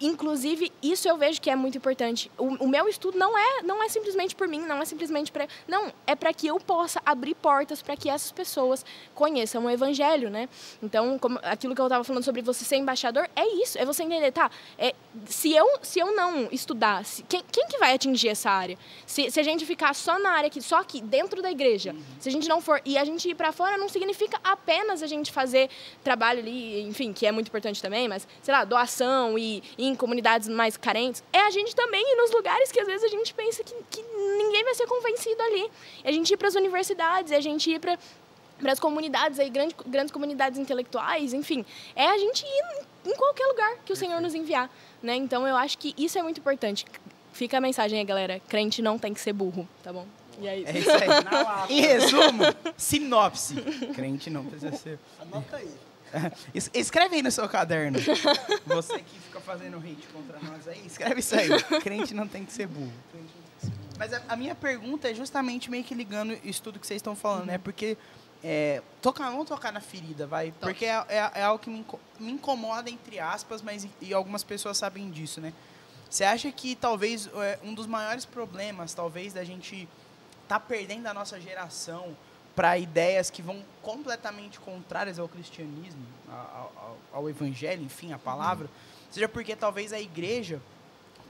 Inclusive, isso eu vejo que é muito importante. O, o, meu estudo não é, não é simplesmente por mim, não é simplesmente para. Não, é para que eu possa abrir portas para que essas pessoas conheçam o Evangelho, né? Então, como, aquilo que eu estava falando sobre você ser embaixador, é isso, é você entender, tá? É, se, eu, se eu não estudar, se, quem, quem que vai atingir essa área? Se, se a gente ficar só na área aqui, só aqui, dentro da igreja, uhum. se a gente não for. E a gente ir para fora não significa apenas a gente fazer trabalho ali, enfim, que é muito importante também, mas, sei lá, doação e, e em comunidades mais carentes, é a gente também ir nos lugares que às vezes a gente pensa que, que ninguém vai ser convencido ali. É a gente ir para as universidades, é a gente ir para para as comunidades aí, grandes, grandes comunidades intelectuais, enfim, é a gente ir em qualquer lugar que o Senhor nos enviar, né? Então eu acho que isso é muito importante. Fica a mensagem aí, galera. Crente não tem que ser burro, tá bom? E aí? É isso aí. em resumo, sinopse. Crente não precisa ser. Anota aí. Escreve aí no seu caderno. Você que fica fazendo hate contra nós aí, escreve isso aí. Crente não tem que ser burro. Mas a, a minha pergunta é justamente meio que ligando isso tudo que vocês estão falando, né? Porque é, tocar, vamos tocar na ferida, vai. Porque é, é, é, algo que me, me incomoda, entre aspas, mas e algumas pessoas sabem disso, né? Você acha que talvez é, um dos maiores problemas, talvez, da gente tá perdendo a nossa geração para ideias que vão completamente contrárias ao cristianismo, ao, ao, ao evangelho, enfim, a palavra, uhum. seja porque talvez a igreja,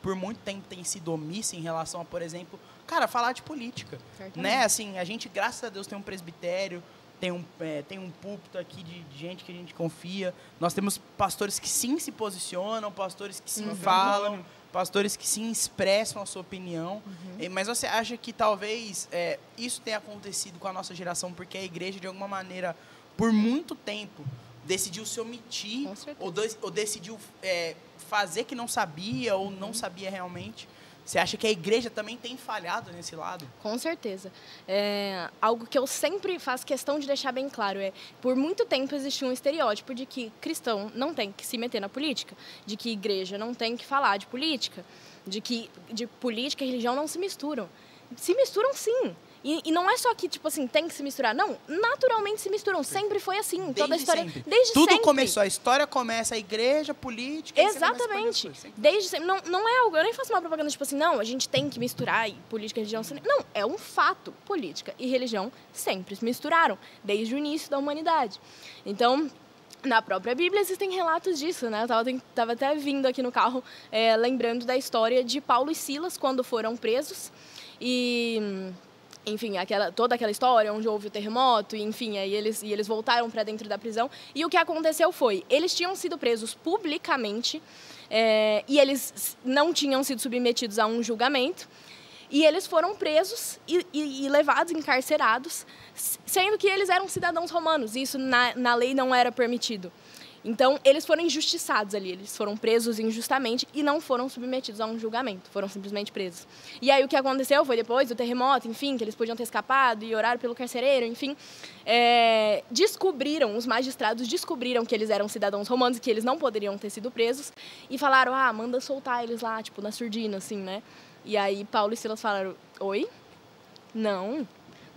por muito tempo, tem sido omissa em relação a, por exemplo, cara, falar de política. Certamente. Né? Assim, a gente, graças a Deus, tem um presbitério, tem um, é, tem um púlpito aqui de, de, gente que a gente confia. Nós temos pastores que sim se posicionam, pastores que sim uhum. falam pastores que sim expressam a sua opinião. Uhum. Mas você acha que talvez é, isso tenha acontecido com a nossa geração porque a igreja, de alguma maneira, por muito tempo, decidiu se omitir ou, ou decidiu é, fazer que não sabia ou não sabia realmente? Você acha que a igreja também tem falhado nesse lado? Com certeza. É, algo que eu sempre faço questão de deixar bem claro é, por muito tempo existiu um estereótipo de que cristão não tem que se meter na política, de que igreja não tem que falar de política, de que de política e religião não se misturam. Se misturam sim. E, e, não é só que, tipo assim, tem que se misturar. Não, naturalmente se misturam. Sempre foi assim. Desde toda a história. Sempre. Desde Tudo sempre. começou. A história começa, a igreja, a política. Exatamente. Desde sempre. Não, não é algo. Eu nem faço uma propaganda, tipo assim, não, a gente tem que misturar política e religião. Não, é um fato. Política e religião sempre se misturaram. Desde o início da humanidade. Então. Na própria Bíblia existem relatos disso, né? Eu tava, tava até vindo aqui no carro, é, lembrando da história de Paulo e Silas quando foram presos. E enfim, aquela, toda aquela história onde houve o terremoto, e, enfim, aí eles, e eles voltaram para dentro da prisão. E o que aconteceu foi, eles tinham sido presos publicamente é, e eles não tinham sido submetidos a um julgamento. E eles foram presos e, e, e, levados, encarcerados, sendo que eles eram cidadãos romanos. Isso na, na lei não era permitido. Então, eles foram injustiçados ali, eles foram presos injustamente e não foram submetidos a um julgamento, foram simplesmente presos. E aí o que aconteceu foi depois do terremoto, enfim, que eles podiam ter escapado e oraram pelo carcereiro, enfim, é, descobriram, os magistrados descobriram que eles eram cidadãos romanos que eles não poderiam ter sido presos e falaram, ah, manda soltar eles lá, tipo, na surdina, assim, né? E aí Paulo e Silas falaram, oi? Não,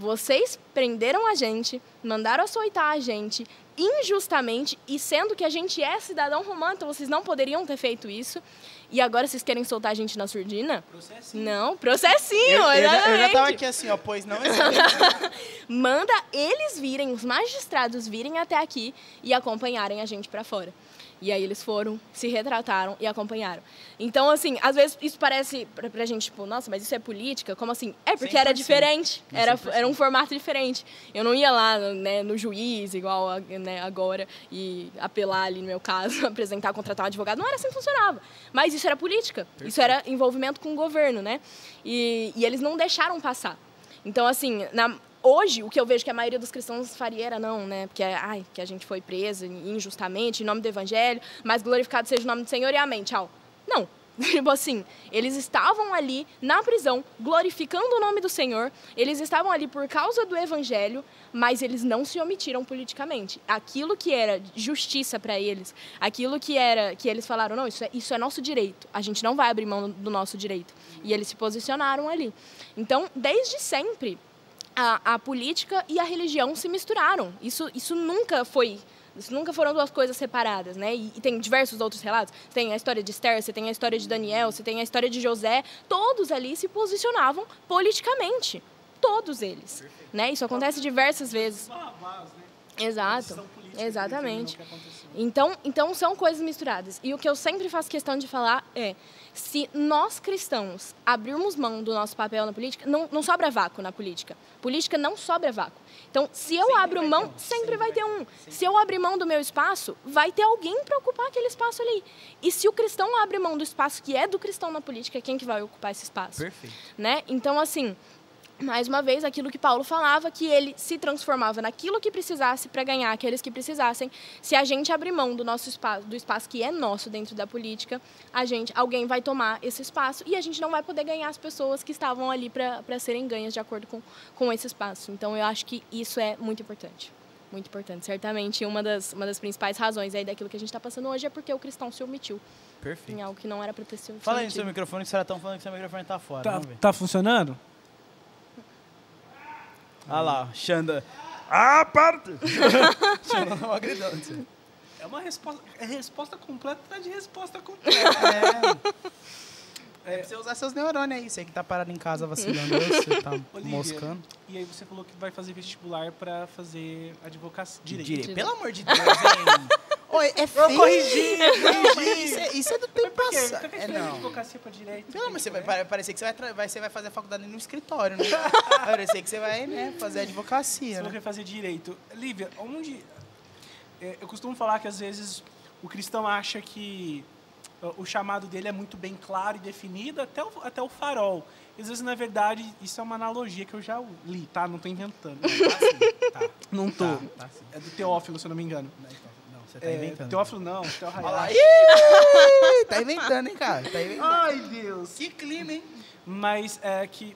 vocês prenderam a gente, mandaram açoitar a gente, injustamente e sendo que a gente é cidadão romano, então vocês não poderiam ter feito isso. E agora vocês querem soltar a gente na surdina? Processinho. Não, processinho, Eu, eu, já, eu já tava aqui assim, ó, pois não. Manda eles virem, os magistrados virem até aqui e acompanharem a gente pra fora. E aí eles foram, se retrataram e acompanharam. Então, assim, às vezes isso parece pra, pra gente, tipo, nossa, mas isso é política? Como assim? É porque era 100%. diferente, era, 100%. era um formato diferente. Eu não ia lá né, no juiz, igual né, agora, e apelar ali, no meu caso, apresentar, contratar um advogado. Não era assim que funcionava. Mas isso era política, isso era envolvimento com o governo, né? E, e eles não deixaram passar. Então, assim, na- hoje, o que eu vejo que a maioria dos cristãos faria era não, né? Porque, ai, que a gente foi preso injustamente em nome do evangelho, mas glorificado seja o nome do Senhor e amém, tchau. Não. Tipo assim, eles estavam ali na prisão, glorificando o nome do Senhor, eles estavam ali por causa do evangelho, mas eles não se omitiram politicamente. Aquilo que era justiça para eles, aquilo que era que eles falaram, não, isso é, isso é nosso direito, a gente não vai abrir mão do nosso direito. E eles se posicionaram ali. Então, desde sempre, a, a política e a religião se misturaram. Isso, isso nunca foi. Isso nunca foram duas coisas separadas, né? E, e tem diversos outros relatos. Tem a história de Esther, você tem a história de Daniel, você tem a história de José. Todos ali se posicionavam politicamente. Todos eles. Né? Isso acontece diversas vezes. Exato. Exatamente. Então, então são coisas misturadas. E o que eu sempre faço questão de falar é: se nós cristãos abrirmos mão do nosso papel na política, não, não sobra vácuo na política. Política não sobra vácuo. Então, se eu Sempre abro mão, um, sempre, sempre vai ter um. Se eu abrir mão do meu espaço, vai ter alguém para ocupar aquele espaço ali. E se o cristão abre mão do espaço que é do cristão na política, quem que vai ocupar esse espaço? Perfeito. né? Então, assim, mais uma vez, aquilo que Paulo falava, que ele se transformava naquilo que precisasse para ganhar aqueles que precisassem. Se a gente abrir mão do nosso espaço, do espaço que é nosso dentro da política, a gente, alguém vai tomar esse espaço e a gente não vai poder ganhar as pessoas que estavam ali para serem ganhas de acordo com, com esse espaço. Então, eu acho que isso é muito importante. Muito importante. Certamente, uma das, uma das principais razões aí daquilo que a gente está passando hoje é porque o cristão se omitiu Perfeito. em algo que não era para ter se Fala aí no seu microfone, que era tão falando que seu microfone tá fora. Tá, tá funcionando? Olha lá, Xanda. Ah, parte! Xanda não agridando. É uma resposta, é resposta completa de resposta completa. É. É pra você usar seus neurônios aí, você que tá parado em casa vacilando, você tá Olivia, moscando. E aí você falou que vai fazer vestibular pra fazer advocacia, direito. Direito. Pelo amor de Deus, hein? Oi, é feio. corrigi, Não, mas Isso é, isso é do tempo passado. É, você não. advocacia pra direito? Pelo amor, você vai pare- parecer que você vai, vai, você vai fazer a faculdade no escritório, né? Parecer que você vai né, fazer Você advocacia, que né? vai fazer direito. Lívia, onde... é, eu costumo falar que às vezes o cristão acha que ó, o chamado dele é muito bem claro e definido até o, até o farol. E, às vezes, na verdade, isso é uma analogia que eu já li, tá? Não tô inventando. Tá, Não tô. tá, tá sim. É do Teófilo, se eu não me engano. Não, você tá É, inventando. Teófilo não, Teó Olha lá. Hayashi. Ih, tá inventando, hein, cara? Tá inventando. Ai, Deus. Que clima, hein? Mas é que,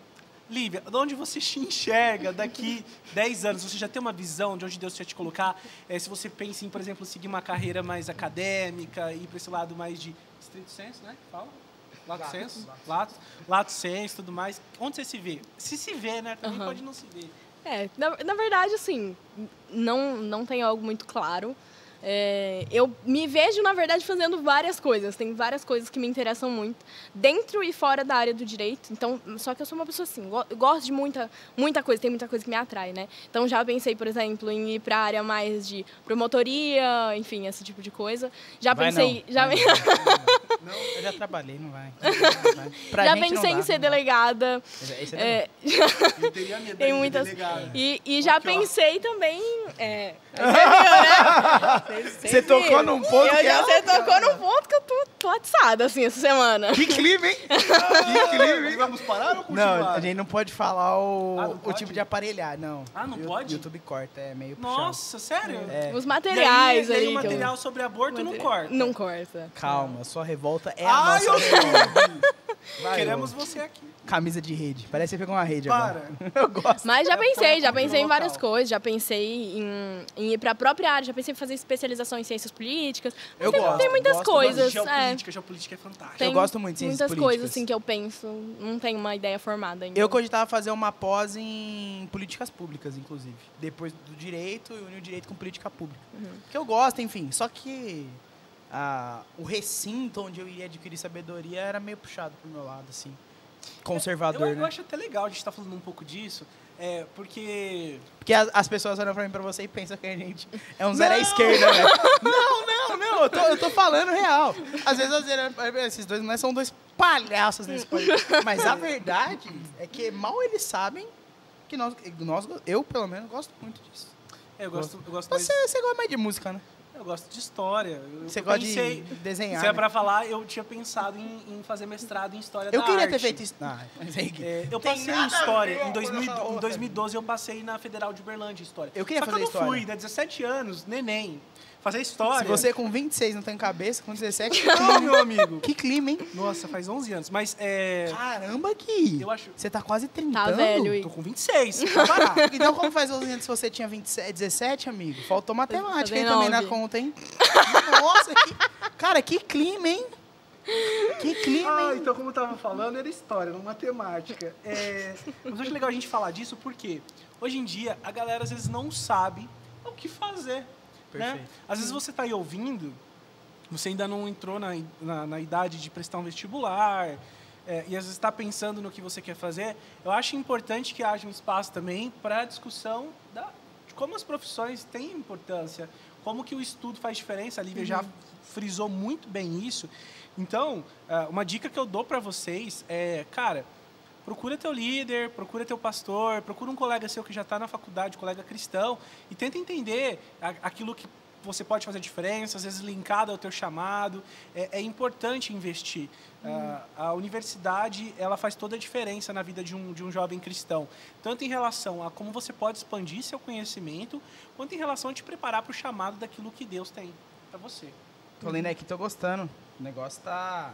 Lívia, de onde você se enxerga daqui 10 anos? Você já tem uma visão de onde Deus quer te colocar? É, se você pensa em, por exemplo, seguir uma carreira mais acadêmica, ir para esse lado mais de estrito senso, né? Fala. Lato, senso, lato. lato, senso, tudo mais. Onde você se vê? Se se vê, né? Também Aham. pode não se ver. É, na, na verdade, assim, não, não tem algo muito claro. É, eu me vejo, na verdade, fazendo várias coisas. Tem várias coisas que me interessam muito, dentro e fora da área do direito. Então, só que eu sou uma pessoa assim, gosto de muita, muita coisa, tem muita coisa que me atrai, né? Então, já pensei, por exemplo, em ir para a área mais de promotoria, enfim, esse tipo de coisa. Já Vai pensei, não, já, vai Não, eu já trabalhei, não vai. Não. Pra já gente não pensei dá, em ser não dá. delegada. Esse é É, medo Tem muitas-. E, e já Aqui, ó. pensei também. É, você viu, né? Você tocou num ponto Eu que já, é- Você tocou num ponto que eu tô, tô atiçada, assim, essa semana. Que clima, hein? que clima, hein? Vamos parar ou continuar? Não, a gente não pode falar o, Ah, não o pode? tipo de aparelhar, não. Ah, não O pode? YouTube corta, é meio puxado. Nossa, sério? É. Os E materiais aí, e aí o eu- material sobre aborto não corta. Não corta. Calma, sua revolta é a Ai, nossa eu. Vai Ai, queremos eu- você aqui. Camisa de rede. Parece que você pegou uma rede Para. agora. Eu gosto. Mas já a pensei, já pensei em várias coisas. Já pensei em, em ir para a própria área, já pensei em fazer especialização em ciências políticas. Eu tem, gosto, tem muitas gosto coisas. é. Geopolítica, geopolítica é fantástica. Tem Eu gosto muito de ciências muitas políticas. coisas assim que eu penso. Não tenho uma ideia formada ainda. Eu cogitava fazer uma pós em políticas públicas, inclusive. Depois do direito e unir o direito com política pública. Uhum. Que eu gosto, enfim. Só que ah, o recinto onde eu iria adquirir sabedoria era meio puxado pro meu lado, assim. Conservador, eu, eu né? acho até legal a gente estar falando um pouco disso, é, porque Porque as, as pessoas olham pra mim, pra você e pensam que a gente é um zero à esquerda, né? Não, não, não. Eu tô, eu tô falando real. Às vezes, às vezes, esses dois não são dois palhaços nesse podcast. Mas a verdade é que mal eles sabem que nós, nós eu, pelo menos, gosto muito disso. é, eu gosto, eu gosto mais, Você, você gosta mais de música, né? Eu gosto de história. Eu, Você eu gosta pensei, de desenhar. Se é né? pra falar, eu tinha pensado em, em fazer mestrado em história Eu da queria arte. ter feito isso. Ah, É, eu passei em história. Em, coisa 2000, com a em outra. 2012 eu passei na Federal de Uberlândia história. Eu queria Só que fazer eu não história. fui, né? 17 anos, neném. Fazer história. Se você com 26 não tem cabeça, com 17, Não, meu amigo. que clima, hein? Nossa, faz 11 anos. Mas é. Caramba, Gui. Eu acho. Você tá quase 30 Tá velho, Tô com 26. pra parar. Então, como faz 11 anos se você tinha 27, 17, amigo? Faltou matemática aí também na conta, hein? Nossa, que... cara, que clima, hein? Que clima, Ah, então como eu tava falando, era história, não matemática. É, mas eu acho legal a gente falar disso porque hoje em dia a galera às vezes não sabe o que fazer. Né? Às vezes você tá aí ouvindo, você ainda não entrou na, na, na idade de prestar um vestibular, é, e às vezes está pensando no que você quer fazer. Eu acho importante que haja um espaço também para a discussão da, de como as profissões têm importância, como que o estudo faz diferença. A Lívia já frisou muito bem isso. Então, ah, uma dica que eu dou para vocês é, cara, procura teu líder, procura teu pastor, procura um colega seu que já está na faculdade, colega cristão, e tenta entender aquilo que você pode fazer diferença, às vezes linkado ao teu chamado. É, é importante investir. Ah, a universidade ela faz toda a diferença na vida de um, de um jovem cristão, tanto em relação a como você pode expandir seu conhecimento, quanto em relação a te preparar para o chamado daquilo que Deus tem para você. Tô lendo aqui, tô gostando. O negócio tá...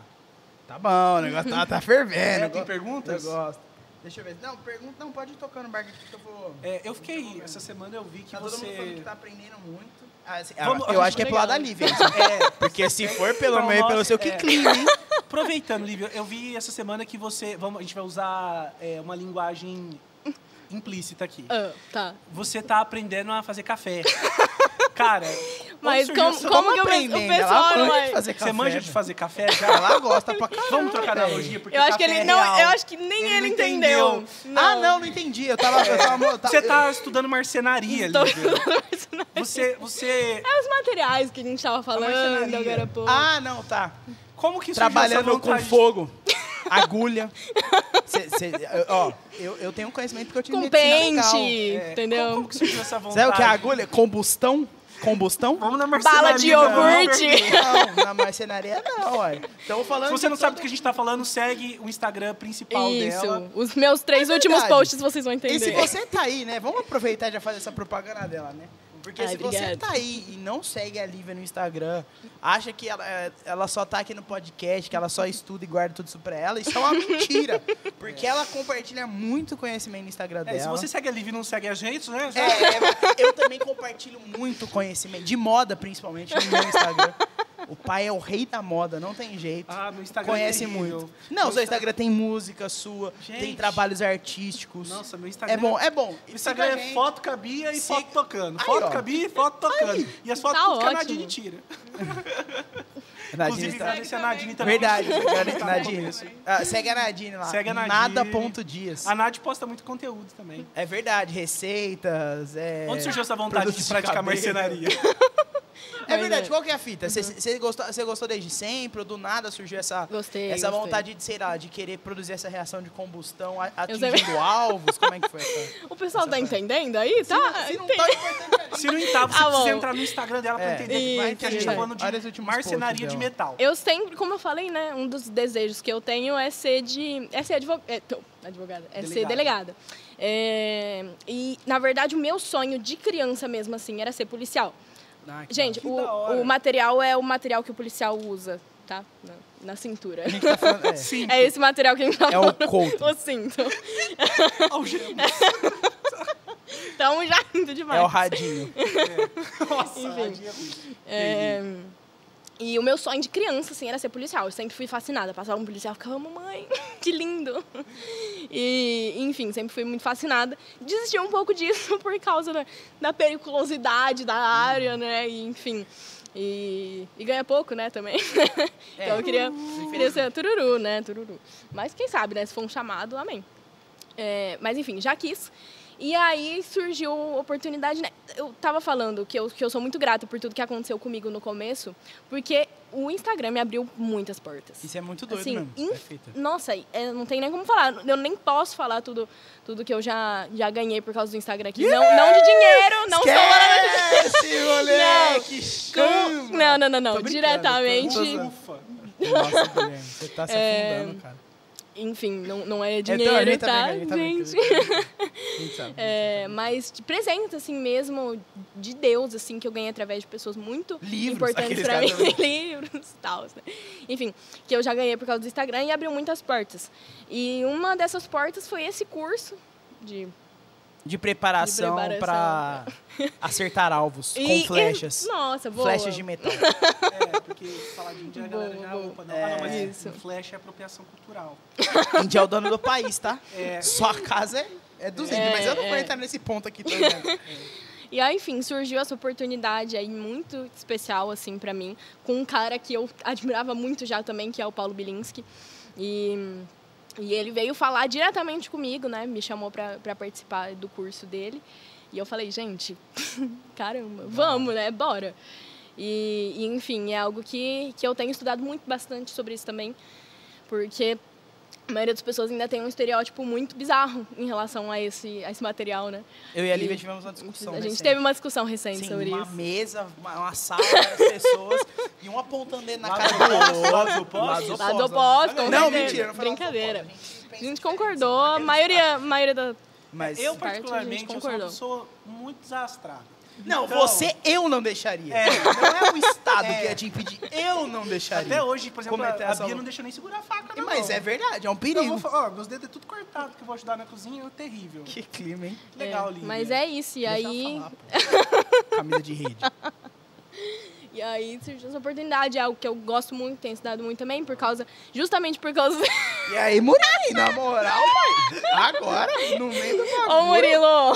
Tá bom, o negócio tá, tá fervendo. É, tem perguntas? Eu gosto. Deixa eu ver. Não, pergunta... Não, pode ir tocando aqui que eu vou... É, eu fiquei, essa semana eu vi que Tá todo mundo falando você... que tá aprendendo muito. Ah, assim, Vamos- eu a acho que é pro lado da Lívia. isso. É, Porque se for pelo Então, meu e pelo seu, que é. clima, hein? Aproveitando, Lívia, eu vi essa semana que você. Vamos, a gente vai usar é, uma linguagem implícita aqui. Ah, tá. Você tá aprendendo a fazer café. Cara, Mas como, como que eu, aprendendo, o pessoal não vai... fazer café. Você manja de velho. fazer café já? Ela gosta pra caramba. Vamos trocar analogia, porque Eu acho que café ele é não, real. eu acho que nem Ele ele, não entendeu. entendeu. Ah, não, não entendi. Eu tava. Eu tava tá- Você tá estudando marcenaria, Estou Lívia. Você, você... É os materiais que a gente tava falando marcenaria. agora há pouco. Ah, não, tá. Como que surgiu Trabalhando com fogo, agulha. Cê- cê- ó, eu, eu tenho conhecimento porque eu tive com pente, legal. É, entendeu? Como, como que surgiu essa vontade? Sabe o que é agulha? Combustão? Combustão? Vamos na marcenaria. Bala de não. iogurte. Não, na marcenaria não, ué. Então falando. Se você não sabe do que a gente tá falando, segue o Instagram principal Isso. dela. Os meus três É últimos verdade. posts vocês vão entender. E se você tá aí, né? Vamos aproveitar e já fazer essa propaganda dela, né? Porque Ai, se você obrigada. tá aí e não segue a Lívia no Instagram, acha que ela, é- ela só tá aqui no podcast, que ela só estuda e guarda tudo isso pra ela, isso é uma mentira. Porque ela compartilha muito conhecimento no Instagram É, dela. se você segue a Liv e não segue a gente, né? É, é, eu também compartilho muito conhecimento, de moda principalmente, no meu Instagram. O pai é o rei da moda, não tem jeito. Ah, no Instagram Conhece é muito. Não, No seu Instagram tem música sua, tem Gente. trabalhos artísticos. Nossa, meu Instagram É bom, é bom. O Instagram é gente. foto cabia e Siga- foto tocando. Aí, foto ó. cabia e foto tocando. E as fotos Tá que a. Nadine tira. Nadine Inclusive, agradecer a Nadine também. Verdade, Nadine. Tá Nadine. Ah, segue a Nadine lá. Segue a Nadine. Nada.dias. A Nad posta muito conteúdo também. É verdade, receitas. É... Onde surgiu essa vontade de de praticar cabelo. marcenaria? É verdade, Mas é. qual que é a fita? Você você gostou, você gostou desde sempre ou do nada surgiu essa, Gostei, essa gostei. vontade de, sei lá, de querer produzir essa reação de combustão atingindo alvos? Como é que foi essa? O pessoal tá entendendo aí? Tá? Se não Tem- tá importante, Se não tá, você Ah, precisa bom. entrar no Instagram dela pra É. entender que, vai, que a gente tá falando de marcenaria de metal. Eu sempre, como eu falei, né? Um dos desejos que eu tenho é ser de. É ser advogada. É, tô, advogada. É ser Delegada. delegada. É, e, na verdade, o meu sonho de criança mesmo, assim, era ser policial. Ah, Gente, o, o material é o material que o policial usa. tá? Na, na cintura. A gente tá falando. É. É esse material que a gente tá é o couro. O cinto. Algemas. Então já indo demais. É o radinho. Nossa, Enfim. radinho é ruim. É, E o meu sonho de criança, assim, era ser policial. Eu sempre fui fascinada. Passava um policial, ficava, mamãe, que lindo. E, enfim, sempre fui muito fascinada. Desisti um pouco disso por causa da, da periculosidade da área, né? E, enfim. E, e ganha pouco, né, também. então eu queria, queria ser tururu, né? Tururu. Mas quem sabe, né? Se for um chamado, amém. É, mas enfim, já quis. E aí surgiu a oportunidade, né? Eu tava falando que eu, que eu sou muito grata por tudo que aconteceu comigo no começo, porque o Instagram me abriu muitas portas. Isso é muito doido Assim, mesmo. inf- É. Nossa, é, não tem nem como falar. Eu nem posso falar tudo, tudo que eu já, já ganhei por causa do Instagram aqui. Não, não de dinheiro, não sou Esquece, moleque! chama! Não, não, não, não. Diretamente. Ufa. Nossa, Guilherme, você tá se É, afundando, cara. Enfim, não, não é É, dinheiro, tá gente gente? tá gente. É, mas de presente, assim mesmo, de Deus, assim, que eu ganhei através de pessoas muito Livros, importantes pra mim. Livros e tal. Né? Enfim, que eu já ganhei por causa do Instagram e abriu muitas portas. E uma dessas portas foi esse curso de. De preparação, pra acertar alvos E- com e- flechas. nossa, boa. Flechas de metal. É, porque falar de índia a galera Boa, já boa. opa, não. Ah, não, mas É. Isso. flash é apropriação cultural. Índia é o dono do país, tá? É. Sua casa é, é dos É, índios, mas eu não vou é. entrar nesse ponto aqui também. E aí, enfim, surgiu essa oportunidade aí muito especial, assim, pra mim, com um cara que eu admirava muito já também, que é o Paulo Bilinski. E, e ele veio falar diretamente comigo, né? Me chamou pra, pra participar do curso dele. E eu falei, gente, caramba, vamos, né? Bora. E, e, enfim, é algo que, que eu tenho estudado muito bastante sobre isso também, porque a maioria das pessoas ainda tem um estereótipo muito bizarro em relação a esse, a esse material, né? Eu e a E Lívia tivemos uma discussão. a gente recente. teve uma discussão recente Sim, sobre uma isso. mesa, uma, uma sala, várias pessoas, e um apontando dedo na Lados cara do outro. lados opostos? Lados Lado oposto, Não, mentira, não Brincadeira. a gente concordou, a maioria, a maioria da. Mas Eu, parte a gente particularmente, eu sou uma pessoa muito desastrada. Não, Então, você eu não deixaria. Não é o Estado que ia te impedir. Eu não deixaria. Até hoje, por exemplo, Cometer a, a essa Bia não deixa nem segurar a faca, não. Mas é verdade, é um Eu perigo. vou falar, ó, meus dedos é tudo cortado que eu vou ajudar na cozinha, é terrível. Que clima, hein? Legal, é, Lívia. Mas é isso, e aí. falar. Camisa de rede. E aí surgiu essa oportunidade, é algo que eu gosto muito, tenho estudado muito também, por causa. Justamente por causa. E aí, Murilo, na moral, pai. Agora, no meio do bagulho. Ô, Murilo!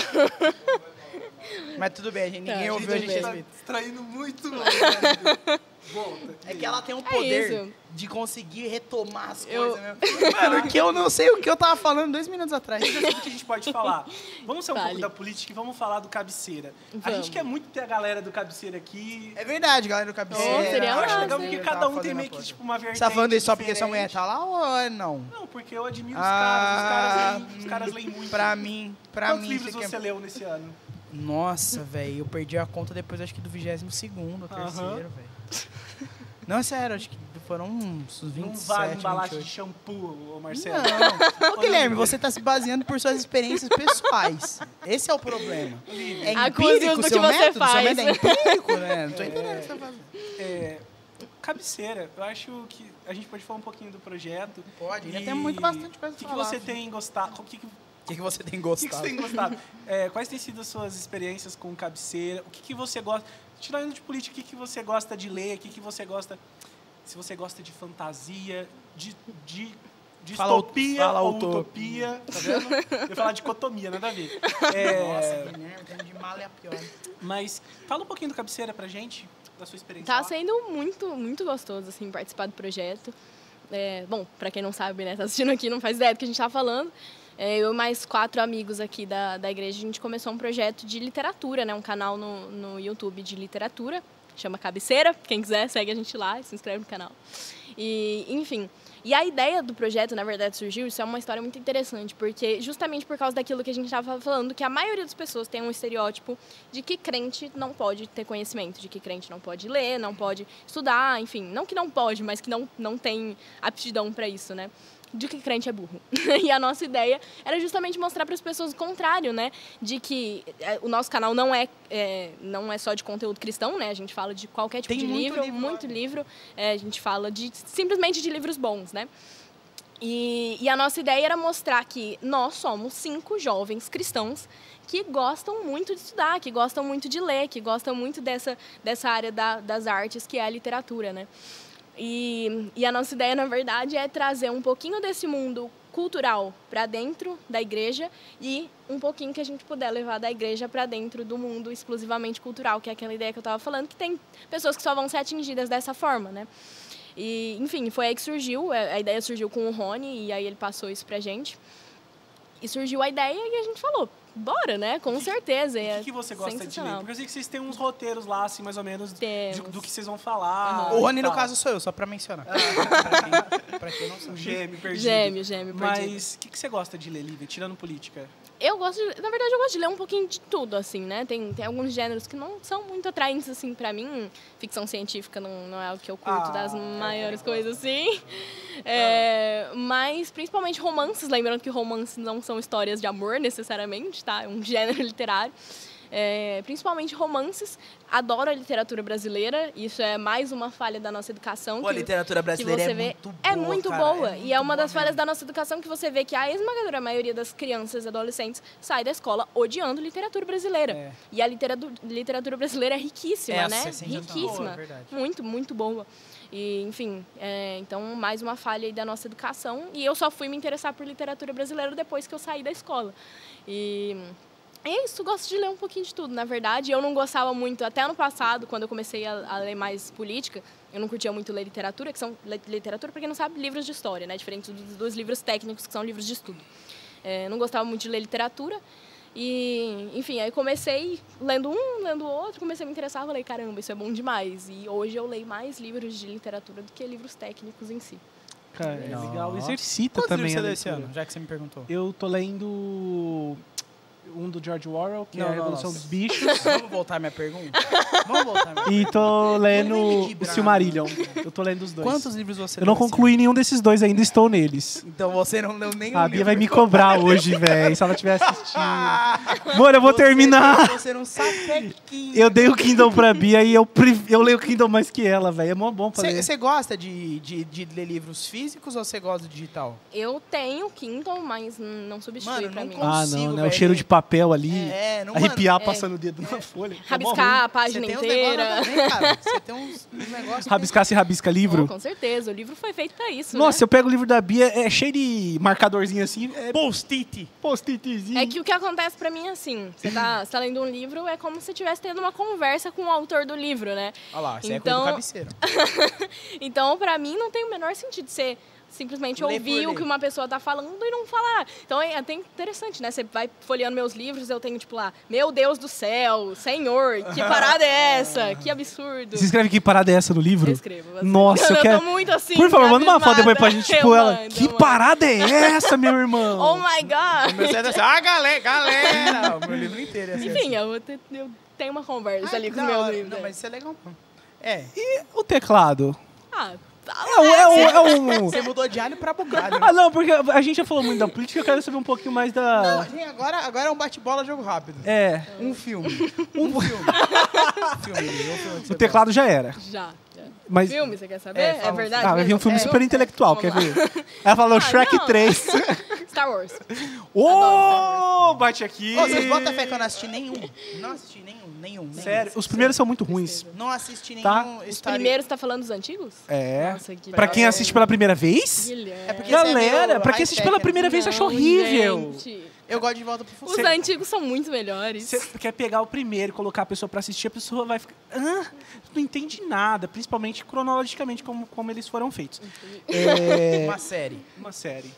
Mas tudo bem, a gente, ninguém Tá, ouviu, a gente bem. tá respeita. distraindo muito. Volta. É que ela tem um É poder isso. de conseguir retomar as Eu- coisas mesmo. Mano, que eu não sei o que eu tava falando dois minutos atrás. O que a gente pode falar? Vamos sair um Fale. pouco da política e vamos falar do cabeceira. A Vamos. gente quer muito ter a galera do cabeceira aqui. É verdade, galera do cabeceira. Oh, seria eu acho legal porque cada um tem meio a que tipo uma vertente Você tá falando isso só porque sua mulher tá lá ou é não? Não, porque eu admiro os Ah, caras. Os caras leem, os caras leem muito. Pra mim, pra Quantos mim. livros isso aqui você é... leu nesse ano? Nossa, velho, eu perdi a conta depois acho que do 22 segundo, Aham. terceiro, velho. Não, é sério, acho que foram uns 27, Não vale embalagem de 28. shampoo, ô Marcelo. Não. Ô, Guilherme, você tá se baseando por suas experiências pessoais. Esse é o problema. É empírico o que seu você método? Seu método é empírico, né? Não tô entendendo o que você tá fazendo. É, cabeceira, eu acho que a gente pode falar um pouquinho do projeto. Pode, ainda E tem muito bastante coisa O que, que você tem gostado? O que, que, O que, que você tem o que, gostado? que você tem gostado? É, quais têm sido as suas experiências com cabeceira? O que, que você gosta? Tirando de política, o que, que você gosta de ler? O que, que você gosta. Se você gosta de fantasia, de. de Fala Distopia fala ou utopia. utopia, tá vendo? Eu ia falar dicotomia, nada a ver. É, Nossa, Guilherme, tem de mal é a pior. Mas fala um pouquinho do cabeceira pra gente, da sua experiência. Tá lá. sendo muito, muito gostoso, assim, participar do projeto. É, bom, pra quem não sabe, né, tá assistindo aqui, não faz ideia do que a gente tá falando. É, eu e mais quatro amigos aqui da, da igreja, a gente começou um projeto de literatura, né, um canal no, no YouTube de literatura, chama Cabeceira. Quem quiser, segue a gente lá e se inscreve no canal. E, enfim, e a ideia do projeto, na verdade, surgiu, isso é uma história muito interessante, porque justamente por causa daquilo que a gente estava falando, que a maioria das pessoas tem um estereótipo de que crente não pode ter conhecimento, de que crente não pode ler, não pode estudar, enfim, não que não pode, mas que não, não tem aptidão para isso, né? De que crente é burro. e a nossa ideia era justamente mostrar para as pessoas o contrário, né? De que é, o nosso canal não é, é, não é só de conteúdo cristão, né? A gente fala de qualquer tipo Tem de muito livro, livro muito livro. É, a gente fala de simplesmente de livros bons, né? E, e a nossa ideia era mostrar que nós somos cinco jovens cristãos que gostam muito de estudar, que gostam muito de ler, que gostam muito dessa, dessa área da, das artes que é a literatura, né? E, e a nossa ideia, na verdade, é trazer um pouquinho desse mundo cultural para dentro da igreja e um pouquinho que a gente puder levar da igreja para dentro do mundo exclusivamente cultural, que é aquela ideia que eu estava falando, que tem pessoas que só vão ser atingidas dessa forma, né? E, enfim, foi aí que surgiu, a ideia surgiu com o Rony, e aí ele passou isso pra gente. E surgiu a ideia e a gente falou, bora, né? Com certeza. O é que, que você gosta de ler? Porque eu sei que vocês têm uns roteiros lá, assim, mais ou menos, de- do que vocês vão falar. Aham. O Rony, no caso, sou eu, só pra mencionar. pra, quem, pra quem não sabe. gêmeo perdido. Gêmeo, gêmeo, perdido. Mas o que, que você gosta de ler, Lívia, tirando política? Eu gosto, de, na verdade, eu gosto de ler um pouquinho de tudo, assim, né? Tem, tem alguns gêneros que não são muito atraentes, assim, pra mim. Ficção científica não, não é o que eu curto Ah, das eu maiores coisas, assim. É, mas, principalmente romances, lembrando que romances não são histórias de amor, necessariamente, tá? É um gênero literário. É, principalmente romances. Adoro a literatura brasileira. Isso é mais uma falha da nossa educação. Pô, a que- literatura que brasileira você é vê muito boa, é muito cara, boa é e é muito uma das falhas mesmo. da nossa educação que você vê que a esmagadora maioria das crianças e adolescentes sai da escola odiando literatura brasileira É. e a literatura, literatura brasileira é riquíssima Essa né é riquíssima Boa, é muito muito boa e enfim é, então mais uma falha aí da nossa educação e eu só fui me interessar por literatura brasileira depois que eu saí da escola e é isso, gosto de ler um pouquinho de tudo, na verdade. Eu não gostava muito, até ano passado, quando eu comecei a, a ler mais política, eu não curtia muito ler literatura, que são li- literatura, para quem não sabe, livros de história, né? Diferente dos, dos livros técnicos, que são livros de estudo. É, não gostava muito de ler literatura. E, enfim, aí comecei lendo um, lendo outro, comecei a me interessar, falei, caramba, isso é bom demais. E hoje eu leio mais livros de literatura do que livros técnicos em si. Cara, é legal. Exercita Quantos também livros a você leu esse ano, já que você me perguntou? Eu tô lendo um do George Orwell, que Não, é a não, Revolução nossa. dos Bichos. Vamos voltar à minha pergunta? Vamos voltar à minha E pergunta. tô lendo o? Silmarillion. Eu tô lendo os dois. Quantos livros você Eu não esse concluí nenhum desses dois ainda, estou neles. Então você não leu nenhum A Bia livro. vai me cobrar hoje, velho, se ela estiver assistindo. Mano, eu vou você- terminar. Você não sabe. Eu dei o Kindle pra Bia e eu, pre- eu leio o Kindle mais que ela, velho. É mó bom pra ler. Você gosta de, de, de ler livros físicos ou você gosta do digital? Eu tenho Kindle, mas não substitui Mano, pra não mim. consigo. Ah, não, né? O cheiro de papel ali. É, não, arrepiar mano, passando o dedo na folha. É Rabiscar a Você página inteira. negócios também, cara. Você tem uns, uns negócios... Rabiscar se rabisca livro. Oh, com certeza, o livro foi feito pra isso, Nossa, né? eu pego o livro da Bia, é cheio de marcadorzinho assim. É Post-it. post-itzinho. É que o que acontece pra mim é assim, você tá, você tá lendo um livro, é como se você estivesse tendo uma conversa com o autor do livro, né? Olha lá, isso Então- é coisa do cabeceiro. Então, pra mim, não tem o menor sentido você simplesmente Ler ouvir o que uma pessoa tá falando e não falar. Então, é até interessante, né? Você vai folheando meus livros, eu tenho, tipo, lá, meu Deus do céu, senhor, que parada é essa? Que absurdo. Você escreve que parada é essa no livro? Eu escrevo. assim. Nossa, eu eu quero- tô muito assim. Por favor, manda uma foto depois pra gente, tipo, ela. mando, que parada é essa, meu irmão? Oh my God! Meu é assim, ah, galera, galera. O meu livro inteiro é assim. Enfim, eu, vou ter- eu tenho uma conversa Ah, ali com os meus hora. livros. Não, é. mas isso é legal. É, O teclado. Ah, É um. É um, é um- você mudou de alho pra bugado. Né? Ah, não, porque a gente já falou muito da política, eu quero saber um pouquinho mais Não, da. gente, agora, agora é um bate-bola, jogo rápido. É. Um filme. Um filme. um filme. Filme O teclado já era. Já. Mas. Filme, você quer saber? É, É, verdade? Ah, vai vir um filme É, super é, intelectual, quer lá. ver? Ela falou Ah, Shrek não. 3. Star Wars. Ô, bate aqui. Ô, vocês botam fé que eu não assisti nenhum? Não assisti nenhum, nenhum. Sério, os primeiros são muito ruins. Não assisti nenhum. Tá. Os Star- primeiros, tá falando dos antigos? É. Nossa, Pra quem assiste pela primeira vez? Guilherme. É porque esse é Galera, meio pra quem assiste pela primeira vez, Não, acha horrível. gente. Eu gosto de Volta pro Os Futuro. antigos são muito melhores. Você quer pegar o primeiro e colocar a pessoa pra assistir, a pessoa vai ficar. Ah, não entende nada, principalmente cronologicamente como, como eles foram feitos. É, Uma série. uma série.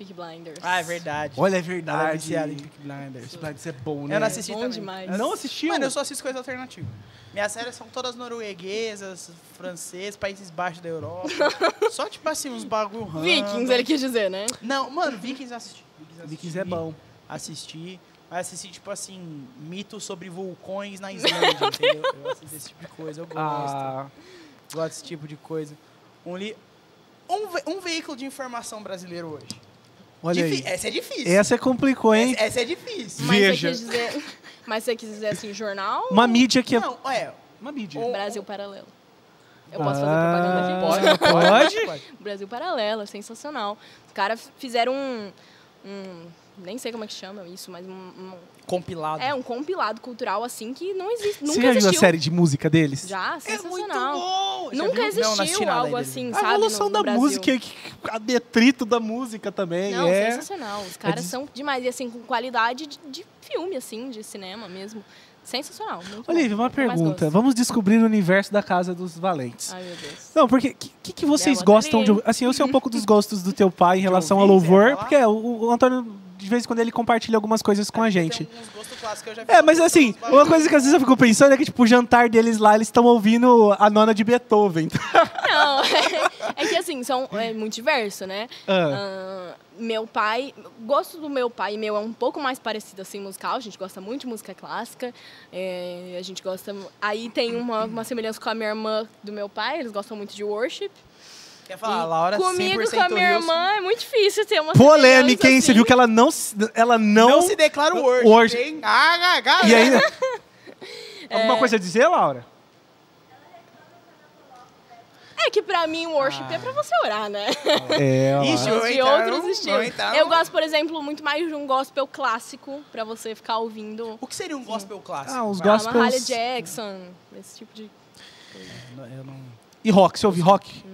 Peaky Blinders. Ah, é verdade. Olha, é Ela é verdade. viciada em Peaky Blinders. Blinders é bom, né? Eu não assisti Bom também. demais. Não assistiu? Mano, eu só assisto coisa alternativa. Minhas séries são todas norueguesas, francesas, Países Baixos da Europa. só tipo assim, uns bagulho random. Vikings, ele quis dizer, né? Não, mano, Vikings eu assisti. Vikings, Vikings é bom. Assisti. Mas assisti, tipo assim, mitos sobre vulcões na Islândia, entendeu? Eu assisto esse tipo de coisa, eu gosto. Ah, Gosto desse tipo de coisa. Um li... Um, ve- um veículo de informação brasileiro hoje. Olha Difí- aí. Essa é difícil. Essa complicou, hein? Essa, essa é difícil. Mas Veja. você quis dizer. Mas você quis dizer assim, jornal? Uma mídia que é. Não, é. Uma mídia. Um- Brasil Paralelo. Eu posso fazer propaganda aqui? Ah, Pode? Pode. Brasil Paralelo, é sensacional. Os caras fizeram um, um- Nem sei como é que chama isso, mas um, um- Compilado. é um compilado cultural assim que não existe. Nunca Você já viu a existiu. série de música deles? Já, É muito sensacional. bom. Nunca existiu Não, algo assim, A sabe? evolução no, no da Brasil. música, que- a detrito da música também. Não, é. sensacional. Os caras des- são demais. E assim, com qualidade de, de filme, assim, de cinema mesmo. Sensacional. Muito bom. Olivia, uma pergunta. Vamos descobrir o universo da Casa dos Valentes. Ai, meu Deus. Não, porque o que, que, vocês Bela gostam de ouvir? Assim, eu sei um pouco dos gostos do teu pai em relação ao louvor, falar? porque é, o, o Antônio, de vez em quando, ele compartilha algumas coisas com a gente. Tem uns gostos clássicos que eu já vi É, mas assim, uma coisa que às vezes eu fico pensando é que, tipo, o jantar deles lá, eles estão ouvindo a nona de Beethoven. Não, é que assim, são, é muito diverso, né? Ah. Ah, meu pai, o gosto do meu pai e meu é um pouco mais parecido assim musical. A gente gosta muito de música clássica. é, a gente gosta. Aí tem uma, uma semelhança com a minha irmã do meu pai. Eles gostam muito de worship. Quer falar, E Laura comigo 100% com a minha Wilson. irmã é muito difícil ter uma Polêmica, hein? semelhança, Você viu assim. que ela não, se- ela não... Não se declara o worship, hein? Ah, ah, ah, E aí... É. Alguma coisa a dizer, Laura? É que pra mim o worship é pra você orar, né? É. Ixi, de entrar outros estilos. entrar Eu gosto, por exemplo, muito mais de um gospel clássico pra você ficar ouvindo. O que seria um gospel clássico? Ah, uns Vai. Ah, gospels- Mahalia Jackson, esse tipo de. Eu não, E rock, você ouve rock?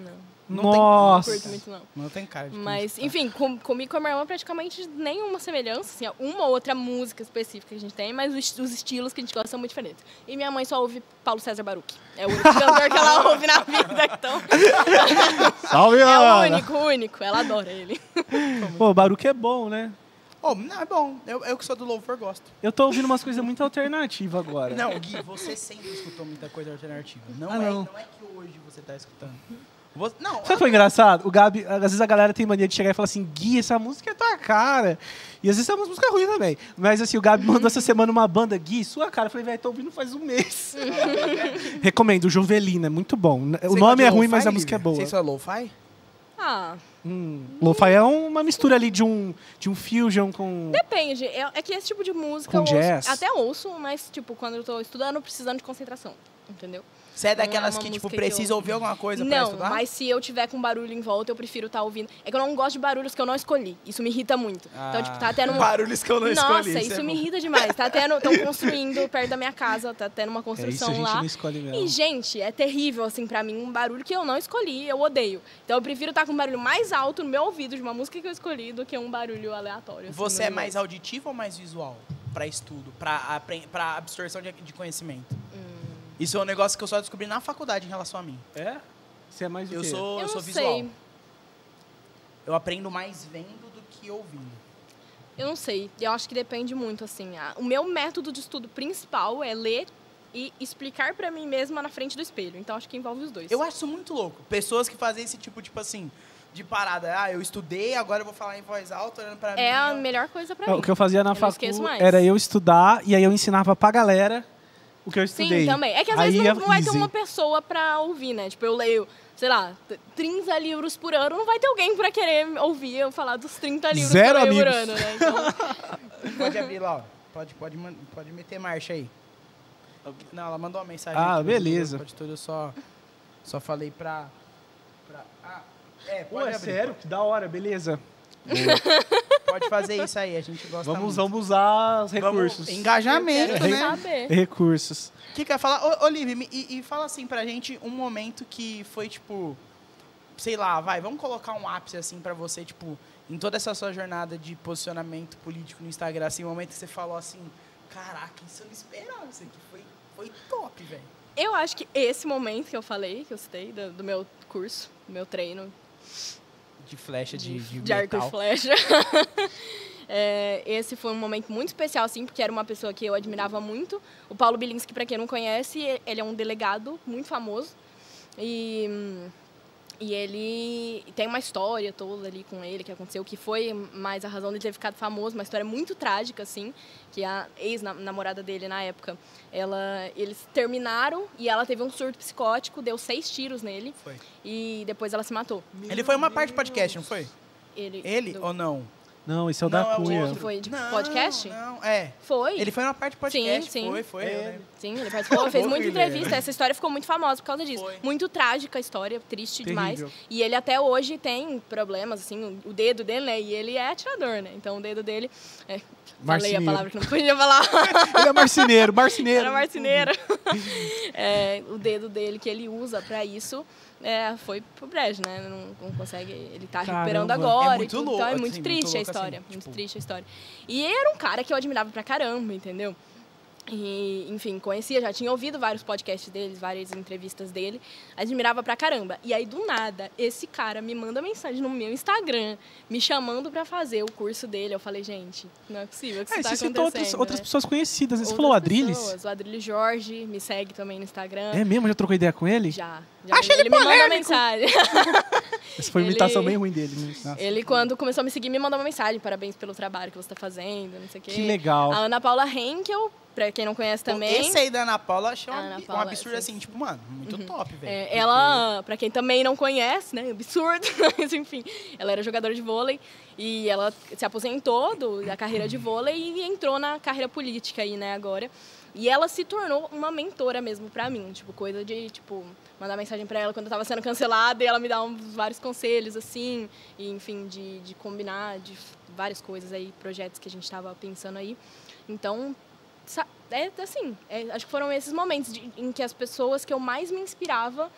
Não, Não tem- não Nossa. muito, não. não tem cara de Mas, cristão. enfim, com, comigo e com a minha irmã praticamente nenhuma semelhança. Assim, uma ou outra música específica que a gente tem, mas os, os estilos que a gente gosta são muito diferentes. E minha mãe só ouve Paulo César Baruch. É o único cantor que ela ouve na vida, então. Salve, É o único, o único. Ela adora ele. Pô, o Baruque é bom, né? Oh, não, é bom. Eu, eu que sou do louvor gosto. Eu tô ouvindo umas coisas muito alternativas agora. Não, Gui, você sempre escutou muita coisa alternativa. Não, Ah, é, não. não. é que hoje você tá escutando. Você- não, Sabe o que foi engraçado? O Gabi, às vezes a galera tem mania de chegar e falar assim, Gui, essa música é tua cara. E às vezes é uma música ruim também. Mas assim, o Gabi mandou essa semana uma banda, Gui, sua cara. Eu falei, velho, tô ouvindo faz um mês. Recomendo, o Jovelina, é muito bom. O Você nome é ruim, mas a música é boa. Você só lo-fi? Ah, Hum, Lo-fi é uma mistura ali de um, de um fusion com... depende. É, é que esse tipo de música Com eu ouço- jazz. até ouço, mas, tipo, quando eu tô estudando, precisando de concentração. Entendeu? Você é Não é daquelas que, tipo, precisa ouvir alguma coisa pra Não, estudar? mas se eu tiver com barulho em volta, eu prefiro estar ouvindo. É que eu não gosto de barulhos que eu não escolhi. Isso me irrita muito. então, tipo, tá tendo um... Barulhos que eu não Nossa, escolhi. isso é me bom. irrita demais. Tá tendo, estão construindo perto da minha casa, tá tendo uma É isso construção a gente lá. não escolhe mesmo. E, gente, é terrível, assim, pra mim, um barulho que eu não escolhi, eu odeio. Então, eu prefiro estar com um barulho mais alto no meu ouvido de uma música que eu escolhi do que um barulho aleatório. assim, Você é mais auditivo ou mais visual? Pra estudo, pra, pra absorção de, de conhecimento? Hum. Isso é um negócio que eu só descobri na faculdade em relação a mim. É? Você é mais o Eu quê? sou, eu Eu sou não visual. sei. Eu aprendo mais vendo do que ouvindo. Eu não sei. Eu acho que depende muito, assim. A- O meu método de estudo principal é ler e explicar pra mim mesma na frente do espelho. Então, acho que envolve os dois. Eu acho isso muito louco. Pessoas que fazem esse tipo, tipo assim, de parada. Ah, eu estudei, agora eu vou falar em voz alta, olhando pra mim. É a melhor coisa pra É, mim. O que eu fazia na Eu não esqueço faculdade mais. era eu estudar e aí eu ensinava pra galera o que eu estudei. Sim, também. É que às Aí vezes é não, não vai ter uma pessoa pra ouvir, né? Tipo, eu leio, sei lá, t- 30 livros por ano, não vai ter alguém pra querer ouvir eu falar dos 30 livros Zero que eu leio por ano, né? Então, Pode abrir lá, ó. Pode, pode, pode meter marcha aí. Não, ela mandou uma mensagem. Ah, aqui, beleza. Pode tudo, eu só, só falei pra... pra ah, é, Pô, pode é abrir. sério? Que da hora, beleza. Pode fazer isso aí, a gente gosta Vamos, muito. vamos usar os Vamos- recursos. Engajamento, eu quero né? saber. Recursos. O que quer falar? Ô, Olivia, e, e fala assim pra gente um momento que foi, tipo, sei lá, vai, vamos colocar um ápice assim pra você, tipo, em toda essa sua jornada de posicionamento político no Instagram, assim, um momento que você falou assim, caraca, isso eu não esperava, isso aqui foi, foi top, velho. Eu acho que esse momento que eu falei, que eu citei, do, do meu curso, do meu treino De flecha, de, de, de arco e flecha. É, esse foi um momento muito especial, assim, porque era uma pessoa que eu admirava muito. O Paulo Bilinski, para quem não conhece, ele é um delegado muito famoso. E hum, E ele tem uma história toda ali com ele que aconteceu, que foi mais a razão dele ter ficado famoso, uma história muito trágica, assim, que a ex-namorada dele na época, ela, eles terminaram e ela teve um surto psicótico, deu seis tiros nele Foi. e depois ela se matou. Ele foi uma parte do podcast, não foi? Ele, Ele do- ou não? Não, esse é o Não, da é Cunha. Que foi de Não, podcast? Não, é. Foi. Ele foi uma parte do podcast. Sim, sim. Foi, foi. eu lembro. Sim, ele participou, fez muita ele é. entrevista. Essa história ficou muito famosa por causa disso. Foi. Muito trágica a história, triste demais. Terrível. E ele até hoje tem problemas, assim, o dedo dele, né? E ele é atirador, né? Então o dedo dele. É, falei a Marceneiro. palavra que não podia falar. Ele é marceneiro, marceneiro. Era marceneiro. É, o dedo dele que ele usa pra isso é, foi pro brejo, né? Não, não consegue. Ele tá Caramba. recuperando agora. É muito e louco, então é assim, muito muito triste a louco, assim, história. muito tipo- triste a história. E ele era um cara que eu admirava pra caramba, entendeu? E, enfim, conhecia, já tinha ouvido vários podcasts deles, várias entrevistas dele, admirava pra caramba. E aí, do nada, esse cara me manda mensagem no meu Instagram, me chamando pra fazer o curso dele. Eu falei, gente, não é possível que isso É, tá você outras, acontecendo, outras né? pessoas conhecidas. Você Outras falou o Adrilles? pessoas, O Adrilles Jorge me segue também no Instagram. É mesmo? Já trocou ideia com ele? Já. já Acho ele ele me manda mensagem. Essa foi uma Ele- imitação bem ruim dele. né? Nossa. Ele, quando começou a me seguir, me mandou uma mensagem. Parabéns pelo trabalho que você tá fazendo, não sei o quê. Que legal. A Ana Paula Henkel, pra quem não conhece também. Esse aí da Ana Paula, achei um, ab- um Paula, absurdo sim. assim, tipo, mano, muito top, velho. É, ela, pra quem também não conhece, né, absurdo, mas enfim, ela era jogadora de vôlei e ela se aposentou do, da carreira de vôlei e entrou na carreira política aí, né, agora. E ela se tornou uma mentora mesmo pra mim, tipo, coisa de, tipo, mandar mensagem pra ela quando eu tava sendo cancelada e ela me dá uns, vários conselhos, assim, e, enfim, de, de combinar, de várias coisas aí, projetos que a gente tava pensando aí. Então, é assim, é, acho que foram esses momentos de- em que as pessoas que eu mais me inspirava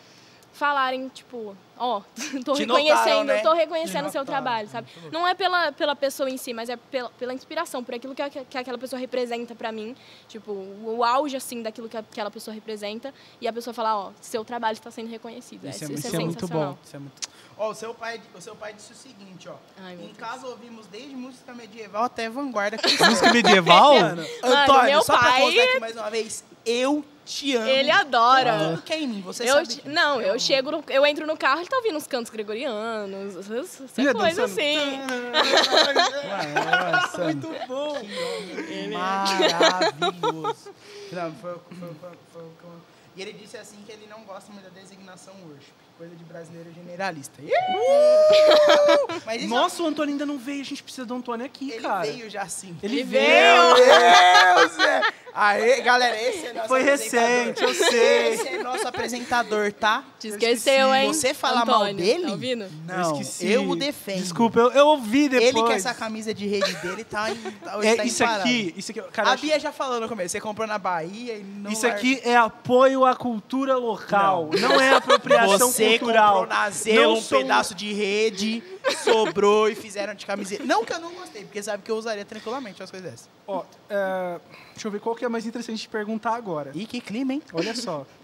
falarem, tipo, ó, tô Te reconhecendo, notaram, né? tô reconhecendo o seu trabalho, sabe? Não é pela, pela pessoa em si, mas é pela, pela inspiração, por aquilo que, a- que aquela pessoa representa pra mim, tipo, o, o auge, assim, daquilo que aquela pessoa representa, e a pessoa falar, ó, seu trabalho está sendo reconhecido. Isso é isso muito- é isso é muito sensacional. bom. Isso é muito... Ó, o seu pai, o seu pai disse o seguinte, ó. Ai, em Deus. casa ouvimos desde música medieval até vanguarda. Música medieval? Mano, Antônio, meu só pra pai- constar aqui mais uma vez, eu te amo. Ele adora. Tudo que é em mim, você Eu, sabe. te- não, eu amo. chego, no- eu entro no carro, ele tá ouvindo uns cantos gregorianos, essas, Ele é coisas dançando. assim. Nossa, Muito bom. Que homem maravilhoso. Não, foi, foi, foi, eu- E ele disse assim que ele não gosta muito da designação worship, coisa de brasileiro generalista. Mas isso Nossa, o Antônio ainda não veio. A gente precisa do Antônio aqui, ele cara. veio já sim. Ele Ele veio. Meu Deus! é. Aê, galera, esse é nosso Foi recente, eu sei. Esse é nosso apresentador, tá? Te Eu esqueceu, hein? Você fala mal Antônio, dele? Tá ouvindo? Não, esqueci. eu o defendo. Desculpa, eu, eu ouvi depois. Ele que essa camisa de rede dele tá em, tá, hoje É, tá isso aqui, isso aqui, cara, a Bia já falou no começo, você comprou na Bahia e não isso aqui é apoio à cultura local, não, é apropriação Você cultural. comprou na Zelo um sou- pedaço de rede, sobrou e fizeram de camiseta. Não que eu não gostei, porque sabe que eu usaria tranquilamente as coisas dessas. Ó, é, deixa eu ver qual que é mais interessante de perguntar agora. Ih, que clima, hein? Olha só.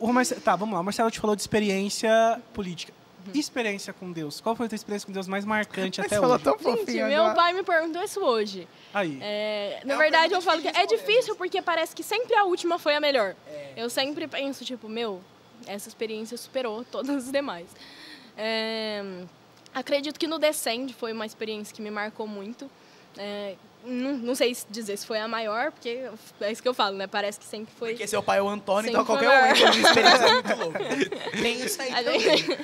O Marcelo, tá, vamos lá. O Marcelo te falou de experiência política. E experiência com Deus? Qual foi a tua experiência com Deus mais marcante até hoje? tão Gente, meu pai me perguntou isso hoje. Aí. É, na É verdade, eu falo que é difícil porque parece que sempre a última foi a melhor. É. Eu sempre penso, tipo, meu, essa experiência superou todas as demais. É, acredito que no Descend foi uma experiência que me marcou muito. É, não, não sei se dizer se foi a maior, porque é isso que eu falo, né? Parece que sempre foi. Porque seu pai é o Antônio, então qualquer momento uma experiência muito louca. Tem isso aí gente-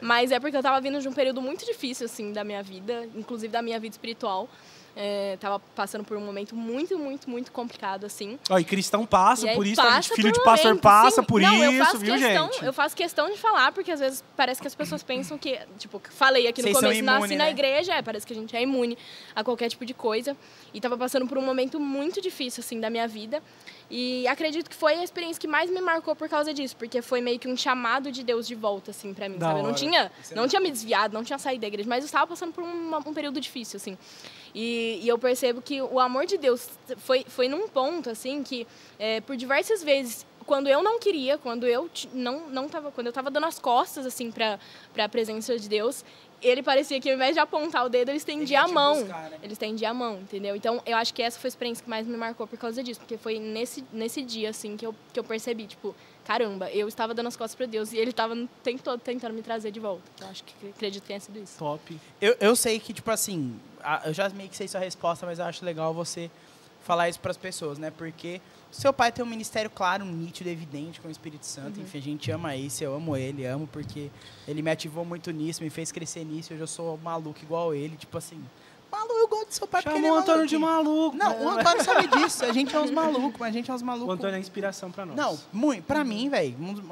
Mas é porque eu tava vindo de um período muito difícil, assim, da minha vida, inclusive da minha vida espiritual. É, tava passando por um momento muito, muito, muito complicado, assim. Ó, e cristão passa E por isso, tá, passa filho de pastor momento, passa sim. por Não, isso, viu, questão, gente? Eu faço questão de falar, porque às vezes parece que as pessoas pensam que, tipo, falei aqui no Vocês começo, nasci imune, na né? igreja, é, parece que a gente é imune a qualquer tipo de coisa. E tava passando por um momento muito difícil, assim, da minha vida. E acredito que foi a experiência que mais me marcou por causa disso, porque foi meio que um chamado de Deus de volta, assim, pra mim, Da sabe? Eu não tinha, não tinha me desviado, não tinha saído da igreja, mas eu estava passando por uma- um período difícil, assim. E, e eu percebo que o amor de Deus foi, foi num ponto, assim, que é, por diversas vezes, quando eu não queria, quando eu não, não tava, quando eu tava dando as costas, assim, pra, pra presença de Deus, ele parecia que ao invés de apontar o dedo, ele estendia ia a mão. buscar, né? Ele estendia a mão, entendeu? Então, eu acho que essa foi a experiência que mais me marcou por causa disso, porque foi nesse, nesse dia, assim, que eu, que eu percebi, tipo, caramba, eu estava dando as costas para Deus e ele estava o tempo todo tentando me trazer de volta. Eu acho que acredito que tenha sido isso. Top. Eu, eu sei que, tipo assim, eu já meio que sei sua resposta, mas eu acho legal você falar isso pras pessoas, né? Porque seu pai tem um ministério claro, nítido, evidente com o Espírito Santo. Enfim, a gente ama isso, eu amo ele, amo porque ele me ativou muito nisso, me fez crescer nisso. Hoje eu sou maluco igual ele, tipo assim. Maluco, eu gosto do seu pai porque ele é Chamou o Antônio de maluco. Não, o Antônio sabe disso. A gente é uns malucos, mas a gente é uns O malucos. Antônio é inspiração pra nós. Não, muito. Pra mim, velho, um dos-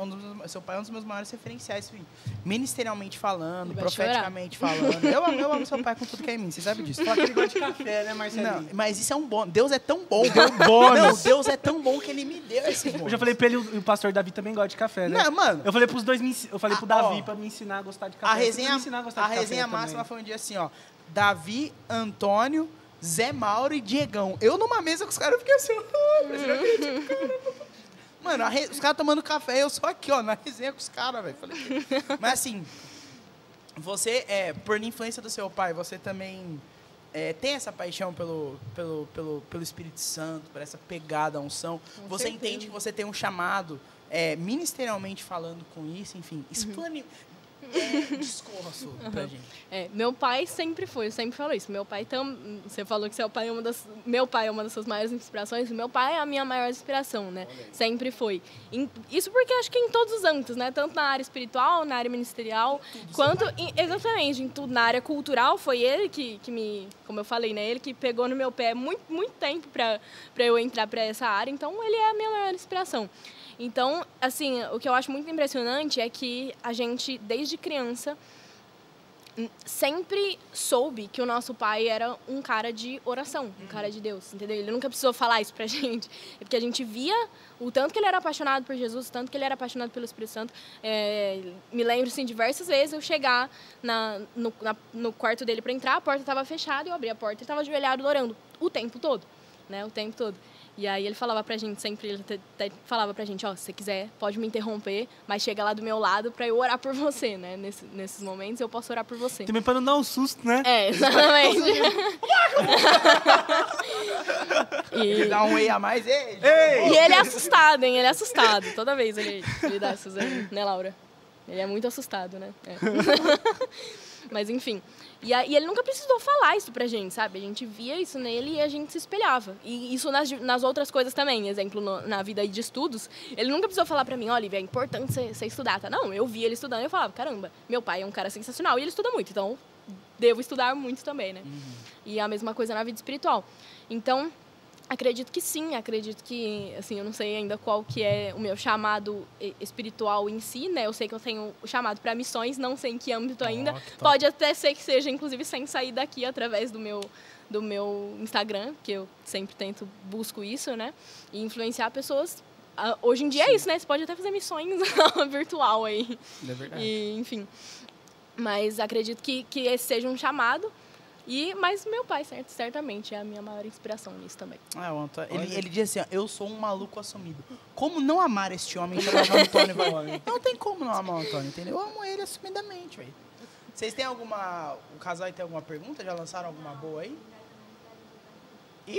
um seu pai é um dos meus maiores referenciais, filho. ministerialmente falando, profeticamente falando. Eu amo, eu amo seu pai com tudo que é em mim, você sabe disso. Só que ele gosta de café, né, Marcelinho? Não, mas isso é um bônus. Deus é tão bom. Deu bônus. Não, Deus é tão bom que ele me deu esse bônus. Eu já falei pra ele, o pastor Davi também gosta de café, né? Não, mano. Eu falei pros dois, eu falei pro Ah, Davi ó. pra me ensinar a gostar de café. A resenha, a a resenha também. máxima foi um dia assim, ó. Davi, Antônio, Zé Mauro e Diegão. Eu numa mesa com os caras, eu fiquei assim, ah. Mano, re- os caras tomando café, eu só aqui, ó, na resenha com os caras, velho. Mas assim, você, é, por influência do seu pai, você também é, tem essa paixão pelo, pelo, pelo, pelo Espírito Santo, por essa pegada, unção. Com você certeza. entende que você tem um chamado, é, ministerialmente falando com isso, enfim. Explane, discorra sobre pra gente. É, meu pai sempre foi, eu sempre falo isso. Meu pai tam, você falou que seu pai é uma das, meu pai é uma das suas maiores inspirações. Meu pai é a minha maior inspiração, né? Sempre foi. Em- isso porque acho que em todos os âmbitos, né? Tanto na área espiritual, na área ministerial, quanto em- exatamente em tudo na área cultural. Foi ele que, que me, como eu falei, né? Ele que pegou no meu pé muito muito tempo para para eu entrar para essa área. Então ele é a minha maior inspiração. Então, assim, o que eu acho muito impressionante é que a gente, desde criança, sempre soube que o nosso pai era um cara de oração, um cara de Deus, entendeu? Ele nunca precisou falar isso pra gente. É porque a gente via o tanto que ele era apaixonado por Jesus, o tanto que ele era apaixonado pelo Espírito Santo. É, me lembro, assim, diversas vezes eu chegar na, no, na- no quarto dele para entrar, a porta estava fechada, eu abri a porta e estava ajoelhado orando o tempo todo, né? O tempo todo. E aí ele falava pra gente, sempre ele te- falava pra gente, ó, se você quiser, pode me interromper, mas chega lá do meu lado pra eu orar por você, né? Nesse- nesses momentos eu posso orar por você. Também pra não dar um susto, né? É, exatamente. e, Dá um ei a mais, ei! e ele é assustado, hein? Ele é assustado. Toda vez ele, ele dá essas né, Laura? Ele é muito assustado, né? É. Mas enfim. E, aí, ele nunca precisou falar isso pra gente, sabe? A gente via isso nele e a gente se espelhava. E isso nas, nas outras coisas também. Exemplo, no- na vida de estudos. Ele nunca precisou falar pra mim, Olivia, é importante você, estudar, tá? Não, eu via ele estudando e eu falava, caramba, meu pai é um cara sensacional e ele estuda muito, então devo estudar muito também, né? E a mesma coisa na vida espiritual. Então, Acredito que sim, acredito que, assim, eu não sei ainda qual que é o meu chamado espiritual em si, né? Eu sei que eu tenho o chamado para missões, não sei em que âmbito ainda. top. Pode até ser que seja, inclusive, sem sair daqui através do meu do meu Instagram, que eu sempre tento busco isso, né? E influenciar pessoas. Ah, hoje em dia é isso, né? Você pode até fazer missões virtual aí. É verdade. E, enfim. Mas acredito que, que esse seja um chamado. E, mas meu pai, certo, certamente, é a minha maior inspiração nisso também. Ah, o Antônio, ele, ele diz assim, ó, eu sou um maluco assumido. Como não amar este homem chamado Antônio Vai? Não tem como não amar o Antônio, entendeu? Eu amo ele assumidamente, velho. Vocês têm alguma... O casal aí tem alguma pergunta? Já lançaram alguma boa aí? Ih!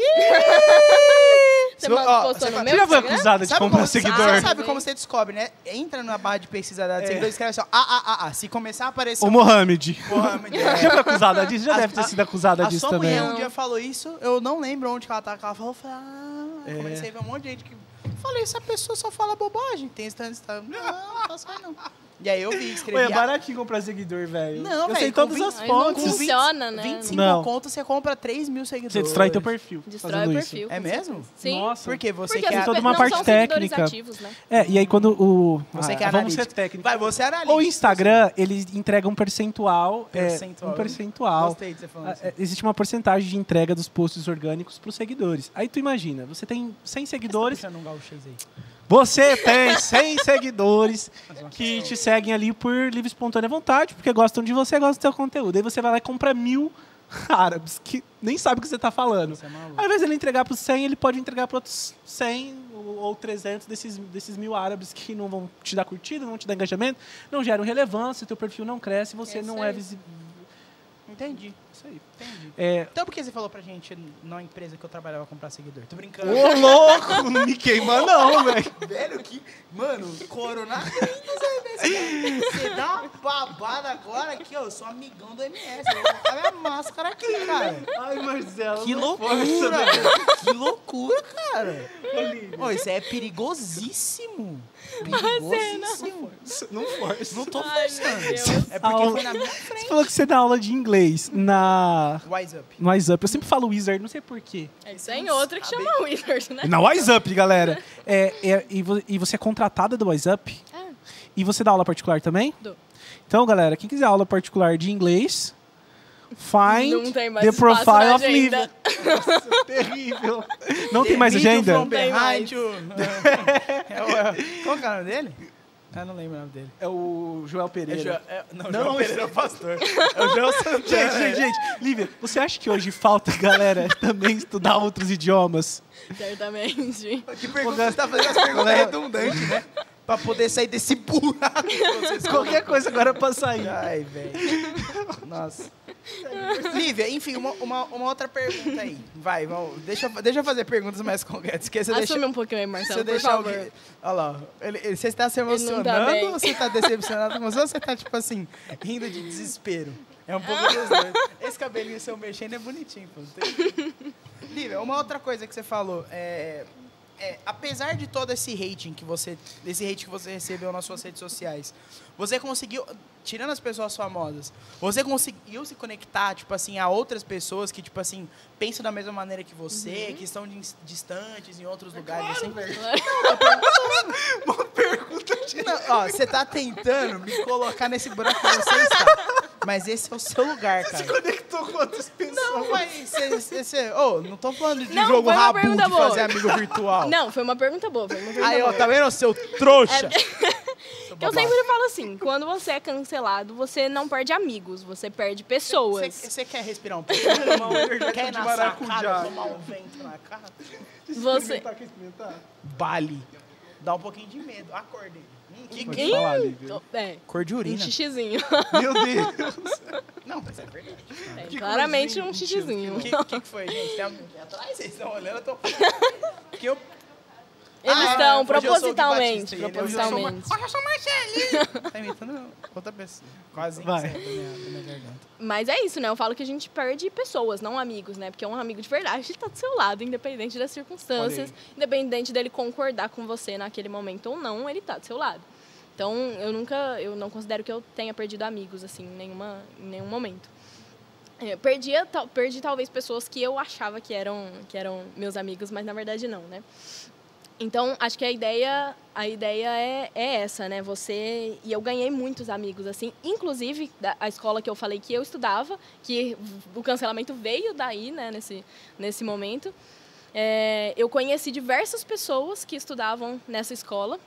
Você ó, postou você no meu Você já foi Instagram? acusada de Sabe comprar como, seguidor? Você sabe como você descobre, né? Entra na barra de pesquisa da É. seguidor e escreve assim, ó, ah, ah, ah, ah. Se começar a aparecer... Ô, Mohamed. Mohamed, Já é. foi acusada disso? Já A- deve ter a- sido acusada A disso sua também. mulher um Não. dia falou isso, eu não lembro onde que ela tá, que ela falou, eu falei, ah, É. comecei a ver um monte de gente que... Falei, essa pessoa só fala bobagem, tem tanto. Não, não faço mais não. E aí eu vi, escrevi... Ué, é baratinho comprar seguidor, velho. Não, Eu velho, sei todas as fontes. funciona, né? 25 Não. conto, você compra 3 mil seguidores. Você destrói teu perfil Destrói fazendo o isso. perfil. É mesmo? Sim. Nossa. Porque você Porque quer... as toda pe- uma não parte são seguidores técnica. ativos, né? É, e aí quando o... Você ah, que é Vamos ser analítico. técnico. Vai, você é analista. O Instagram, ele entrega um percentual. é, Percentual. um percentual. Gostei de você falando Ah, assim. é, Existe uma porcentagem de entrega dos posts orgânicos para os seguidores. Aí tu imagina, você tem 100 seguidores, Puxando um gauchês aí. Você tem 100 seguidores que te seguem ali por livre e espontânea vontade, porque gostam de você, gostam do teu conteúdo. Aí você vai lá e compra mil árabes que nem sabe o que você está falando. Você é. Ao invés de ele entregar para os 100, ele pode entregar para outros 100 ou ou 300 desses, desses mil árabes que não vão te dar curtida, não vão te dar engajamento, não geram relevância, teu perfil não cresce, você É não é visível. Entendi. Entendi, Isso aí. entendi. É, Então por que você falou pra gente na empresa que eu trabalhava comprar seguidor? Tô brincando. Ô, louco! Não me queima não, velho. Velho, que. Mano, coronavírus, velho. Você dá uma babada agora aqui, ó. Eu sou amigão do MS. Eu vou colocar minha máscara aqui, cara. Ai, Marcelo. Que não loucura, força, velho. velho. Que loucura, cara. Olívia, Ô, isso é perigosíssimo. Perigosíssimo. Não força. Não tô forçando. É porque Aula. foi na minha Você frente. falou que você dá aula de inglês na... Wise up. no Wise Up. Eu sempre falo Wizard, não sei porquê. É, tem outra que chama Wizard, né? Na Wise Up, galera. É, é, e, vo- e você é contratada do Wise Up? É. E você dá aula particular também? Dou. Então, galera, quem quiser aula particular de inglês, find Não tem mais the profile of. Lívia. Nossa, terrível. Não tem mais agenda? from Tem behind mais. you. É o- é- Qual que é o nome dele? Eu não lembro o nome dele. É o Joel É Pereira. Jo- é- não, Não, João Pereira é o pastor. É o João Santana. Gente, gente, gente. Lívia, você acha que hoje falta, galera, também estudar outros idiomas? Certamente. Que pergunta você tá fazendo as perguntas Galera- redundantes, né? Pra poder sair desse buraco Qualquer coisa agora pra sair. Ai, velho. Nossa. Lívia, enfim, uma, uma, uma outra pergunta aí. Vai, vamos, deixa, eu- deixa eu fazer perguntas mais concretas. Assume deixa, um pouquinho aí, Marcelo, por deixar favor. alguém. Olha lá, ele, ele- você está se não emocionando tá ou você está decepcionado com você ou você está, tipo assim, rindo de desespero? É um pouco dos dois. Esse cabelinho seu mexendo é bonitinho, pô. não tem- Lívia, uma outra coisa que você falou é, é, apesar de todo esse hating que você, desse hate que você recebeu nas suas redes sociais, você conseguiu, tirando as pessoas famosas, você conseguiu se conectar, tipo assim, a outras pessoas que, tipo assim, pensam da mesma maneira que você, que estão dis- distantes em outros lugares, assim? Uma pergunta de... Não, ó, você tá tentando me colocar nesse buraco que você está. Mas esse é o seu lugar, Se cara. conectou com outras pessoas. Não, mas você. você- você- Ô, não tô falando de Não, jogo rabu de boa. fazer amigo virtual. Não, foi uma pergunta boa. Foi uma pergunta Aí, ó, boa. tá vendo, seu trouxa? Seu Eu sempre falo assim, quando você é cancelado, você não perde amigos, você perde pessoas. Você você quer respirar um pouco? Energético quer de na maracujá. tomar um vento na cara? Você... Experimentar, quer experimentar? Bale. Dá um pouquinho de medo. Acordei. Que Pode que... falar, Lívia. É, Cor de um urina. xixizinho. Meu Deus. Não, mas é verdade. É, Que claramente um xixizinho. O que, que, que foi, gente? Tem alguém aqui atrás? Vocês estão olhando? Eu tô... Porque eu... Eles Ah, estão hoje eu Gui propositalmente. Batista, e ele- Propositalmente. Hoje eu sou Marcelinho. tá imitando outra pessoa. Quase Vai. da minha, da minha garganta. Mas é isso, né? Eu falo que a gente perde pessoas, não amigos, né? Porque um amigo de verdade ele tá do seu lado, independente das circunstâncias, independente dele concordar com você naquele momento ou não, ele tá do seu lado. Então, eu nunca, eu não considero que eu tenha perdido amigos, assim, em, nenhuma, em nenhum momento. É, perdia, tal- perdi talvez pessoas que eu achava que eram, que eram meus amigos, mas na verdade não, né? Então, acho que a ideia, a ideia é, é essa, né? Você e eu ganhei muitos amigos assim, inclusive da a escola que eu falei que eu estudava, que o cancelamento veio daí, né? Nesse nesse momento, É, eu conheci diversas pessoas que estudavam nessa escola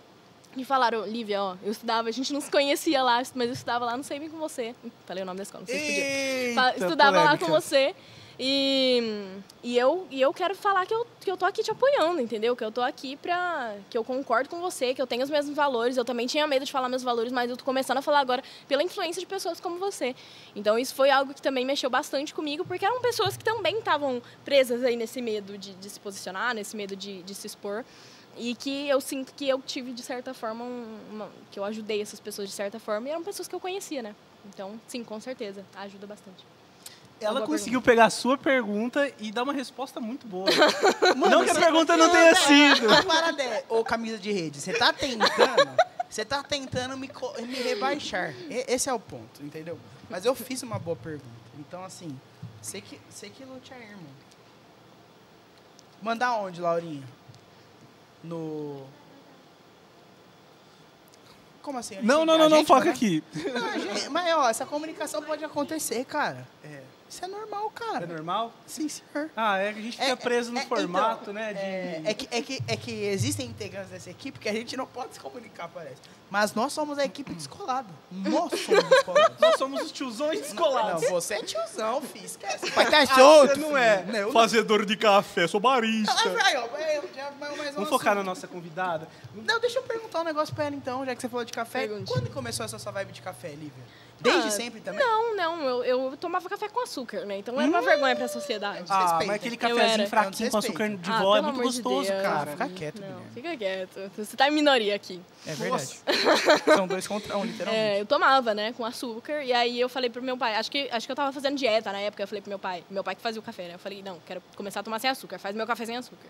e falaram, Lívia, ó, eu estudava, a gente não se conhecia lá, mas eu estudava lá, não sei bem com você. Falei o nome da escola, não sei se podia. Eita, estudava lá com polêmica. você. E, e, eu, e eu quero falar que eu, que eu tô aqui te apoiando, entendeu? Que eu tô aqui pra. que eu concordo com você, que eu tenho os mesmos valores. Eu também tinha medo de falar meus valores, mas eu tô começando a falar agora pela influência de pessoas como você. Então isso foi algo que também mexeu bastante comigo, porque eram pessoas que também estavam presas aí nesse medo de, de se posicionar, nesse medo de, de se expor. E que eu sinto que eu tive, de certa forma, um- uma, que eu ajudei essas pessoas de certa forma, e eram pessoas que eu conhecia, né? Então, sim, com certeza, ajuda bastante. Ela boa conseguiu pegar a sua pergunta e dar uma resposta muito boa. não que a pergunta não tenha sido. A parada é, ô camisa de rede, você tá tentando, você tá tentando me, co- me rebaixar. E- Esse é o ponto, entendeu? Mas eu fiz uma boa pergunta. Então, assim, você que, você que lute aí, irmão. Mandar onde, Laurinha? No... Como assim? Não, não, não, não, foca mandar? aqui. Não, gente- mas, ó, essa comunicação pode acontecer, cara. Isso é normal, cara. É normal? Sim, senhor. Ah, é que a gente fica É, preso no é, formato, então, né? De... É, é que, é, que, é que existem integrantes dessa equipe que a gente não pode se comunicar, parece. Mas nós somos a equipe descolada. Nós somos descolados. Nós somos os tiozões descolados. Não, você é tiozão, filho. Esquece. Vai estar Ah, solto. você não filho. é. Não, eu não. Fazedor de café, sou barista. Ah, vai, ó, vai, já vai mais um Vamos focar na assunto. nossa convidada. Não, deixa eu perguntar um negócio pra ela então, já que você falou de café. Pergunte. Quando começou essa sua vibe de café, Lívia? Desde Ah, sempre também? Não, não, eu, eu tomava café com açúcar, né? Então era uma vergonha pra sociedade. Ah, Respeita. mas aquele cafezinho fraquinho com açúcar de Ah, vó é muito de gostoso, Deus. cara. Fica quieto, Não, fica quieto. Você tá em minoria aqui. É verdade. São dois contra um, literalmente. É, eu tomava, né, com açúcar. E aí eu falei pro meu pai, acho que, acho que eu tava fazendo dieta na época. Eu falei pro meu pai, meu pai que fazia o café, né? Eu falei, não, quero começar a tomar sem açúcar, faz meu café sem açúcar.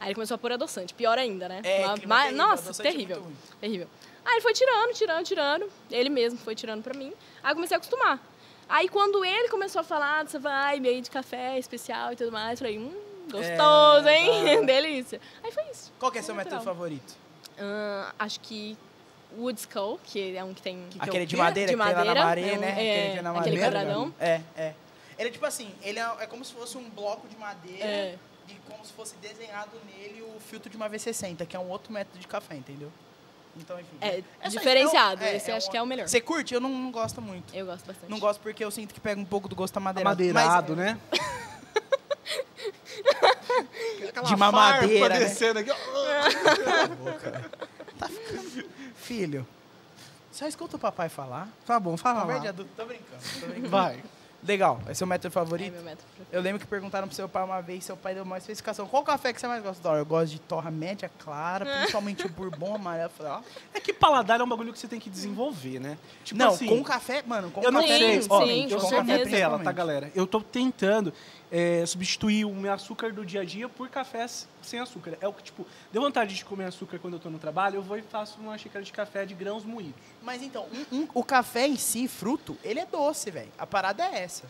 Aí ele começou a pôr adoçante, pior ainda, né? É, Uma- clima ma- terrível, nossa, é terrível. terrível. Aí ele foi tirando, tirando, tirando. Ele mesmo foi tirando pra mim. Aí eu comecei a acostumar. Aí quando ele começou a falar dessa vibe aí de café especial e tudo mais, eu falei, hum, gostoso, É, hein? tá. Delícia. Aí foi isso. Qual que é seu Natural. método favorito? Ah, acho que Wood Skull, que é um que tem. Que Aquele de quê? madeira, De que tem lá na Maré, é um- né? é, aquele que é na aquele madeira. quadradão. É, é. Ele é tipo assim, ele é, é como se fosse um bloco de madeira É. e como se fosse desenhado nele o filtro de uma V60, que é um outro método de café, entendeu? Então, enfim. É, diferenciado. É, Esse eu acho que é o melhor. Você curte? Eu não, não gosto muito. Eu gosto bastante. Não gosto porque eu sinto que pega um pouco do gosto amadeirado. Amadeirado, Mas, né? De mamadeira, né? descendo aqui. ó. Filho, só escuta o papai falar. Tá bom, fala Conversa de lá. adulto. Tô brincando. Tô brincando. Vai. Legal. Esse é o método É favorito? meu método preferido. Eu lembro que perguntaram pro seu pai uma vez, seu pai deu uma especificação. Qual café que você mais gosta? Eu gosto de torra média, clara, principalmente o bourbon amarelo. Eu falei, ó. É que paladar é um bagulho que você tem que desenvolver, né? Tipo não, assim, com café, mano, com Eu não café. sei, Sim, ó, sim, eu com sou certeza. Nutella, tá, galera? Eu tô tentando é, substituir o meu açúcar do dia a dia por cafés sem açúcar. É o que, tipo, deu vontade de comer açúcar quando eu tô no trabalho, eu vou e faço uma xícara de café de grãos moídos. Mas então, um- um- o café em si, fruto, ele é doce, velho. A parada é essa.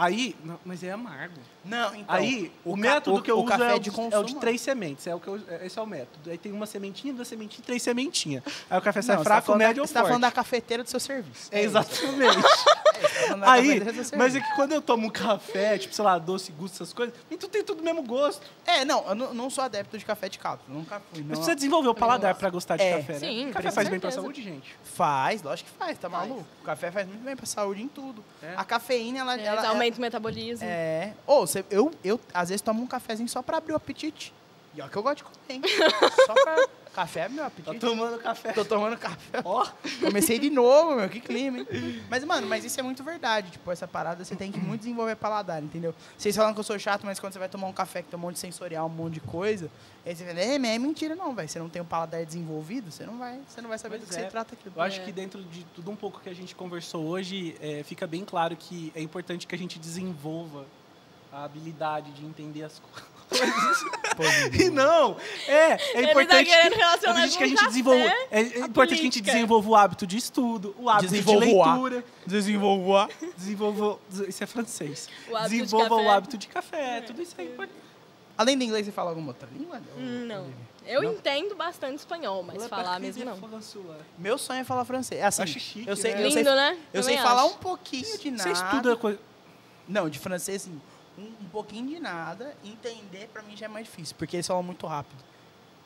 Aí, não, mas é amargo. Não, então. Aí, o, ca- método o- que eu o uso café é, o de é o de três sementes. É o que eu, é- esse é o método. Aí tem uma sementinha, duas sementinhas, três sementinhas. Aí o café sai Não, você tá fraco, da- médio ou Você tá forte. falando da cafeteira do seu serviço. É, isso. exatamente. É, você tá Aí, mas é que quando eu tomo um café, tipo, sei lá, doce, gusto, essas coisas, então tem tudo o mesmo gosto. É, não, eu não, não sou adepto de café de cápsula. Nunca fui. Mas Não. precisa desenvolver o paladar gosto. pra gostar de É. café, né? Sim, café faz bem pra saúde, gente. Faz, lógico que faz, tá maluco? O café faz muito bem pra saúde em tudo. É. A cafeína, ela. É, ela aumenta o metabolismo. É. Ô, você- eu, eu às vezes tomo um cafezinho só pra abrir o apetite. E ó que eu gosto de comer, hein? só pra. Café é meu apetite. tomando café. Tô tomando café. Ó, Comecei de novo, meu, que clima, hein? Mas, mano, mas isso é muito verdade. Tipo, essa parada você tem que muito desenvolver paladar, entendeu? Vocês falam que eu sou chato, mas quando você vai tomar um café que tem um monte de sensorial, um monte de coisa, aí você fala, é, é mentira, não, velho. Você não tem o paladar desenvolvido, você não vai, você não vai saber Pois do que é. você trata aquilo. eu acho É. que dentro de tudo um pouco que a gente conversou hoje, é, fica bem claro que é importante que a gente desenvolva a habilidade de entender as coisas. E não, é, é Ele importante tá querendo que, é importante que a gente desenvolva, é, é importante que a gente política. desenvolva o hábito de estudo, o hábito de Desenvolva. leitura, Desenvolver. desenvolva, isso é francês. O de desenvolva o hábito de café, tudo isso é importante. Além do inglês, você fala alguma outra língua? Hum, Não. Olivia? Eu Não? entendo bastante espanhol, mas falar mesmo não. Meu sonho é falar francês. É assim, Acho chique, eu sei, né? eu Lindo, sei, né? eu Também sei falar acho. um pouquinho de nada. Você estuda coisa. Não, de francês, assim, um, um pouquinho de nada. Entender, pra mim, já é mais difícil. Porque eles falam muito rápido.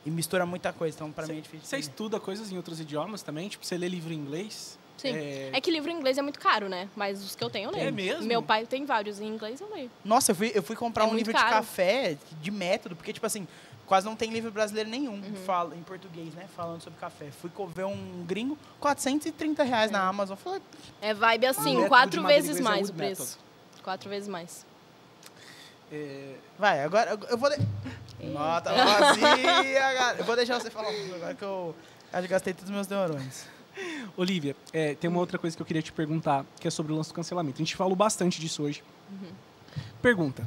E mistura muita coisa, então pra mim é difícil. Você estuda coisas em outros idiomas também? Tipo, você lê livro em inglês? Sim. É, É que livro em inglês é muito caro, né? Mas os que eu tenho eu leio. É mesmo? Meu pai tem vários em inglês, eu leio. Nossa, eu fui, eu fui comprar É um livro de caro. café, de método, porque, tipo assim, quase não tem livro brasileiro nenhum Uhum. fala, em português, né? Falando sobre café. Fui ver um gringo, 430 reais na Amazon. Falei, É vibe assim, de quatro vezes é mais o preço. Quatro vezes mais. É, vai, agora eu- vou. De... Nota vazia, cara. Eu vou deixar você falar agora que eu acho que gastei todos os meus neurônios. Olivia, é, tem uma outra coisa que eu queria te perguntar, que é sobre o lance do cancelamento. A gente falou bastante disso hoje. Pergunta.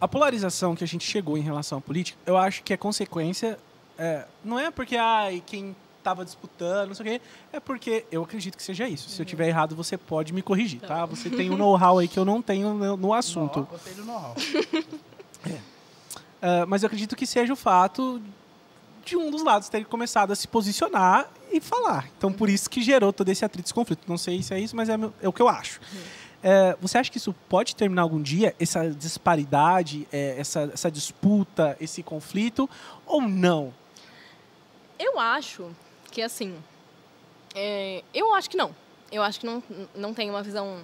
A polarização que a gente chegou em relação à política, eu acho que é consequência. é, não é porque ai, quem estava disputando, não sei o quê, é porque eu acredito que seja isso. Se eu tiver errado, você pode me corrigir, tá? Você tem um know-how aí que eu não tenho no, no assunto. Nó, gostei do know-how. Ah, mas eu acredito que seja o fato de um dos lados ter começado a se posicionar e falar. Então, por isso que gerou todo esse atrito, esse conflito. Não sei se é isso, mas é, meu- é o que eu acho. É, você acha que isso pode terminar algum dia, essa disparidade, é, essa, essa disputa, esse conflito, ou não? Eu acho que, assim. é, eu acho que não. Eu acho que não, não tem uma visão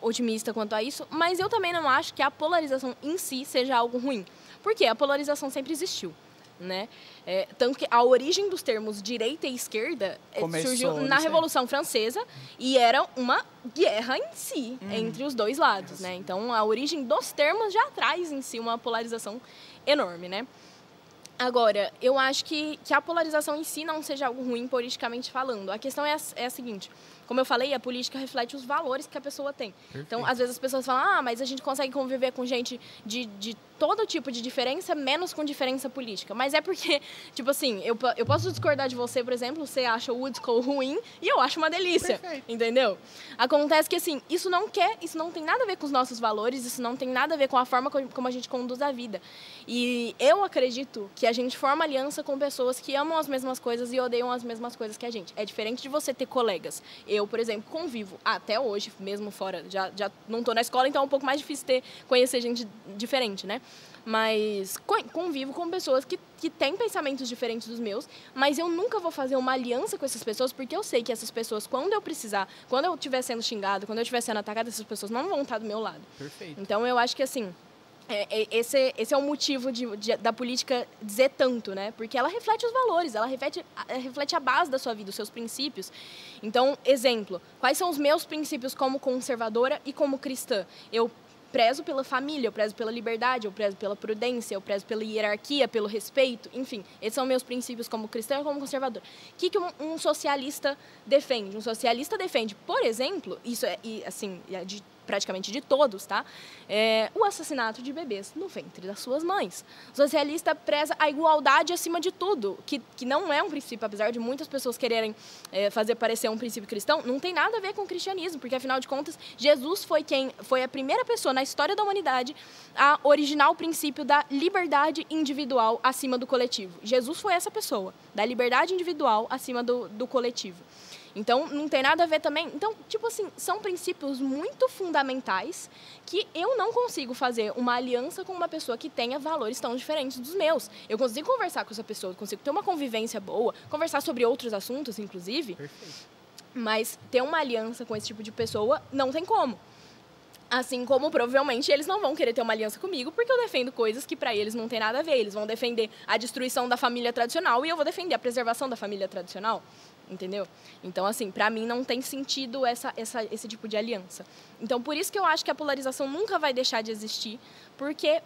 otimista quanto a isso, mas eu também não acho que a polarização em si seja algo ruim. Porque a polarização sempre existiu. né? É, tanto que a origem dos termos direita e esquerda é, Começou surgiu na. Revolução Francesa e era uma guerra em si Uhum. entre os dois lados, né? Então a origem dos termos já traz em si uma polarização enorme, né? Agora, eu acho que, que a polarização em si não seja algo ruim politicamente falando. A questão é a, é a seguinte: como eu falei, a política reflete os valores que a pessoa tem. Então, às vezes as pessoas falam, ah, mas a gente consegue conviver com gente de, de todo tipo de diferença, menos com diferença política. Mas é porque, tipo assim, eu, eu posso discordar de você, por exemplo, você acha o Woodskoll ruim e eu acho uma delícia. Perfeito. Entendeu? Acontece que, assim, isso não quer, isso não tem nada a ver com os nossos valores, isso não tem nada a ver com a forma co- como a gente conduz a vida. E eu acredito que a gente forma aliança com pessoas que amam as mesmas coisas e odeiam as mesmas coisas que a gente. É diferente de você ter colegas. Eu, por exemplo, convivo até hoje, mesmo fora, já, já não estou na escola, então é um pouco mais difícil ter, conhecer gente diferente, né? Mas co- convivo com pessoas que, que têm pensamentos diferentes dos meus, mas eu nunca vou fazer uma aliança com essas pessoas, porque eu sei que essas pessoas, quando eu precisar, quando eu estiver sendo xingado, quando eu estiver sendo atacada, essas pessoas não vão estar do meu lado. Perfeito. Então eu acho que assim. É- é- esse, esse é o motivo de, de- da política dizer tanto, né? Porque ela reflete os valores, ela reflete, a- reflete a base da sua vida, os seus princípios. Então, exemplo, quais são os meus princípios como conservadora e como cristã? Eu prezo pela família, eu prezo pela liberdade, eu prezo pela prudência, eu prezo pela hierarquia, pelo respeito, enfim, esses são meus princípios como cristã e como conservador. O que, que um, um socialista defende? Um socialista defende, por exemplo, isso é, e, assim, é de praticamente de todos, tá? É, o assassinato de bebês no ventre das suas mães. O socialista preza a igualdade acima de tudo, que, que não é um princípio, apesar de muitas pessoas quererem é, fazer parecer um princípio cristão, não tem nada a ver com o cristianismo, porque afinal de contas, Jesus foi quem foi a primeira pessoa na história da humanidade a originar o princípio da liberdade individual acima do coletivo. Jesus foi essa pessoa, da liberdade individual acima do, do coletivo. Então, não tem nada a ver também. Então, tipo assim, são princípios muito fundamentais que eu não consigo fazer uma aliança com uma pessoa que tenha valores tão diferentes dos meus. Eu consigo conversar com essa pessoa, consigo ter uma convivência boa, conversar sobre outros assuntos, inclusive, Perfeito. mas ter uma aliança com esse tipo de pessoa não tem como. Assim como provavelmente eles não vão querer ter uma aliança comigo, porque eu defendo coisas que para eles não tem nada a ver. Eles vão defender a destruição da família tradicional e eu vou defender a preservação da família tradicional. Entendeu? Então, assim, para mim não tem sentido essa, essa, esse tipo de aliança. Então, por isso que eu acho que a polarização nunca vai deixar de existir, porque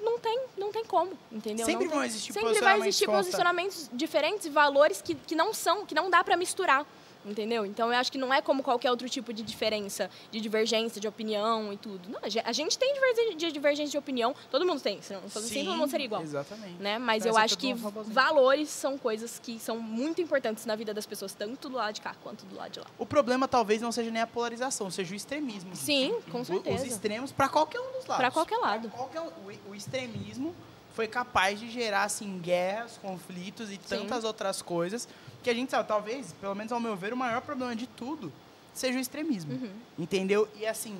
não tem, não tem como, entendeu? Sempre vão existir Sempre vai existir posicionamentos diferentes e valores que, que não são, que não dá para misturar. Entendeu? Então eu acho que não é como qualquer outro tipo de diferença, de divergência de opinião e tudo. Não, a ge- a gente tem divergência de, divergência de opinião, todo mundo tem. Se não fosse assim, todo mundo seria igual. Exatamente. Né? Mas Então, eu acho é que robôzinho. valores são coisas que são muito importantes na vida das pessoas, tanto do lado de cá quanto do lado de lá. O problema talvez não seja nem a polarização, seja o extremismo. Sim, com O- Os certeza. extremos para qualquer um dos lados. Pra qualquer lado. Qualquer. O, o extremismo foi capaz de gerar assim guerras, conflitos e tantas outras coisas que a gente sabe, talvez, pelo menos ao meu ver, o maior problema de tudo seja o extremismo. Uhum. Entendeu? E assim,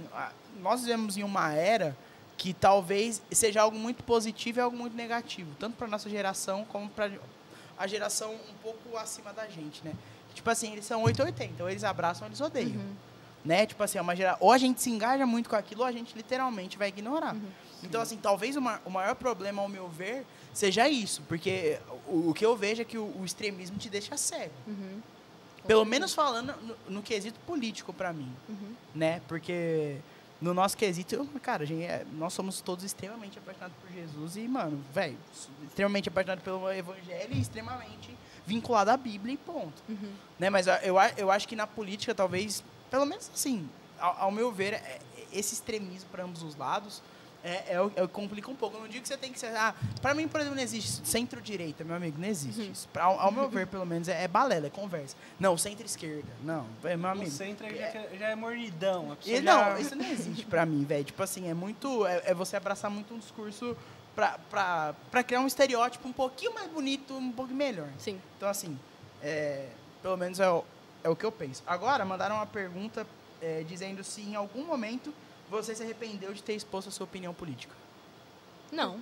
nós vivemos em uma era que talvez seja algo muito positivo e algo muito negativo, tanto para nossa geração como para a geração um pouco acima da gente, né? Tipo assim, eles são 880, ou eles abraçam ou eles odeiam. Né? Tipo assim, é uma gera... ou a gente se engaja muito com aquilo, ou a gente literalmente vai ignorar. Então, assim, talvez o, ma- o maior problema, ao meu ver, seja isso. Porque o, o que eu vejo é que o, o extremismo te deixa cego. Uhum. Pelo menos falando no, no quesito político pra mim, Uhum. né? Porque no nosso quesito, cara, gente é- nós somos todos extremamente apaixonados por Jesus e, mano, velho, extremamente apaixonados pelo evangelho e extremamente vinculado à Bíblia e ponto. Uhum. Né? Mas eu, eu acho que na política, talvez, pelo menos assim, ao, ao meu ver, é- esse extremismo para ambos os lados é, é, o, é o que complica um pouco. Eu não digo que você tem que ser. Ah, para mim, por exemplo, não existe centro-direita, meu amigo, não existe Uhum. isso. Pra- ao, ao meu ver, pelo menos, é, é balela, é conversa. Não, centro-esquerda. Não, é, meu amigo. centro aí já, que- já é pessoa E, já- não, isso não existe pra mim, velho. Tipo assim, é muito. É, é você abraçar muito um discurso pra, pra, pra criar um estereótipo um pouquinho mais bonito, um pouco melhor. Sim. Então, assim, é, pelo menos é o, é o que eu penso. Agora, mandaram uma pergunta é, dizendo se em algum momento você se arrependeu de ter exposto a sua opinião política. Não.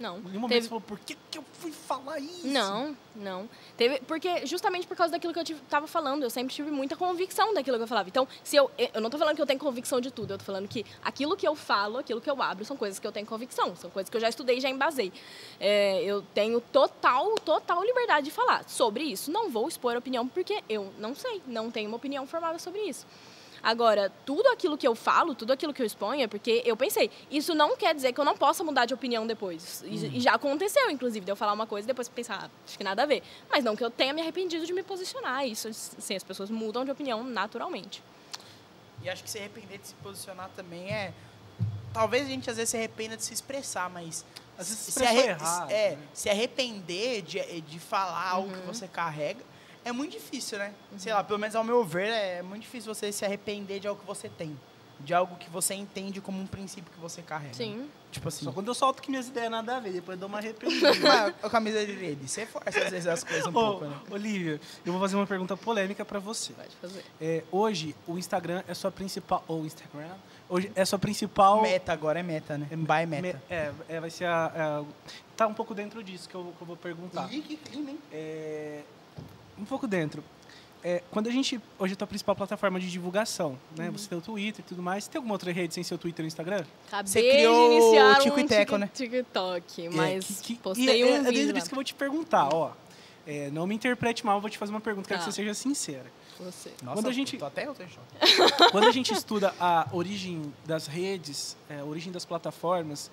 Não. Em nenhum momento Teve- você falou, por que, que eu fui falar isso? Não, não. Teve, porque justamente por causa daquilo que eu tive, tava falando, eu sempre tive muita convicção daquilo que eu falava. Então, se eu, eu não tô falando que eu tenho convicção de tudo, eu tô falando que aquilo que eu falo, aquilo que eu abro, são coisas que eu tenho convicção, são coisas que eu já estudei e já embasei. É, eu tenho total, total liberdade de falar sobre isso. Não vou expor opinião porque eu não sei, não tenho uma opinião formada sobre isso. Agora, tudo aquilo que eu falo, tudo aquilo que eu exponho é porque eu pensei. Isso não quer dizer que eu não possa mudar de opinião depois. E, e já aconteceu, inclusive, de eu falar uma coisa e depois pensar, ah, acho que nada a ver. Mas não que eu tenha me arrependido de me posicionar. Isso, sim, as pessoas mudam de opinião naturalmente. E acho que se arrepender de se posicionar também é. Talvez a gente às vezes se arrependa de se expressar, mas. Às vezes se se, arre- errado, é, né? se arrepender de, de falar algo Uhum. que você carrega é muito difícil, né? Sei lá, pelo menos ao meu ver, é muito difícil você se arrepender de algo que você tem. De algo que você entende como um princípio que você carrega. Sim. Tipo assim. Só quando eu solto que minhas ideias nada a ver, depois eu dou uma arrependida. Mas a camisa dele, você força às vezes as coisas um Ô, pouco, né? Olivia, eu vou fazer uma pergunta polêmica pra você. Pode fazer. É, hoje, o Instagram é sua principal... Ou Instagram? Hoje é sua principal... Meta agora é meta, né? By meta. Me- é, é, vai ser a, a- Tá um pouco dentro disso que eu, que eu vou perguntar. Ih, que clima, hein? É, um pouco dentro. É, quando a gente. Hoje é a tua principal plataforma de divulgação, né? Você tem o Twitter e tudo mais. Tem alguma outra rede sem ser o Twitter e o Instagram? Acabei Você criou de iniciar o Tico um e Teco, né? TikTok, mas É, que- que- postei e um é, é vídeo dentro lá disso que eu vou te perguntar, ó. É, não me interprete mal, eu vou te fazer uma pergunta, quero Tá. que você seja sincera. você. Nossa, Quando a gente- tô até eu. Quando a gente estuda a origem das redes, é, a origem das plataformas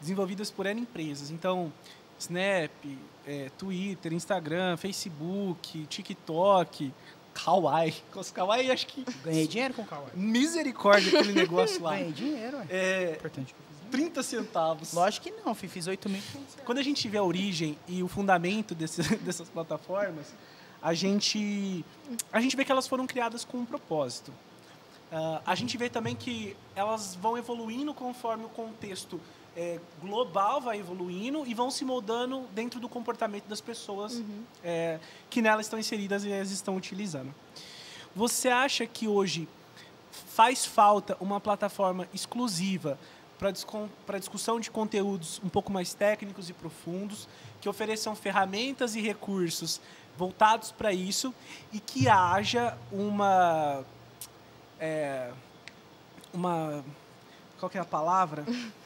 desenvolvidas por N empresas, então Snap, é, Twitter, Instagram, Facebook, TikTok, Kawaii. Os Kawaii acho que Ganhei dinheiro com Kawaii. misericórdia aquele negócio lá. Ganhei dinheiro, ué. É, Importante que eu fiz. 30 centavos. Lógico que não, fi, fiz 8 mil. Quando a gente vê a origem e o fundamento desse- dessas plataformas, a gente, a gente vê que elas foram criadas com um propósito. Ah, a gente vê também que elas vão evoluindo conforme o contexto eh, global vai evoluindo e vão se moldando dentro do comportamento das pessoas eh, que nelas estão inseridas e as estão utilizando. Você acha que hoje faz falta uma plataforma exclusiva para discussão de conteúdos um pouco mais técnicos e profundos, que ofereçam ferramentas e recursos voltados para isso e que haja uma é, uma qual que é a palavra?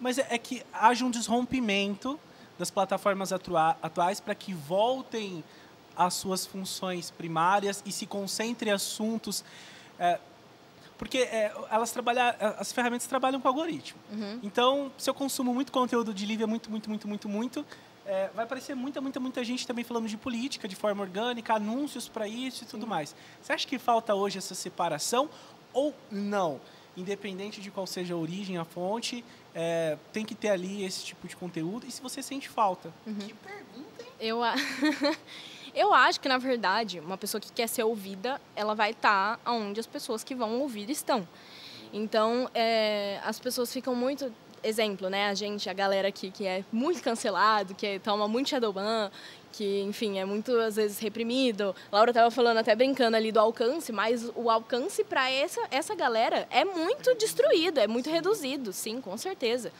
É, é- mas é, é que haja um desrompimento das plataformas atua- atuais para que voltem às suas funções primárias e se concentre em assuntos é, porque é, elas trabalham, as ferramentas trabalham com algoritmo. Então, se eu consumo muito conteúdo de Lívia, muito, muito, muito, muito, muito, é, vai aparecer muita, muita, muita gente também falando de política de forma orgânica, anúncios para isso e tudo mais. Você acha que falta hoje essa separação ou não? Independente de qual seja a origem, a fonte, é, tem que ter ali esse tipo de conteúdo. E se você sente falta? Que pergunta, hein? Eu, a- eu acho que, na verdade, uma pessoa que quer ser ouvida, ela vai estar onde as pessoas que vão ouvir estão. Então, é, as pessoas ficam muito... Exemplo, né? A gente, a galera aqui que é muito cancelado, que toma muito shadowban, que, enfim, é muito, às vezes, reprimido. Laura estava falando até brincando ali do alcance, mas o alcance para essa, essa galera é muito destruído, é muito reduzido, sim, com certeza.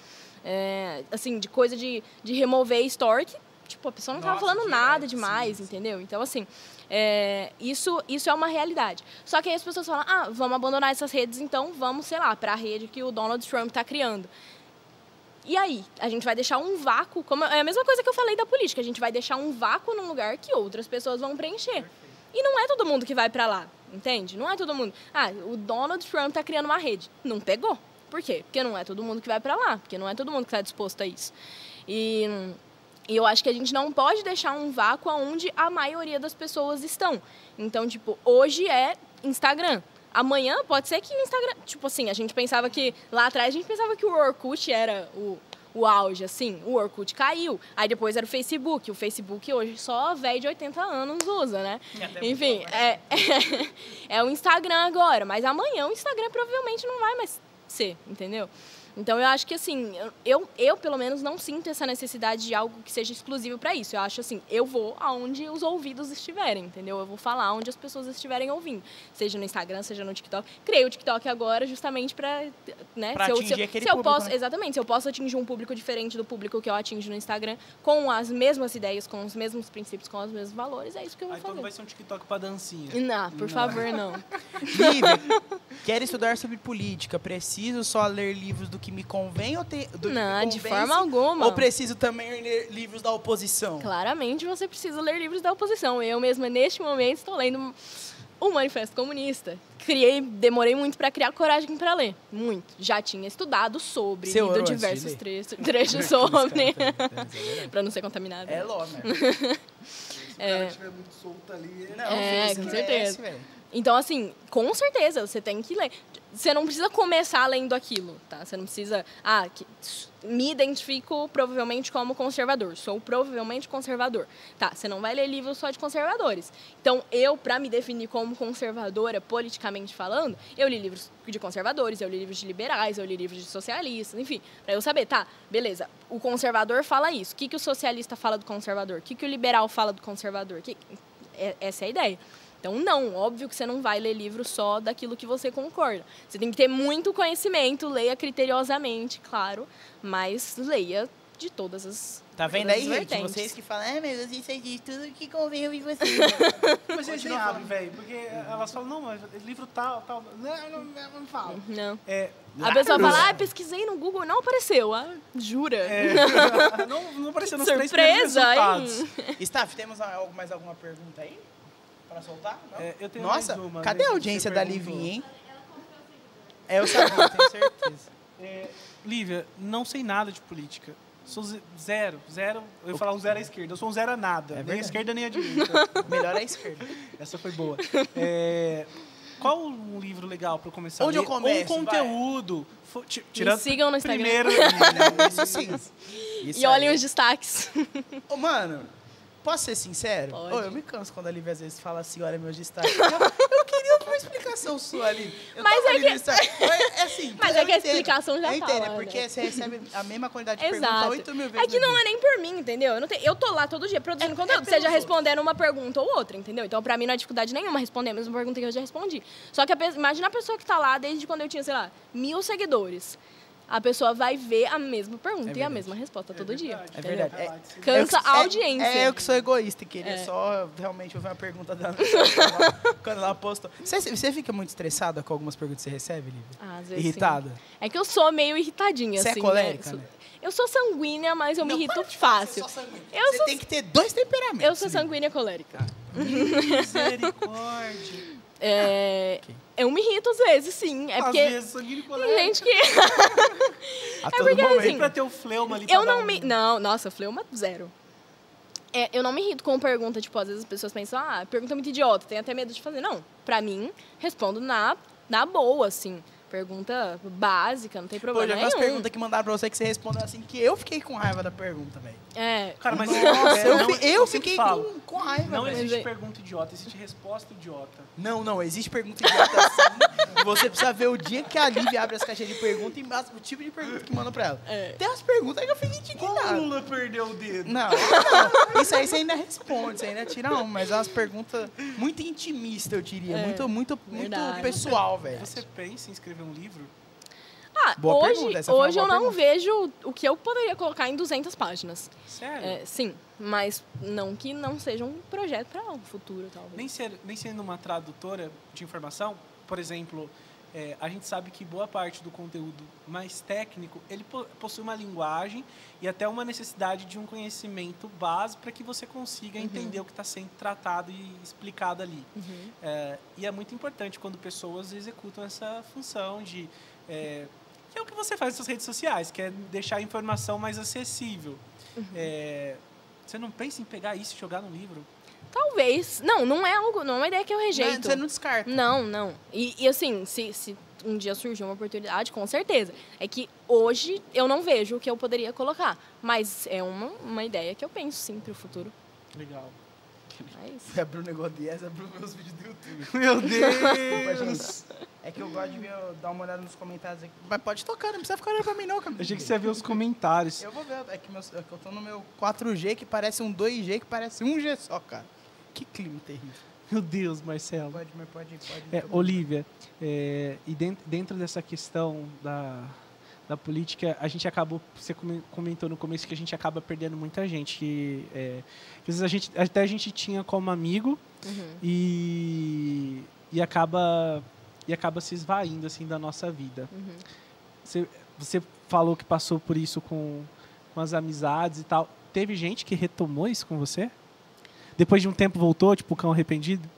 É, assim, de coisa de, de remover store que, tipo, a pessoa não estava falando nada sim, demais, sim. entendeu? Então, assim, é, isso, isso é uma realidade. Só que aí as pessoas falam, ah, vamos abandonar essas redes, então vamos, sei lá, para a rede que o Donald Trump está criando. E aí, a gente vai deixar um vácuo, como é a mesma coisa que eu falei da política, a gente vai deixar um vácuo num lugar que outras pessoas vão preencher. E não é todo mundo que vai para lá, entende? Não é todo mundo. Ah, o Donald Trump tá criando uma rede. Não pegou. Por quê? Porque não é todo mundo que vai para lá, porque não é todo mundo que está disposto a isso. E, e eu acho que a gente não pode deixar um vácuo onde a maioria das pessoas estão. Então, tipo, hoje é Instagram. Amanhã pode ser que o Instagram. Tipo assim, a gente pensava que. Lá atrás a gente pensava que o Orkut era o, o auge, assim. O Orkut caiu. Aí depois era o Facebook. O Facebook hoje só velho de 80 anos usa, né? Enfim, muito é, é, o Instagram agora. Mas amanhã o Instagram provavelmente não vai mais ser, entendeu? Então eu acho que assim, eu- eu, pelo menos não sinto essa necessidade de algo que seja exclusivo para isso. Eu acho assim, eu vou aonde os ouvidos estiverem, entendeu? Eu vou falar onde as pessoas estiverem ouvindo, seja no Instagram, seja no TikTok. Criei o TikTok agora justamente para, né, Pra se eu, se eu, se eu público, posso, né? exatamente, se eu posso atingir um público diferente do público que eu atingo no Instagram, com as mesmas ideias, com os mesmos princípios, com os mesmos valores, é isso que eu vou Aí então fazer. vai ser um TikTok pra dancinha. Não, por favor, não. Lívia, quero estudar sobre política. Preciso só ler livros do que me convém ou te, do que Não, de forma alguma. Ou preciso também ler livros da oposição? Claramente você precisa ler livros da oposição. Eu mesma, neste momento, estou lendo o Manifesto Comunista. Criei, demorei muito para criar coragem para ler. Muito. Já tinha estudado sobre, orou lido diversos trechos, trechos sobre, É para não ser contaminado. É lógico. Se o cara estiver muito solto ali, Não, É, com certeza. Então, assim, com certeza, você tem que ler. Você não precisa começar lendo aquilo, tá? Você não precisa. Ah, que- me identifico provavelmente como conservador. Sou provavelmente conservador. Tá, você não vai ler livros só de conservadores. Então, eu, para me definir como conservadora, politicamente falando, eu li livros de conservadores, eu li livros de liberais, eu li livros de socialistas, enfim, para eu saber, tá, beleza, o conservador fala isso. O que, que o socialista fala do conservador? O que, que o liberal fala do conservador? Que- é- essa é a ideia. Então, não, óbvio que você não vai ler livro só daquilo que você concorda. Você tem que ter muito conhecimento, leia criteriosamente, claro, mas leia de todas as. Tá vendo aí, gente? Vocês que falam, é, mas você diz tudo que convém ouvir você. Mas eles nem abrem, velho. Porque elas falam, não, mas livro tal, tal. Não, não, não, não fala. Não. É, A pessoa fala, ah, pesquisei no Google, não apareceu. Ah, jura? é, não, não apareceu nos três primeiros Surpresa, resultados. hein? Staff, temos algo- mais alguma pergunta aí? Pra soltar? Não? É, eu tenho Nossa, uma, cadê né, a audiência da. Livinha, hein? É, eu sabia, tenho certeza. É, Lívia, não sei nada de política. Sou ze- zero, zero. Eu ia falar um zero à esquerda. Eu sou um zero a nada. nem a verdade. esquerda nem a direita. Melhor é a esquerda. Essa foi boa. É, qual um livro legal para eu começar Onde a eu começo? Um conteúdo. Fo- ti- Me Tirando sigam no Instagram. primeiro. Isso sim. Isso E olhem aí. os destaques. Ô, mano, posso ser sincero? Pode. Ô, eu me canso quando a Lívia às vezes fala assim, olha meus destaques. Eu, eu queria uma explicação sua ali. Eu Mas é que- Instagram. É, é assim, Mas é que a entendo. explicação já Eu entendo, lá, é porque né? você recebe a mesma quantidade de perguntas Exato. 8 mil vezes. É que não é nem por mim, entendeu? Eu, não tenho- eu tô lá todo dia produzindo É- conteúdo, é seja respondendo uma pergunta ou outra, entendeu? Então, pra mim, não é dificuldade nenhuma responder a mesma pergunta que eu já respondi. Só que a imagina a pessoa que tá lá desde quando eu tinha, sei lá, mil seguidores. A pessoa vai ver a mesma pergunta e a mesma resposta todo dia. É verdade. É- cima. Cansa a é- audiência. É, eu que sou egoísta e queria É. só realmente ouvir uma pergunta da quando ela postou. Você, você fica muito estressada com algumas perguntas que você recebe, Lívia? Ah, às vezes, sim. Irritada? É que eu sou meio irritadinha, Você é assim. colérica, Sou- né? Eu sou sanguínea, mas eu me Não, irrito para de falar, fácil. Você, é. Eu Você sou- tem que ter dois temperamentos. Eu sou sanguínea colérica. Misericórdia. É, Eu me irrito às vezes, sim. É Às porque vezes, gente que. A todo porque, momento. assim, Pra ter o fleuma ali. Eu não um- me. Não, nossa, fleuma zero. É, eu não me irrito com pergunta, tipo, às vezes as pessoas pensam, ah, pergunta muito idiota, tem até medo de fazer. Não, pra mim, respondo na, na boa, assim. Pergunta básica, não tem Pô, problema já umas nenhum. perguntas que mandaram pra você que você respondeu assim, que eu fiquei com raiva da pergunta, velho. É, Cara, mas Nossa, eu, não, eu sempre fiquei com, com raiva, Não existe Mas é- pergunta idiota, existe resposta idiota. Não, não, existe pergunta idiota assim. e você precisa ver o dia que a Lívia abre as caixinhas de pergunta e o tipo de pergunta que manda pra ela. É. Tem umas perguntas que eu fico Como o indignado. Lula perdeu o dedo? Não, não, isso aí você ainda responde, você ainda tira um, mas é umas perguntas muito intimistas, eu diria. É, muito, muito, muito pessoal, velho. Você pensa em escrever um livro? Ah, Boa hoje, pergunta, hoje eu não pergunta. vejo o que eu poderia colocar em 200 páginas. Sério? É, sim, mas não que não seja um projeto para um futuro, talvez. Nem, ser, nem sendo uma tradutora de informação, por exemplo, é, a gente sabe que boa parte do conteúdo mais técnico, ele po- possui uma linguagem e até uma necessidade de um conhecimento base para que você consiga entender o que está sendo tratado e explicado ali. Uhum. É, e é muito importante quando pessoas executam essa função de... É, que é o que você faz nas suas redes sociais, que é deixar a informação mais acessível. É, você não pensa em pegar isso e jogar no livro? Talvez. Não, não é algo, não é uma ideia que eu rejeito. Você não descarta. Não, não. E, e, assim, se, se um dia surgir uma oportunidade, com certeza. É que hoje eu não vejo o que eu poderia colocar. Mas é uma, uma ideia que eu penso sim para o futuro. Legal. Mas... Foi abrir um negócio desse, abriu meus vídeos do YouTube. Meu Desculpa, Deus! gente. É que eu gosto de ver, dar uma olhada nos comentários aqui. Mas pode tocar, não precisa ficar olhando pra mim não, cara. Achei que você ia ver os comentários. Eu vou ver, é que, meus- é que eu tô no meu 4G, que parece um 2G, que parece um G só, cara. Que clima terrível. Meu Deus, Marcelo. Pode, mas pode, pode. É, mundo. Olivia, é, e dentro, dentro dessa questão da, da política, a gente acabou, você come- comentou no começo que a gente acaba perdendo muita gente. Que, é, que às vezes a gente, até a gente tinha como amigo Uhum. e, e, acaba, e acaba se esvaindo assim, da nossa vida. Uhum. Você, você falou que passou por isso com, com as amizades e tal. Teve gente que retomou isso com você? Depois de um tempo voltou, tipo, o cão arrependido?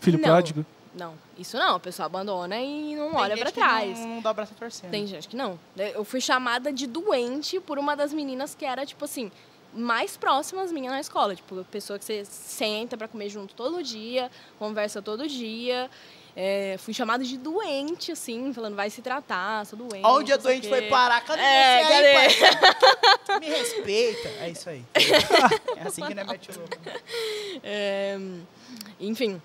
Filho Não. pródigo? Não, isso não. A pessoa abandona e não Tem olha que trás. Não, não dá o braço a torcer. Tem né? gente que não. Eu fui chamada de doente por uma das meninas que era, tipo assim, mais próximas minha na escola. Tipo, pessoa que você senta pra comer junto todo dia, conversa todo dia. É, fui chamada de doente, assim, falando, vai se tratar, sou doente. Olha o dia não sei o doente foi parar. Cadê É, você aí, cadê? Me respeita. É isso aí. É assim que não é mete o louco. É, enfim,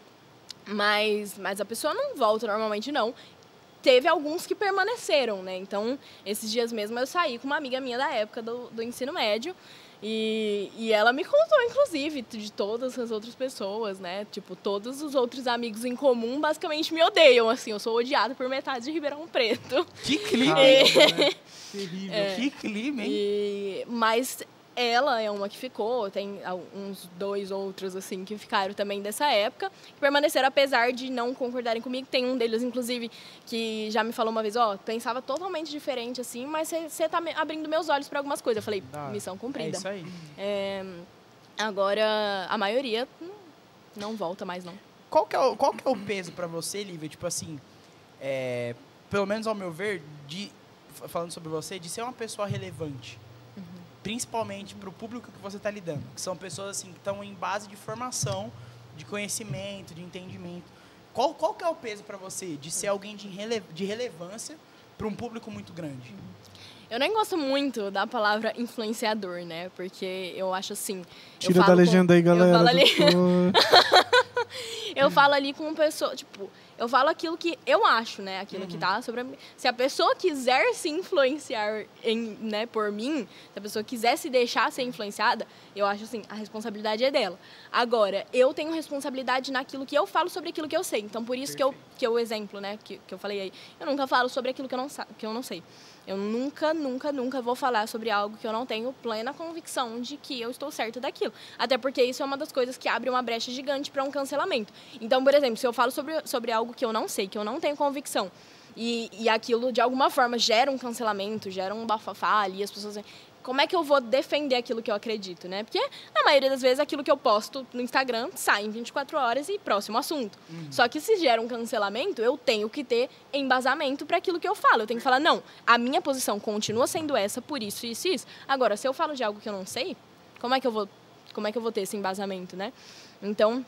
mas, mas a pessoa não volta normalmente, não. Teve alguns que permaneceram, né? Então, esses dias mesmo eu saí com uma amiga minha da época do, do ensino médio. E, e ela me contou, inclusive, de todas as outras pessoas, né? Tipo, todos os outros amigos em comum basicamente me odeiam, assim. Eu sou odiada por metade de Ribeirão Preto. Que clima, É. hein? Terrível. Que clima, hein? E, mas ela é uma que ficou, tem uns dois outros assim que ficaram também dessa época, que permaneceram apesar de não concordarem comigo. Tem um deles, inclusive, que já me falou uma vez, ó, pensava totalmente diferente assim, mas você tá abrindo meus olhos para algumas coisas. Eu falei, missão É cumprida. isso aí. É, agora, a maioria não volta mais, não. Qual que é o, qual que é o peso pra você, Lívia? Tipo assim, é, pelo menos ao meu ver, de, falando sobre você, de ser uma pessoa relevante. Principalmente pro público que você tá lidando. Que são pessoas assim que estão em base de formação, de conhecimento, de entendimento. Qual, qual que é o peso pra você de ser alguém de, rele, de relevância para um público muito grande? Eu nem gosto muito da palavra influenciador, né? Porque eu acho assim. eu Tira da falo com- legenda aí, galera. Eu falo ali, eu falo ali com pessoa, tipo, eu falo aquilo que eu acho, né? Aquilo Uhum. que tá sobre mim. Se a pessoa quiser se influenciar em, né, por mim, se a pessoa quiser se deixar ser influenciada, eu acho assim, a responsabilidade é dela. Agora, eu tenho responsabilidade naquilo que eu falo sobre aquilo que eu sei. Então, por isso que eu, que eu exemplo, né, que, que eu falei aí, eu nunca falo sobre aquilo que eu não, que eu não sei. Eu nunca, nunca, nunca vou falar sobre algo que eu não tenho plena convicção de que eu estou certa daquilo. Até porque isso é uma das coisas que abre uma brecha gigante para um cancelamento. Então, por exemplo, se eu falo sobre, sobre algo que eu não sei, que eu não tenho convicção, e, e aquilo de alguma forma gera um cancelamento, gera um bafafá ali, as pessoas. Como é que eu vou defender aquilo que eu acredito, né? Porque na maioria das vezes aquilo que eu posto no Instagram sai em 24 horas e próximo assunto. Só que se gera um cancelamento, eu tenho que ter embasamento para aquilo que eu falo. Eu tenho que falar, não, a minha posição continua sendo essa por isso, isso e isso. Agora, se eu falo de algo que eu não sei, como é que eu vou, como é que eu vou ter esse embasamento, né? Então,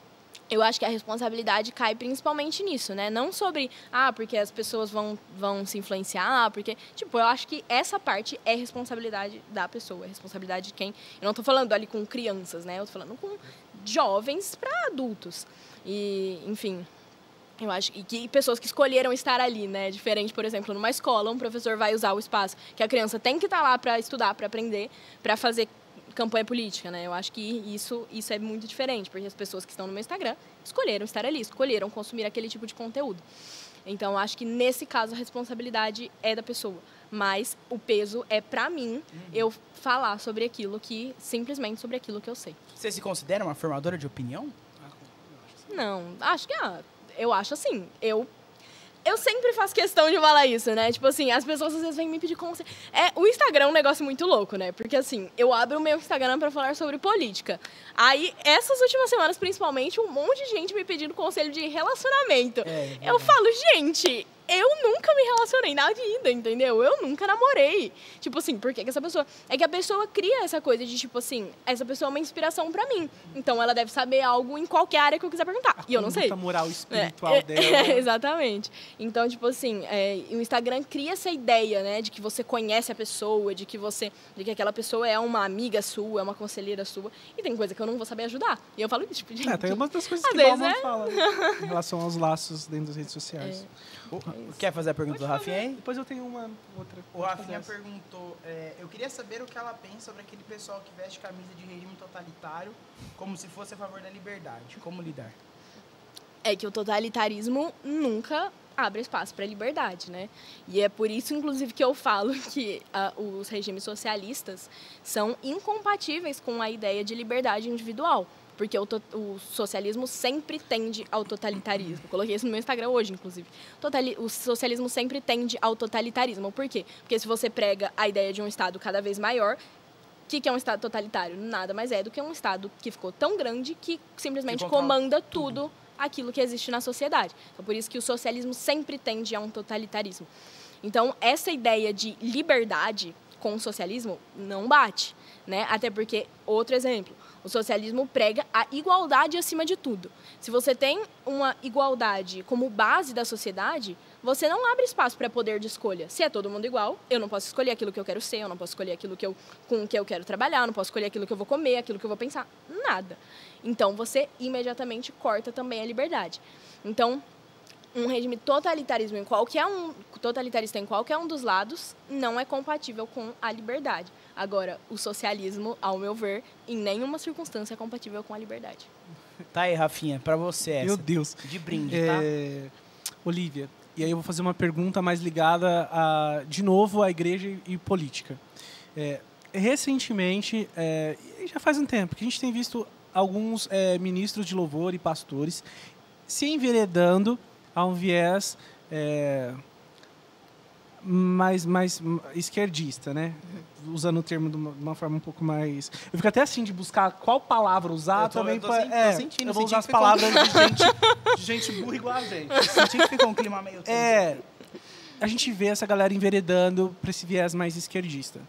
eu acho que a responsabilidade cai principalmente nisso, né? Não sobre, ah, porque as pessoas vão, vão se influenciar, porque. Tipo, eu acho que essa parte é responsabilidade da pessoa, é responsabilidade de quem. Eu não tô falando ali com crianças, né? Eu tô falando com jovens para adultos. E, enfim. Eu acho e que pessoas que escolheram estar ali, né? Diferente, por exemplo, numa escola, um professor vai usar o espaço que a criança tem que estar lá para estudar, para aprender, para fazer campanha política, né? Eu acho que isso, isso é muito diferente, porque as pessoas que estão no meu Instagram escolheram estar ali, escolheram consumir aquele tipo de conteúdo. Então, eu acho que nesse caso a responsabilidade é da pessoa, mas o peso é para mim eu falar sobre aquilo que simplesmente sobre aquilo que eu sei. Você se considera uma formadora de opinião? Não, acho que ah, eu acho assim, eu eu sempre faço questão de falar isso, né? Tipo assim, as pessoas às vezes vêm me pedir conselho. É, o Instagram é um negócio muito louco, né? Porque assim, eu abro o meu Instagram pra falar sobre política. Aí, essas últimas semanas, principalmente, um monte de gente me pedindo conselho de relacionamento. É, Eu falo, gente, eu nunca me relacionei na vida, entendeu? Eu nunca namorei. Tipo assim, por que, que essa pessoa. É que a pessoa cria essa coisa de, tipo assim, essa pessoa é uma inspiração pra mim. Então ela deve saber algo em qualquer área que eu quiser perguntar. e eu não sei. A moral É, espiritual é, dela. é, exatamente. Então, tipo assim, é, o Instagram cria essa ideia, né, de que você conhece a pessoa, de que você, de que aquela pessoa é uma amiga sua, é uma conselheira sua, e tem coisa que eu não vou saber ajudar. E eu falo isso, tipo, gente, É, tem uma das coisas que o é. fala né, em relação aos laços dentro das redes sociais. Quer fazer a pergunta do Rafinha aí? Depois eu tenho uma outra. O Rafinha perguntou, é, eu queria saber o que ela pensa sobre aquele pessoal que veste camisa de regime totalitário como se fosse a favor da liberdade. Como lidar? é que o totalitarismo nunca abre espaço para a liberdade, né? E é por isso, inclusive, que eu falo que ah, os regimes socialistas são incompatíveis com a ideia de liberdade individual. Porque o, o socialismo sempre tende ao totalitarismo. Coloquei isso no meu Instagram hoje, inclusive. Totali- o socialismo sempre tende ao totalitarismo. Por quê? Porque se você prega a ideia de um Estado cada vez maior, o que, que é um Estado totalitário? Nada mais é do que um Estado que ficou tão grande que simplesmente Que comanda tudo aquilo que existe na sociedade. Então, por isso que o socialismo sempre tende a um totalitarismo. Então, essa ideia de liberdade com o socialismo não bate, né? Até porque, outro exemplo, o socialismo prega a igualdade acima de tudo. Se você tem uma igualdade como base da sociedade, você não abre espaço para poder de escolha. Se é todo mundo igual, eu não posso escolher aquilo que eu quero ser, eu não posso escolher aquilo que eu, com que eu quero trabalhar, eu não posso escolher aquilo que eu vou comer, aquilo que eu vou pensar, nada. Então você imediatamente corta também a liberdade. Então, um regime totalitarismo em qualquer um totalitarista em qualquer um dos lados não é compatível com a liberdade. Agora, o socialismo, ao meu ver, em nenhuma circunstância é compatível com a liberdade. Tá aí, Rafinha, pra você essa. Meu Deus. De brinde, tá? É, Olivia, e aí eu vou fazer uma pergunta mais ligada, a, de novo, à igreja e, política. É, recentemente, é, já faz um tempo, que a gente tem visto alguns é, ministros de louvor e pastores se enveredando a um viés é, mais, mais esquerdista, né? Usando o termo de uma, de uma forma um pouco mais... Eu fico até assim de buscar qual palavra usar Eu tô- também eu tô pra- sen- tô é, sentindo, eu vou senti usar as palavras de gente, de gente burra igual a gente. Senti que ficou um clima meio. É, a gente vê essa galera enveredando para esse viés mais esquerdista.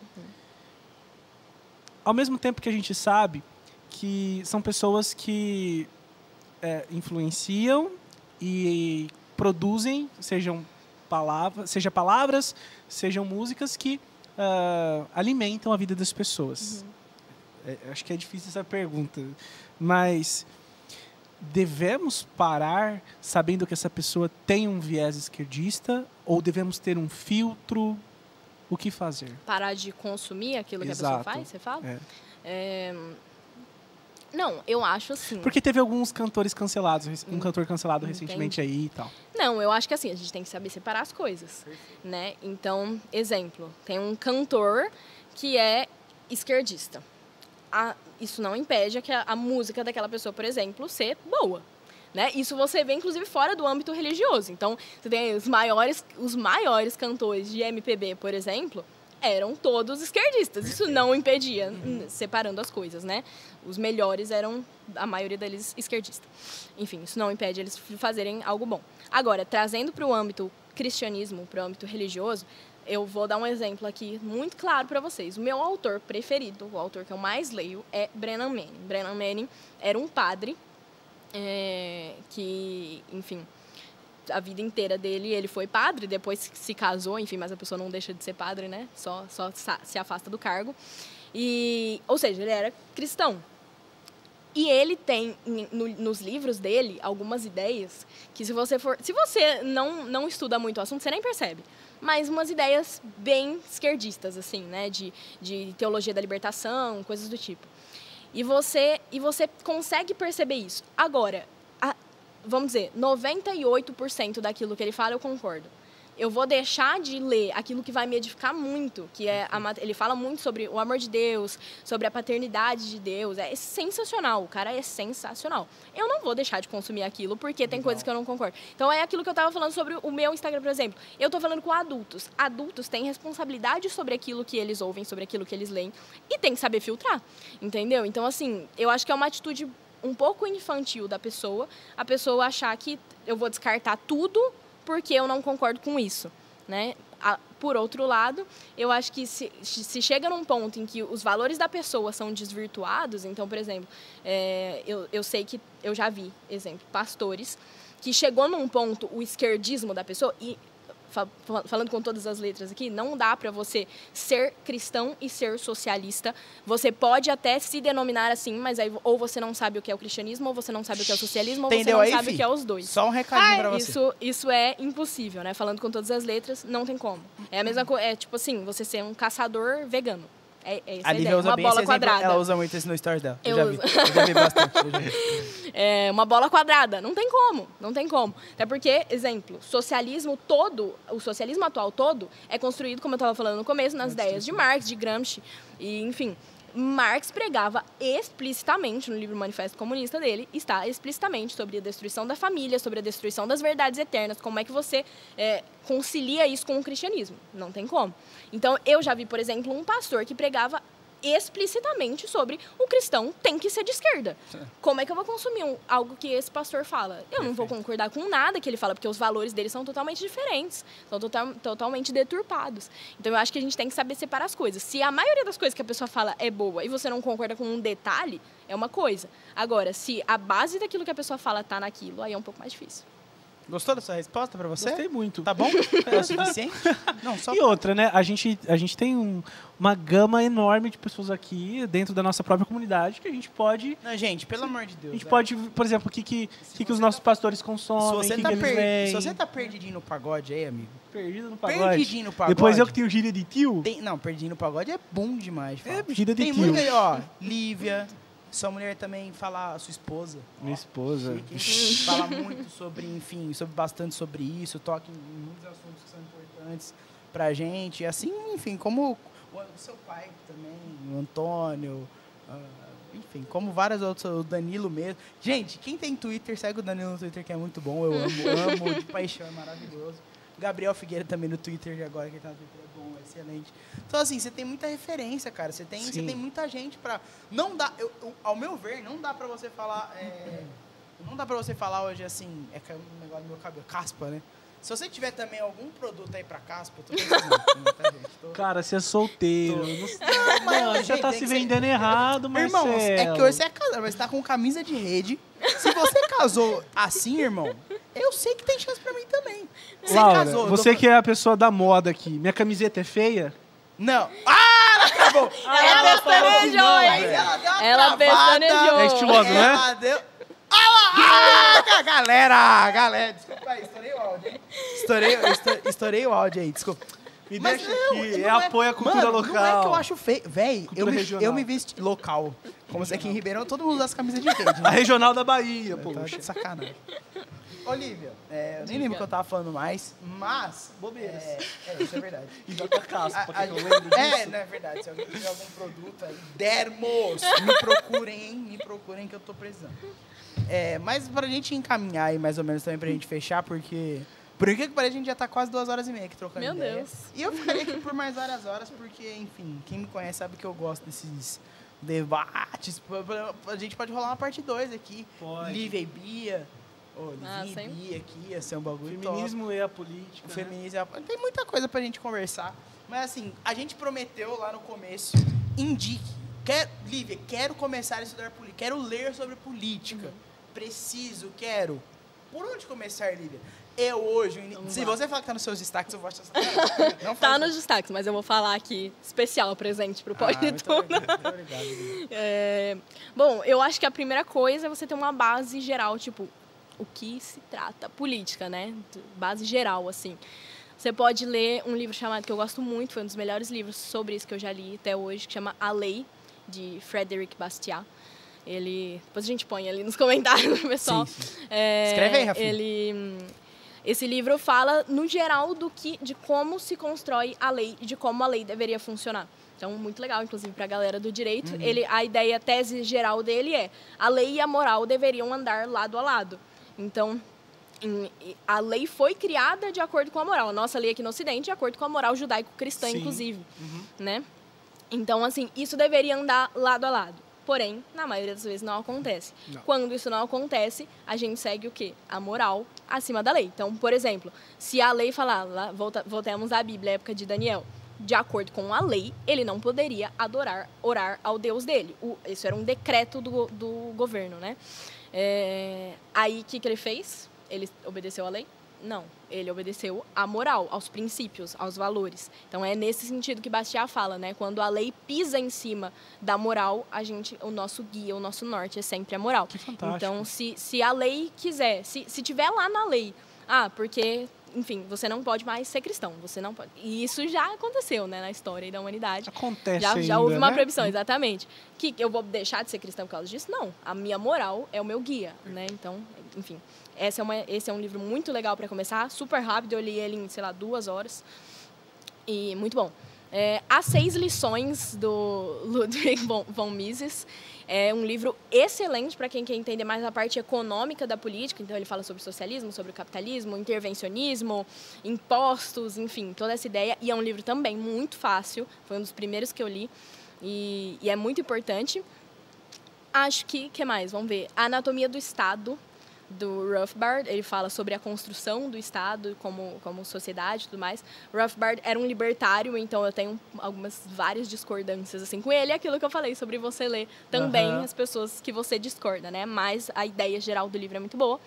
Ao mesmo tempo que a gente sabe que são pessoas que é, influenciam e produzem, sejam palavras, seja palavras, sejam músicas que ah, alimentam a vida das pessoas. É, acho que é difícil essa pergunta, mas devemos parar sabendo que essa pessoa tem um viés esquerdista ou devemos ter um filtro? O que fazer? Parar de consumir aquilo que a pessoa faz, você fala? É. É, Não, eu acho assim. Porque teve alguns cantores cancelados, um cantor cancelado Entendi. recentemente aí e tal. Não, eu acho que assim, a gente tem que saber separar as coisas, né? Então, exemplo, tem um cantor que é esquerdista. A- isso não impede que a, a música daquela pessoa, por exemplo, ser boa. Né? Isso você vê, inclusive, fora do âmbito religioso. Então, você tem os maiores, os maiores cantores de MPB, por exemplo, eram todos esquerdistas. Isso não impedia, separando as coisas, né? Os melhores eram, a maioria deles, esquerdistas. Enfim, isso não impede eles fazerem algo bom. Agora, trazendo para o âmbito cristianismo, para o âmbito religioso, eu vou dar um exemplo aqui muito claro para vocês. O meu autor preferido, o autor que eu mais leio, é Brennan Manning. Brennan Manning era um padre é, que, enfim, a vida inteira dele ele foi padre, depois se casou, enfim, mas a pessoa não deixa de ser padre, né? Só, só se afasta do cargo. E, ou seja, ele era cristão. E ele tem em- no- nos livros dele algumas ideias que se você for, se você não não estuda muito o assunto, você nem percebe. Mas umas ideias bem esquerdistas assim, né, de, de teologia da libertação, coisas do tipo. E você e você consegue perceber isso. Agora, vamos dizer, 98% daquilo que ele fala eu concordo. Eu vou deixar de ler aquilo que vai me edificar muito, que é a, ele fala muito sobre o amor de Deus, sobre a paternidade de Deus. É sensacional, o cara é sensacional. Eu não vou deixar de consumir aquilo porque tem coisas que eu não concordo. Então é aquilo que eu estava falando sobre o meu Instagram, por exemplo. Eu estou falando com adultos. Adultos têm responsabilidade sobre aquilo que eles ouvem, sobre aquilo que eles leem e tem que saber filtrar, entendeu? Então assim, eu acho que é uma atitude um- pouco infantil da pessoa, a pessoa achar que eu vou descartar tudo porque eu não concordo com isso, né? Por outro lado, eu acho que se, se chega num ponto em que os valores da pessoa são desvirtuados, então, por exemplo, é, eu, eu sei que eu já vi, exemplo, pastores que chegou num ponto o esquerdismo da pessoa e fa- fa- falando com todas as letras aqui, não dá para você ser cristão e ser socialista. Você pode até se denominar assim, mas aí ou você não sabe o que é o cristianismo, ou você não sabe o que é o socialismo, ou Entendeu você não aí, sabe fi? o que é os dois. Só um recadinho pra você. Isso, isso é impossível, né? Falando com todas as letras, não tem como. É a mesma coisa, é tipo assim, você ser um caçador vegano. É, é A Lívia usa uma bem bola esse exemplo, quadrada. ela usa muito esse no stories dela. Eu, Eu já vi. Eu já vi bastante. eu já vi. É uma bola quadrada. Não tem como, não tem como. Até porque, exemplo, socialismo todo, o socialismo atual todo, é construído, como eu estava falando no começo, nas ideias de Marx, de Gramsci, e enfim. Marx pregava explicitamente no livro Manifesto Comunista dele, está explicitamente sobre a destruição da família, sobre a destruição das verdades eternas, como é que você é, concilia isso com o cristianismo. Não tem como. Então, eu já vi, por exemplo, um pastor que pregava explicitamente sobre o cristão tem que ser de esquerda. Como é que eu vou consumir um- algo que esse pastor fala? Eu não vou concordar com nada que ele fala, porque os valores dele são totalmente diferentes, são total- totalmente deturpados. Então eu acho que a gente tem que saber separar as coisas. Se a maioria das coisas que a pessoa fala é boa e você não concorda com um detalhe, é uma coisa. Agora, se a base daquilo que a pessoa fala tá naquilo, aí é um pouco mais difícil. Gostou da sua resposta pra você? Gostei muito. Tá bom? É o suficiente? Não, só E outra, né? A gente, a gente tem um- uma gama enorme de pessoas aqui dentro da nossa própria comunidade que a gente pode. Não, gente, pelo amor de Deus. A gente velho. pode, por exemplo, o que, que, que, que os nossos pastores Se consomem, o você, que, tá que per- se você tá perdidinho no pagode aí, amigo. perdido no pagode. Perdidinho no pagode. Depois eu que tenho gíria de tio. Tem, não, perdidinho no pagode é bom demais. É, fala. gíria de Tem tio. muita aí, ó. Lívia. Sua mulher também fala, sua esposa. Minha esposa. Chique. Fala muito sobre, enfim, sobre bastante sobre isso, toca em muitos assuntos que são importantes pra gente. E assim, enfim, como o, o seu pai também, o Antônio, ah, enfim, como vários outros, o Danilo mesmo. Gente, quem tem Twitter, segue o Danilo no Twitter, que é muito bom. Eu amo, amo de paixão, é maravilhoso. Gabriel Figueira também no Twitter agora, que tá no Twitter é bom, é excelente. Então, assim, você tem muita referência, cara. Você tem, você tem muita gente pra. Não dá. eu- eu- ao meu ver, não dá pra você falar. é, não dá pra você falar hoje assim. É que é um negócio no meu cabelo. Caspa, né? Se você tiver também algum produto aí pra caspa, eu tô também, tá, gente? Tô- Cara, você é solteiro. Tô. Não, mas, não, já gente, tá tem se que ser- vendendo errado, mas. Irmão, é que hoje você é casado, mas você tá com camisa de rede. Se você casou assim, irmão, eu sei que tem chance pra mim também. Você Laura, casou. tô você falando- que é a pessoa da moda aqui, minha camiseta é feia? Não. Ah, ela acabou! Ela pestanejou, Mas hein? ela Ela pestanejou. É estilosa, né? Ela deu... Ah, ah, galera, galera, desculpa aí, estourei o áudio? Estourei, estourei, estourei o áudio aí, desculpa. Me Mas deixa não, aqui, não é apoio à cultura mano, local. Não é que eu acho feio. Véi, eu me, eu me vesti local. Como se aqui em Ribeirão todo mundo usa as camisas de rede. A Né? regional da Bahia, Tá poxa. de sacanagem. Olivia, é, eu nem lembro o que eu tava falando mais, mas. Bobeiras. É, é, isso é verdade. E da tua casa, A- a- eu lembro disso. É, não é verdade. Se alguém tiver algum produto aí, dermos, me procurem, hein? Me procurem que eu tô precisando. É, mas pra gente encaminhar aí mais ou menos também pra gente fechar, porque. Por que que parece a gente já tá quase duas horas e meia aqui trocando Meu ideia. Deus. E eu ficaria aqui por mais várias horas, porque, enfim, quem me conhece sabe que eu gosto desses debates. A gente pode rolar uma parte 2 aqui. Pode. Lívia e Bia. Ô, Ah, e. Bia aqui, ia ser um bagulho top. Feminismo e a política. O né? feminismo. é- Tem muita coisa pra gente conversar. Mas assim, a gente prometeu lá no começo, indique. Quer, Lívia, quero começar a estudar política. Quero ler sobre política. Preciso, quero. Por onde começar, Lívia? Eu hoje, Vamos se lá. você falar que tá nos seus destaques, eu vou achar. Não Tá nos destaques, mas eu vou falar aqui, especial presente pro Ah, Pode muito Tudo. obrigado, muito obrigado, Lívia. É, bom, eu acho que a primeira coisa é você ter uma base geral, tipo, o que se trata? Política, né? Base geral, assim. Você pode ler um livro chamado, que eu gosto muito, foi um dos melhores livros sobre isso que eu já li até hoje, que chama A Lei, de Frederic Bastiat. Ele. Depois a gente põe ali nos comentários, pessoal. Sim, sim. É, Escreve aí, Rafinha. Ele, esse livro fala, no geral, do que, de como se constrói a lei e de como a lei deveria funcionar. Então, muito legal, inclusive, para a galera do direito. Uhum. Ele, a ideia, a tese geral dele é a lei e a moral deveriam andar lado a lado. Então, a lei foi criada de acordo com a moral. A nossa lei aqui no Ocidente, de acordo com a moral judaico-cristã, inclusive. Né? Então, assim, isso deveria andar lado a lado. Porém, na maioria das vezes não acontece. Não. Quando isso não acontece, a gente segue o quê? A moral acima da lei. Então, por exemplo, se a lei falar, lá, volta, voltemos à Bíblia, época de Daniel, de acordo com a lei, ele não poderia adorar, orar ao Deus dele. O, isso era um decreto do, do governo, né? É, aí, o que, que ele fez? Ele obedeceu à lei? Não, ele obedeceu à moral, aos princípios, aos valores. Então é nesse sentido que Bastiat fala, né? Quando a lei pisa em cima da moral, a gente, o nosso guia, o nosso norte é sempre a moral. Que fantástico. Então, se, se a lei quiser, se, se tiver lá na lei, ah, porque, enfim, você não pode mais ser cristão, você não pode. E isso já aconteceu, né, na história da humanidade. Acontece Já, já ainda, houve uma né? proibição, exatamente. Que eu vou deixar de ser cristão por causa disso? Não. A minha moral é o meu guia, né? Então, enfim. Essa é uma, esse é um livro muito legal para começar, super rápido. Eu li ele em, sei lá, duas horas. E muito bom. É, As Seis Lições, do Ludwig von, von Mises. É um livro excelente para quem quer entender mais a parte econômica da política. Então, ele fala sobre socialismo, sobre capitalismo, intervencionismo, impostos, enfim, toda essa ideia. E é um livro também muito fácil. Foi um dos primeiros que eu li. E, e é muito importante. Acho que, que mais? Vamos ver. A Anatomia do Estado, do Rothbard, ele fala sobre a construção do Estado como, como sociedade e tudo mais. Rothbard era um libertário, então eu tenho algumas várias discordâncias assim com ele. É aquilo que eu falei sobre você ler também Aham. as pessoas que você discorda, né? Mas a ideia geral do livro é muito boa.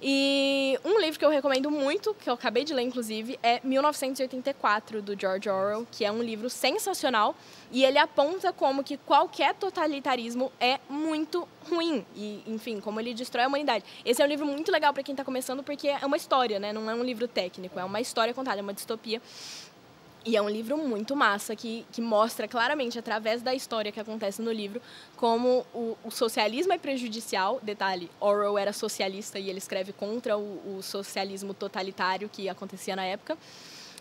E um livro que eu recomendo muito, que eu acabei de ler inclusive, é 1984 do George Orwell, que é um livro sensacional e ele aponta como que qualquer totalitarismo é muito ruim e, enfim, como ele destrói a humanidade. Esse é um livro muito legal para quem está começando porque é uma história, né? Não é um livro técnico, é uma história contada, é uma distopia. E é um livro muito massa que, que mostra claramente, através da história que acontece no livro, como o, o socialismo é prejudicial. Detalhe: Orwell era socialista e ele escreve contra o, o socialismo totalitário que acontecia na época.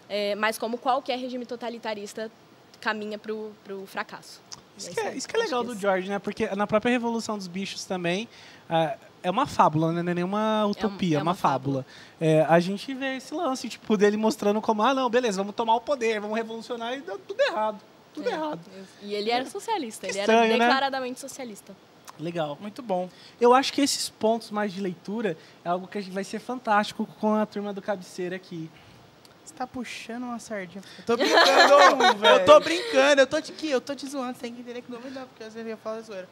É, mas como qualquer regime totalitarista caminha para o fracasso. Isso que, é, isso que é legal do isso. George, né? Porque na própria Revolução dos Bichos também ah, é uma fábula, né? Não é nenhuma utopia, é é uma, uma fábula. É, a gente vê esse lance, tipo, dele mostrando como, ah, não, beleza, vamos tomar o poder, vamos revolucionar e dá tudo errado. Tudo É, errado. E ele era socialista, Que ele estranho, era né? declaradamente socialista. Legal. Muito bom. Eu acho que esses pontos mais de leitura é algo que a gente vai ser fantástico com a turma do cabeceira aqui. Você tá puxando uma sardinha. Eu tô brincando, eu tô brincando, eu tô te, que, eu tô te zoando, você tem que entender que não vai dar, porque às vezes eu ia falar zoeira.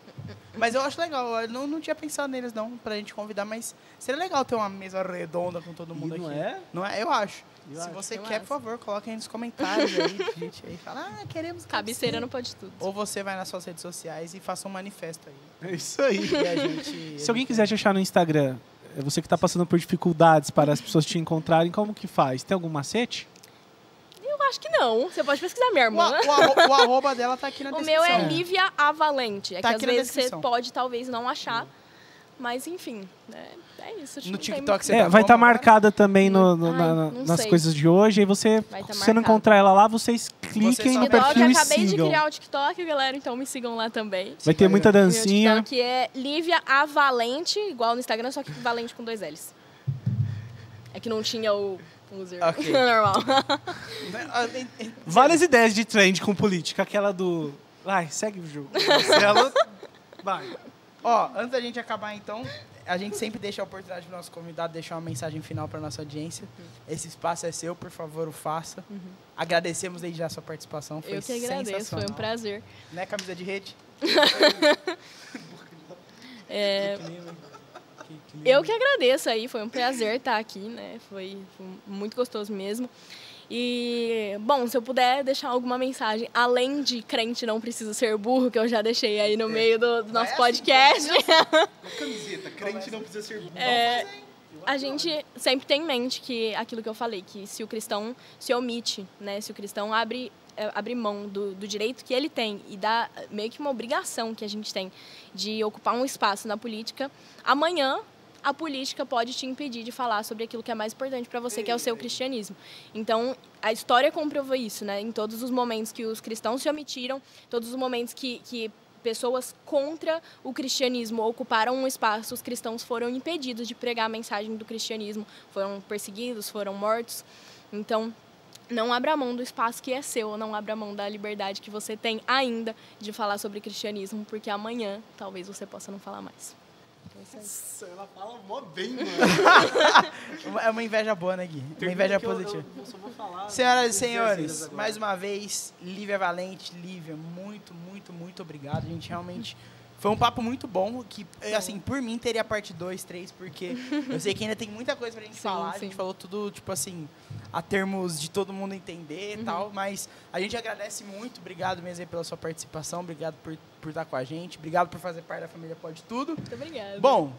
Mas eu acho legal, eu não, não tinha pensado neles não, pra gente convidar, mas seria legal ter uma mesa redonda com todo mundo E não aqui. é? Não é? Eu acho. Eu Se acho. você Eu quer, acho. por favor, coloque aí nos comentários aí, gente aí fala, ah, queremos Cabeceira não pode tudo. Ou você vai nas suas redes sociais e faça um manifesto aí. É isso aí. E a gente... Se alguém quiser te achar no Instagram, é você que está passando por dificuldades para as pessoas te encontrarem, como que faz? Tem algum macete? Eu acho que não. Você pode pesquisar minha O, irmã. a- o arro- o arroba dela tá aqui na O descrição. meu é. Lívia Avalente. É Tá que às vezes você pode talvez não achar. Mas enfim, é, é isso. No que TikTok você É, tá vai estar agora? marcada também no- no- Ai, na- nas sei. coisas de hoje. Aí você, tá se você não encontrar ela lá, vocês cliquem no perfil eu e acabei de sigam. criar o TikTok, galera, então me sigam lá também. Vai ter muita Meu dancinha. TikTok é Lívia Avalente, igual no Instagram, só que Valente com dois L's. É que não tinha o user. Ok. Normal. Várias ideias de trend com política. Aquela do. Vai, segue o jogo. Marcelo. Vai. Ó, antes da gente acabar, então, a gente sempre deixa a oportunidade pro nosso convidado deixar uma mensagem final para nossa audiência. Esse espaço é seu, por favor, o faça. Agradecemos desde já a sua participação. Foi Eu que agradeço, foi um prazer. Né, camisa de rede? É, Eu que agradeço aí, foi um prazer estar aqui, né? Foi, foi muito gostoso mesmo. E, bom, se eu puder deixar alguma mensagem, além de crente não precisa ser burro, que eu já deixei aí no meio do, do nosso assim, podcast, Camiseta, crente não precisa ser burro. é, a gente sempre tem em mente que aquilo que eu falei, que se o cristão se omite, né? Se o cristão abre, é, abre mão do, do direito que ele tem e dá meio que uma obrigação que a gente tem de ocupar um espaço na política, amanhã a política pode te impedir de falar sobre aquilo que é mais importante para você, que é o seu cristianismo. Então, a história comprovou isso, né? Em todos os momentos que os cristãos se omitiram, todos os momentos que, que pessoas contra o cristianismo ocuparam um espaço, os cristãos foram impedidos de pregar a mensagem do cristianismo, foram perseguidos, foram mortos. Então, não abra mão do espaço que é seu, não abra mão da liberdade que você tem ainda de falar sobre cristianismo, porque amanhã talvez você possa não falar mais. Então, é aí. Ela fala mó bem, mano. É uma inveja boa, né, Gui? Uma inveja positiva. só vou falar. Senhoras e senhores, mais uma vez, Lívia Valente, Lívia, muito, muito, muito obrigado. A gente realmente. Foi um papo muito bom, que, assim, por mim teria parte 2, 3, porque eu sei que ainda tem muita coisa pra gente Sim, falar. A sim. gente falou tudo, tipo assim, a termos de todo mundo entender e Uhum. tal, mas a gente agradece muito. Obrigado mesmo pela sua participação, obrigado por, por estar com a gente, obrigado por fazer parte da família Pode Tudo. Muito obrigada. Bom,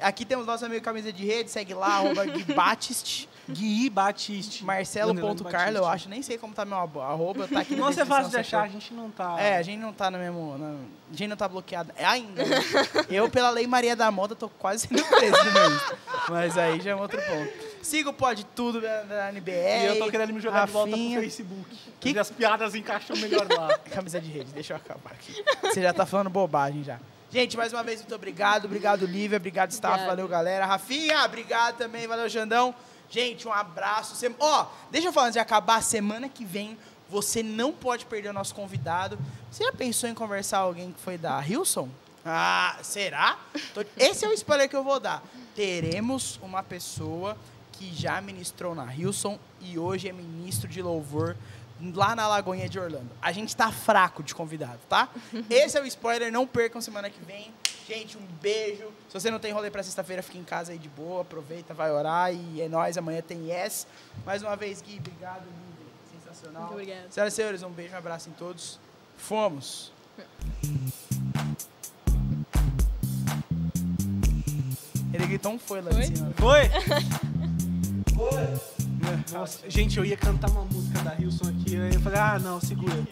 aqui temos nosso amigo Camisa de Rede, segue lá, arroba Gui Batiste. Gui Batiste. Marcelo.carlo, eu acho, nem sei como tá meu arroba, tá aqui Nossa, é fácil de achar, a gente não tá. É, a gente não tá no mesmo. na- a gente não tá bloqueado. É ainda. né? eu, pela lei Maria da Moda, tô quase sendo preso Insta. Mas aí já é um outro ponto. Siga o Pode Tudo da, da NBR. E eu tô querendo me jogar de volta pro Rafinha. Facebook. Que- as piadas encaixam melhor lá. Camisa de rede, deixa eu acabar aqui. Você já tá falando bobagem já. Gente, mais uma vez, muito obrigado. Obrigado, Lívia. Obrigado, staff. Valeu, galera. Rafinha, obrigado também. Valeu, Xandão. Gente, um abraço. Sem- Ó, deixa eu falar antes de acabar. Semana que vem, você não pode perder o nosso convidado. Você já pensou em conversar com alguém que foi da Hilson? Ah, será? Esse é o spoiler que eu vou dar. Teremos uma pessoa que já ministrou na Hilson e hoje é ministro de louvor lá na Lagoinha de Orlando. A gente tá fraco de convidado, tá? Esse é o spoiler, não percam semana que vem. Gente, um beijo. Se você não tem rolê pra sexta-feira, fica em casa aí de boa, aproveita, vai orar e é nóis. Amanhã tem Yes. Mais uma vez, Gui, obrigado, Lívia. Sensacional. Muito obrigada. Senhoras e senhores, um beijo, um abraço em todos. Fomos. Ele gritou um foi lá Foi? de cima. Foi? Nossa, gente, eu ia cantar uma música da Hilson aqui, aí eu falei, ah, não, segura.